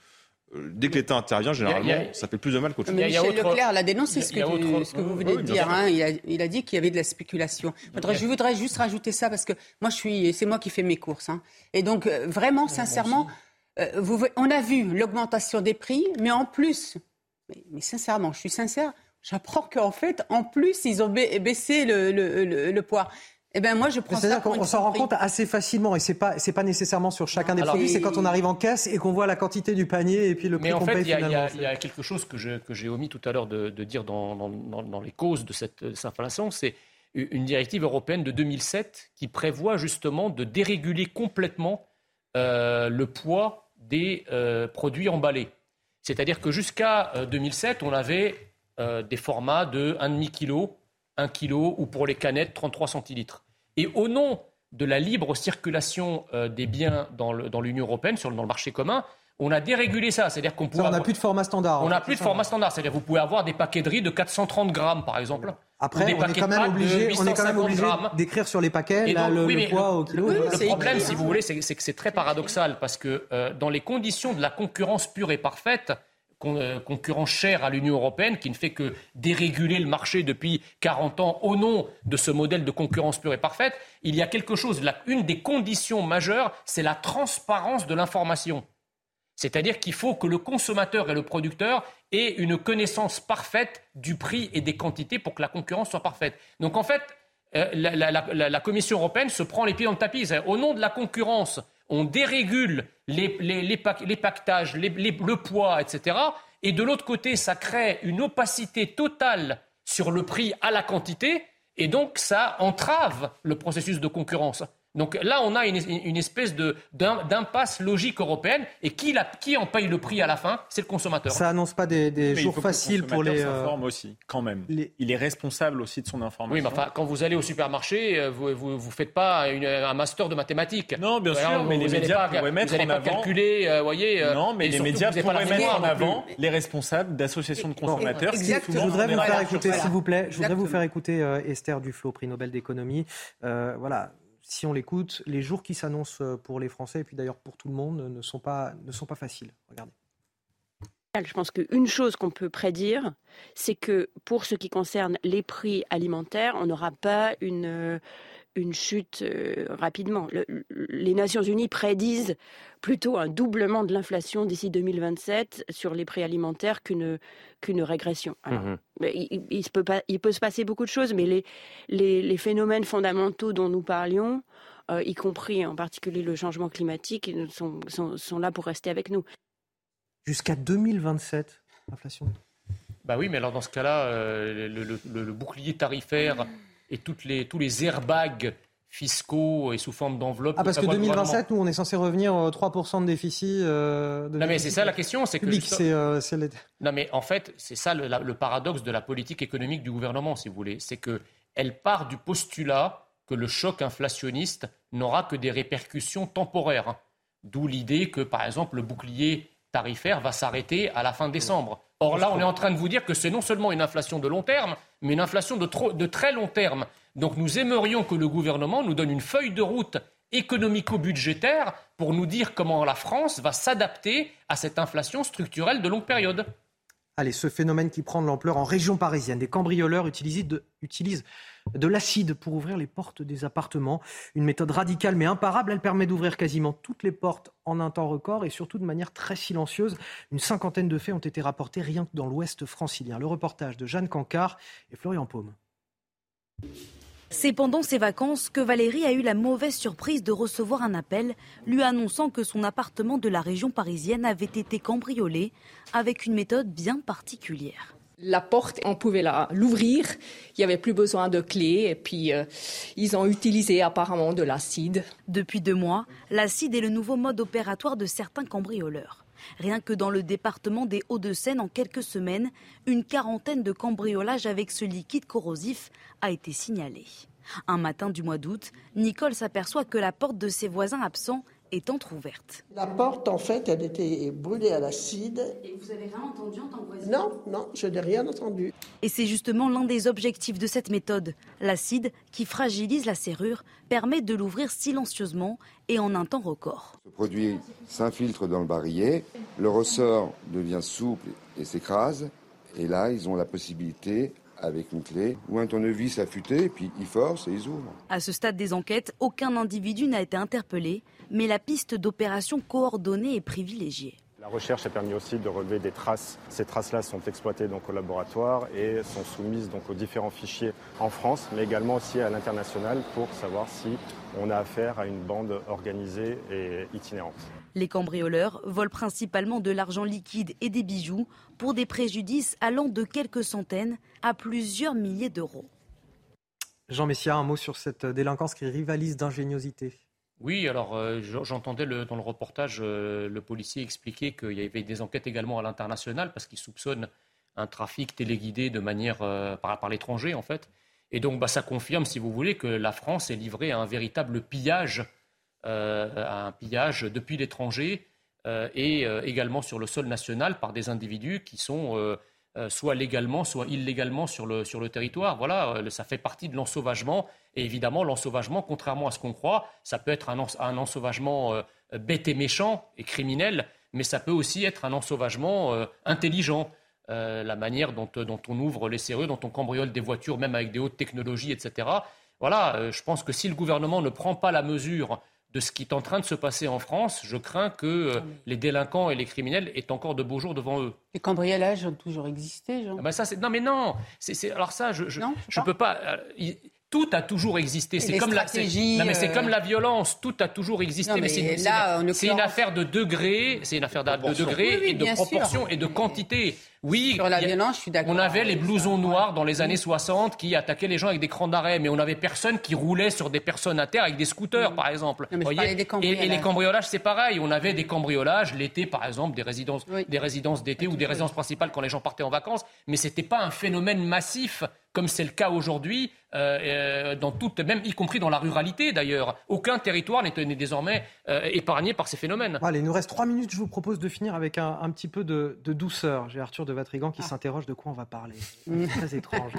dès que l'État intervient, généralement, a, ça fait plus de mal qu'autre chose. Michel autre... Leclerc l'a dénoncé, ce que, autre... ce que vous venez de dire. Hein. Il, a, il, a, dit qu'il y avait de la spéculation. Faudrait, je voudrais juste rajouter ça parce que moi, je suis, c'est moi qui fais mes courses. Hein. Et donc, euh, vraiment, sincèrement, euh, vous, on a vu l'augmentation des prix, mais en plus, mais, mais sincèrement, je suis sincère, j'apprends qu'en fait, en plus, ils ont baissé le, le, le, le poids. Eh ben moi je prends ça. On s'en rend compte assez facilement et c'est pas c'est pas nécessairement sur chacun des Alors, produits. C'est quand on arrive en caisse et qu'on voit la quantité du panier et puis le prix qu'on paye finalement. Mais en fait, il y, y, a quelque chose que je que j'ai omis tout à l'heure de, de, dire dans, dans, dans, les causes de cette, de cette inflation, c'est une directive européenne de 2007 qui prévoit justement de déréguler complètement euh, le poids des euh, produits emballés. C'est-à-dire que jusqu'à euh, 2007, on avait euh, des formats de 1,5 kg 1 kg ou pour les canettes 33 centilitres. Et au nom de la libre circulation euh, des biens dans l'Union européenne, sur, dans le marché commun, on a dérégulé ça. C'est-à-dire qu'on On n'a plus de format standard. On n'a plus de format standard. C'est-à-dire vous pouvez avoir des paquets de riz de 430 grammes, par exemple. Après, on est, quand même obligé, on est quand même obligé d'écrire sur les paquets donc, là, le, oui, le poids au kilo. Le, le problème, si vous voulez, c'est que c'est très paradoxal parce que euh, dans les conditions de la concurrence pure et parfaite, concurrence chère à l'Union européenne qui ne fait que déréguler le marché depuis 40 ans au nom de ce modèle de concurrence pure et parfaite, il y a quelque chose, une des conditions majeures, c'est la transparence de l'information. C'est-à-dire qu'il faut que le consommateur et le producteur aient une connaissance parfaite du prix et des quantités pour que la concurrence soit parfaite. Donc en fait, euh, la, la, Commission européenne se prend les pieds dans le tapis. Au nom de la concurrence, on dérégule les, les, les, pa les pactages, le poids, etc. Et de l'autre côté, ça crée une opacité totale sur le prix à la quantité, et donc ça entrave le processus de concurrence. Donc là, on a une, une espèce de, d'impasse logique européenne. Et qui, la, qui en paye le prix à la fin? C'est le consommateur. Ça annonce pas des, des jours faciles pour les. Euh... s'informe aussi, quand même. Il est responsable aussi de son information. Oui, mais enfin, quand vous allez au supermarché, euh, vous vous, vous faites pas une, un master de mathématiques. Non, bien sûr, mais les médias pas, pourraient mettre vous en avant. calculer, euh, voyez. Euh, non, mais les médias pourraient mettre en avant les responsables d'associations de consommateurs. Je voudrais vous faire écouter, s'il vous plaît. Je voudrais vous faire écouter Esther Duflo, prix Nobel d'économie. Voilà si on l'écoute, les jours qui s'annoncent euh, pour les Français, et puis d'ailleurs pour tout le monde, ne sont pas, ne sont pas faciles. Regardez. Je pense qu'une chose qu'on peut prédire, c'est que pour ce qui concerne les prix alimentaires, on n'aura pas une, euh, une chute euh, rapidement. les Nations Unies prédisent plutôt un doublement de l'inflation d'ici 2027 sur les prix alimentaires qu'une qu'une régression. Mmh il, il, peut pas, il peut se passer beaucoup de choses, mais les, les, les phénomènes fondamentaux dont nous parlions, euh, y compris en particulier le changement climatique, sont, sont, sont là pour rester avec nous. Jusqu'à 2027, l'inflation bah oui, mais alors dans ce cas-là, euh, le, le, le, bouclier tarifaire et toutes les, tous les airbags fiscaux et sous forme d'enveloppe. Ah, parce que 2027, nous, on est censé revenir 3% de déficit. Euh, non, mais c'est ça la question. C'est que. Euh, non, mais en fait, c'est ça le, le, paradoxe de la politique économique du gouvernement, si vous voulez. C'est qu'elle part du postulat que le choc inflationniste n'aura que des répercussions temporaires. D'où l'idée que, par exemple, le bouclier tarifaire va s'arrêter à la fin décembre. Or là, on est en train de vous dire que c'est non seulement une inflation de long terme, mais une inflation de, très long terme. Donc nous aimerions que le gouvernement nous donne une feuille de route économico-budgétaire pour nous dire comment la France va s'adapter à cette inflation structurelle de longue période. Allez, ce phénomène qui prend de l'ampleur en région parisienne. Des cambrioleurs utilisent de, l'acide pour ouvrir les portes des appartements. Une méthode radicale mais imparable. Elle permet d'ouvrir quasiment toutes les portes en un temps record et surtout de manière très silencieuse. Une cinquantaine de faits ont été rapportés rien que dans l'ouest francilien. Le reportage de Jeanne Cancard et Florian Paume. C'est pendant ses vacances que Valérie a eu la mauvaise surprise de recevoir un appel lui annonçant que son appartement de la région parisienne avait été cambriolé avec une méthode bien particulière. La porte, on pouvait l'ouvrir, il n'y avait plus besoin de clé et puis euh, ils ont utilisé apparemment de l'acide. Depuis deux mois, l'acide est le nouveau mode opératoire de certains cambrioleurs. Rien que dans le département des Hauts-de-Seine, en quelques semaines, une quarantaine de cambriolages avec ce liquide corrosif a été signalé. Un matin du mois d'août, Nicole s'aperçoit que la porte de ses voisins absents est entr'ouverte. La porte, en fait, elle était brûlée à l'acide. Et vous avez rien entendu en tant que voisine Non, non, je n'ai rien entendu. Et c'est justement l'un des objectifs de cette méthode. L'acide, qui fragilise la serrure, permet de l'ouvrir silencieusement et en un temps record. Ce produit s'infiltre dans le barillet, le ressort devient souple et s'écrase. Et là, ils ont la possibilité, avec une clé ou un tournevis affûté, puis ils forcent et ils ouvrent. À ce stade des enquêtes, aucun individu n'a été interpellé, mais la piste d'opération coordonnée est privilégiée. La recherche a permis aussi de relever des traces. Ces traces-là sont exploitées donc au laboratoire et sont soumises donc aux différents fichiers en France, mais également aussi à l'international pour savoir si on a affaire à une bande organisée et itinérante. Les cambrioleurs volent principalement de l'argent liquide et des bijoux pour des préjudices allant de quelques centaines à plusieurs milliers d'euros. Jean Messia, un mot sur cette délinquance qui rivalise d'ingéniosité. Oui, alors euh, j'entendais dans le reportage euh, le policier expliquer qu'il y avait des enquêtes également à l'international parce qu'il soupçonne un trafic téléguidé de manière euh, par, l'étranger en fait. Et donc bah, ça confirme, si vous voulez, que la France est livrée à un véritable pillage, à un pillage depuis l'étranger et également sur le sol national par des individus qui sont soit légalement, soit illégalement sur le, sur le territoire. Voilà, euh, ça fait partie de l'ensauvagement. Et évidemment, l'ensauvagement, contrairement à ce qu'on croit, ça peut être un, un ensauvagement euh, bête et méchant et criminel, mais ça peut aussi être un ensauvagement intelligent. la manière dont, dont, on ouvre les serrures, dont on cambriole des voitures, même avec des hautes technologies, etc. Voilà, je pense que si le gouvernement ne prend pas la mesure de ce qui est en train de se passer en France, je crains que euh, les délinquants et les criminels aient encore de beaux jours devant eux. Les cambriolages ont toujours existé, Jean. Ah ben ça, non, mais non. C'est, alors ça, je ne peux pas. Euh, tout a toujours existé. C'est les comme la, stratégies, non, mais c'est euh, comme la violence. Tout a toujours existé. Non, mais c'est une, là, c'est une- affaire de degrés, c'est une affaire de, de Proportion. degrés Oui, oui, et de sûr. proportion et de quantité. Oui, Sur la a- violence, je suis d'accord. on avait les blousons noirs dans les années 60 qui attaquaient les gens avec des crans d'arrêt, mais on n'avait personne qui roulait sur des personnes à terre avec des scooters, par exemple. Non, mais je Voyez parlais des et, les cambriolages, c'est pareil. On avait des cambriolages l'été, par exemple, des résidences, des résidences d'été ou des résidences principales quand les gens partaient en vacances, mais c'était pas un phénomène massif comme c'est le cas aujourd'hui, euh, euh, dans toute, même y compris dans la ruralité d'ailleurs. Aucun territoire n'est désormais euh, épargné par ces phénomènes. Allez, il nous reste trois minutes. Je vous propose de finir avec un, un petit peu de, de douceur. J'ai Arthur de Vatrigan qui s'interroge de quoi on va parler. C'est très étrange.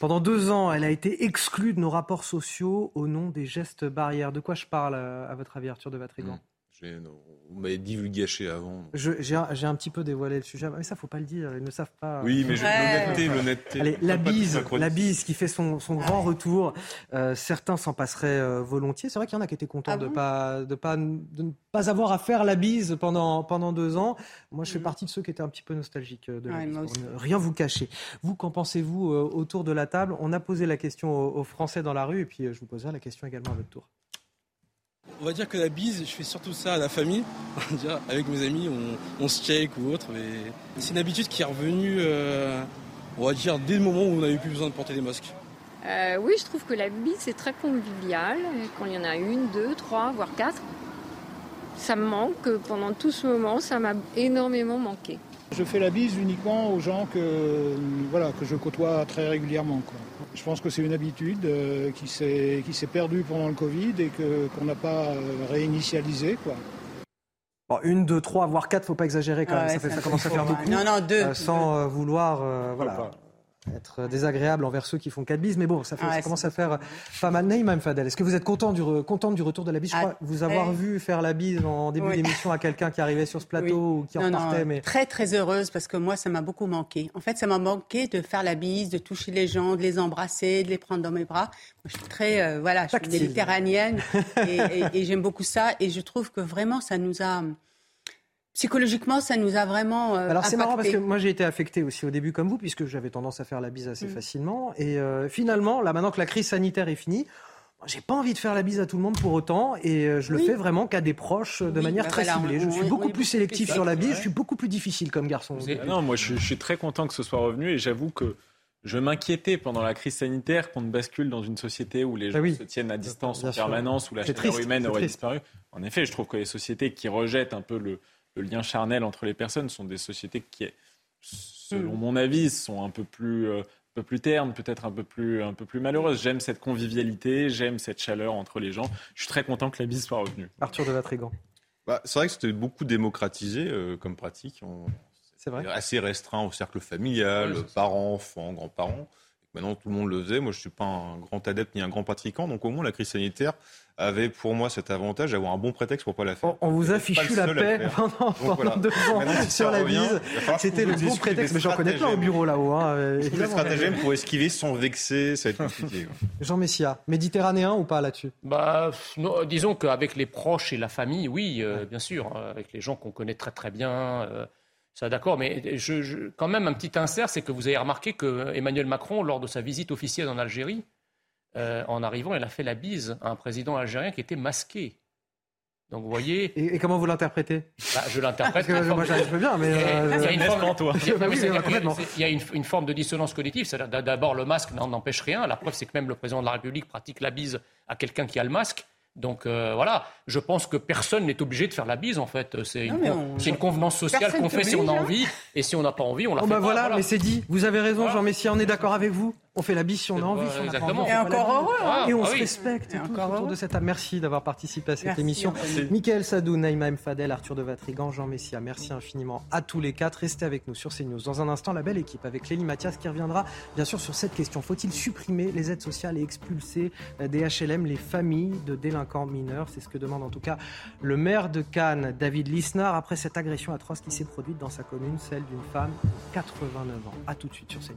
Pendant deux ans, elle a été exclue de nos rapports sociaux au nom des gestes barrières. De quoi je parle, à votre avis, Arthur de Vatrigan? J'ai- Vous m'avez divulgaché avant. J'ai un, j'ai un petit peu dévoilé le sujet, mais ça, faut pas le dire. Ils ne savent pas. Oui, mais je- l'honnêteté, l'honnêteté. Allez, la bise, la bise qui fait son, son grand retour. Euh, certains s'en passeraient euh, volontiers. C'est vrai qu'il y en a qui étaient contents Ah de bon pas de pas de ne pas avoir à faire la bise pendant pendant deux ans. Moi, je fais partie de ceux qui étaient un petit peu nostalgiques euh, de la bise, pour ne rien vous cacher. Vous, qu'en pensez-vous euh, autour de la table? On a posé la question aux, aux Français dans la rue, et puis euh, je vous poserai la question également à votre tour. On va dire que la bise, je fais surtout ça à la famille. Avec mes amis, on, se check ou autre. Mais c'est une habitude qui est revenue, euh, on va dire, dès le moment où on n'avait plus besoin de porter des masques. Euh, oui, je trouve que la bise c'est très convivial. Quand il y en a une, deux, trois, voire quatre, ça me manque. Pendant tout ce moment, ça m'a énormément manqué. Je fais la bise uniquement aux gens que, voilà, que je côtoie très régulièrement. quoi. Je pense que c'est une habitude euh, qui s'est qui s'est perdue pendant le Covid et que qu'on n'a pas euh, réinitialisée. Quoi. Bon, une, deux, trois, voire quatre, faut pas exagérer quand Ouais, même. Ça, fait- ça commence à faire beaucoup. Non, non, deux. Euh, sans euh, vouloir, euh, voilà, être désagréable envers ceux qui font quatre bises. Mais bon, ça, fait, Ah ouais, ça commence à faire pas mal. Naïm Fadel, est-ce que vous êtes content du, contente du retour de la bise? Je Ah, crois vous avoir vu faire la bise en début Oui. d'émission à quelqu'un qui arrivait sur ce plateau ou qui Non, non, repartait. mais... Très, très heureuse parce que moi, ça m'a beaucoup manqué. En fait, ça m'a manqué de faire la bise, de toucher les gens, de les embrasser, de les prendre dans mes bras. Moi, je suis très, euh, voilà, je suis méditerranéenne et, et- et j'aime beaucoup ça. Et je trouve que vraiment, ça nous a, psychologiquement, ça nous a vraiment. euh, Alors c'est marrant parce que moi j'ai été affecté aussi au début comme vous puisque j'avais tendance à faire la bise assez Mm. facilement et euh, finalement là maintenant que la crise sanitaire est finie j'ai pas envie de faire la bise à tout le monde pour autant et euh, je le Oui. fais vraiment qu'à des proches de Oui, manière bah très voilà, ciblée. on- Je suis on beaucoup plus sélectif plus sur la bise, je suis beaucoup plus difficile comme garçon. Ah Non, moi je, suis- je suis très content que ce soit revenu et j'avoue que je m'inquiétais pendant la crise sanitaire qu'on ne bascule dans une société où les gens Ah oui. se tiennent à distance Bien en sûr. permanence, où la chaleur humaine aurait triste. disparu. En effet, je trouve que les sociétés qui rejettent un peu le, le lien charnel entre les personnes sont des sociétés qui, selon Mm. mon avis, sont un peu plus, euh, un peu plus ternes, peut-être un peu plus, un peu plus malheureuses. J'aime cette convivialité, j'aime cette chaleur entre les gens. Je suis très content que la bise soit revenue. Arthur de Vatrigan. Bah, c'est vrai que c'était beaucoup démocratisé euh, comme pratique. On- C'est vrai. Assez restreint au cercle familial, Oui, parents, enfants, grands-parents. Maintenant, tout le monde le faisait. Moi, je suis pas un grand adepte ni un grand pratiquant. Donc, au moins, la crise sanitaire avait pour moi cet avantage d'avoir un bon prétexte pour pas la faire. On vous a fichu la paix pendant, pendant voilà. deux ans si sur la revient, bise. C'était le des bon prétexte, des mais j'en connais plein au bureau là-haut. hein, évidemment. stratagèmes pour esquiver sans vexer, ça va être compliqué. Jean Messia, méditerranéen ou pas là-dessus? Bah, non, disons qu'avec les proches et la famille, oui, euh, bien sûr. Avec les gens qu'on connaît très très bien, euh, ça d'accord. Mais je, je- quand même, un petit insert, c'est que vous avez remarqué que Emmanuel Macron, lors de sa visite officielle en Algérie, euh, en arrivant, il a fait la bise à un président algérien qui était masqué. Donc vous voyez. Et, et comment vous l'interprétez? Bah, je l'interprète. Parce que moi, j'arrive bien, mais, Il y a- euh, une forme, une, une forme de dissonance cognitive. D'abord, le masque n'en empêche rien. La preuve, c'est que même le président de la République pratique la bise à quelqu'un qui a le masque. Donc euh, voilà, je pense que personne n'est obligé de faire la bise en fait. C'est une, on- convenance sociale qu'on fait si on a hein. envie, et si on n'a pas envie, on la Oh fait bah pas. voilà, mais c'est dit. Vous avez raison, Voilà. Jean Messia, on est d'accord avec vous. On fait la bise si on a envie, si on n'a pas exactement. envie. Et encore heureux, hein. Et on Ah se oui. respecte Et encore autour heureux. de cette table. Merci d'avoir participé à cette Merci, émission. Anthony. Michael Sadou, Naïma M. Fadel, Arthur de Vatrigan, Jean Messia. Merci infiniment à tous les quatre. Restez avec nous sur CNews. Dans un instant, la belle équipe avec Lélie Mathias qui reviendra bien sûr sur cette question. Faut-il supprimer les aides sociales et expulser euh, des HLM les familles de délinquants mineurs? C'est ce que demande en tout cas le maire de Cannes, David Lisnard, après cette agression atroce qui s'est produite dans sa commune, celle d'une femme de 89 ans. A tout de suite sur CNews.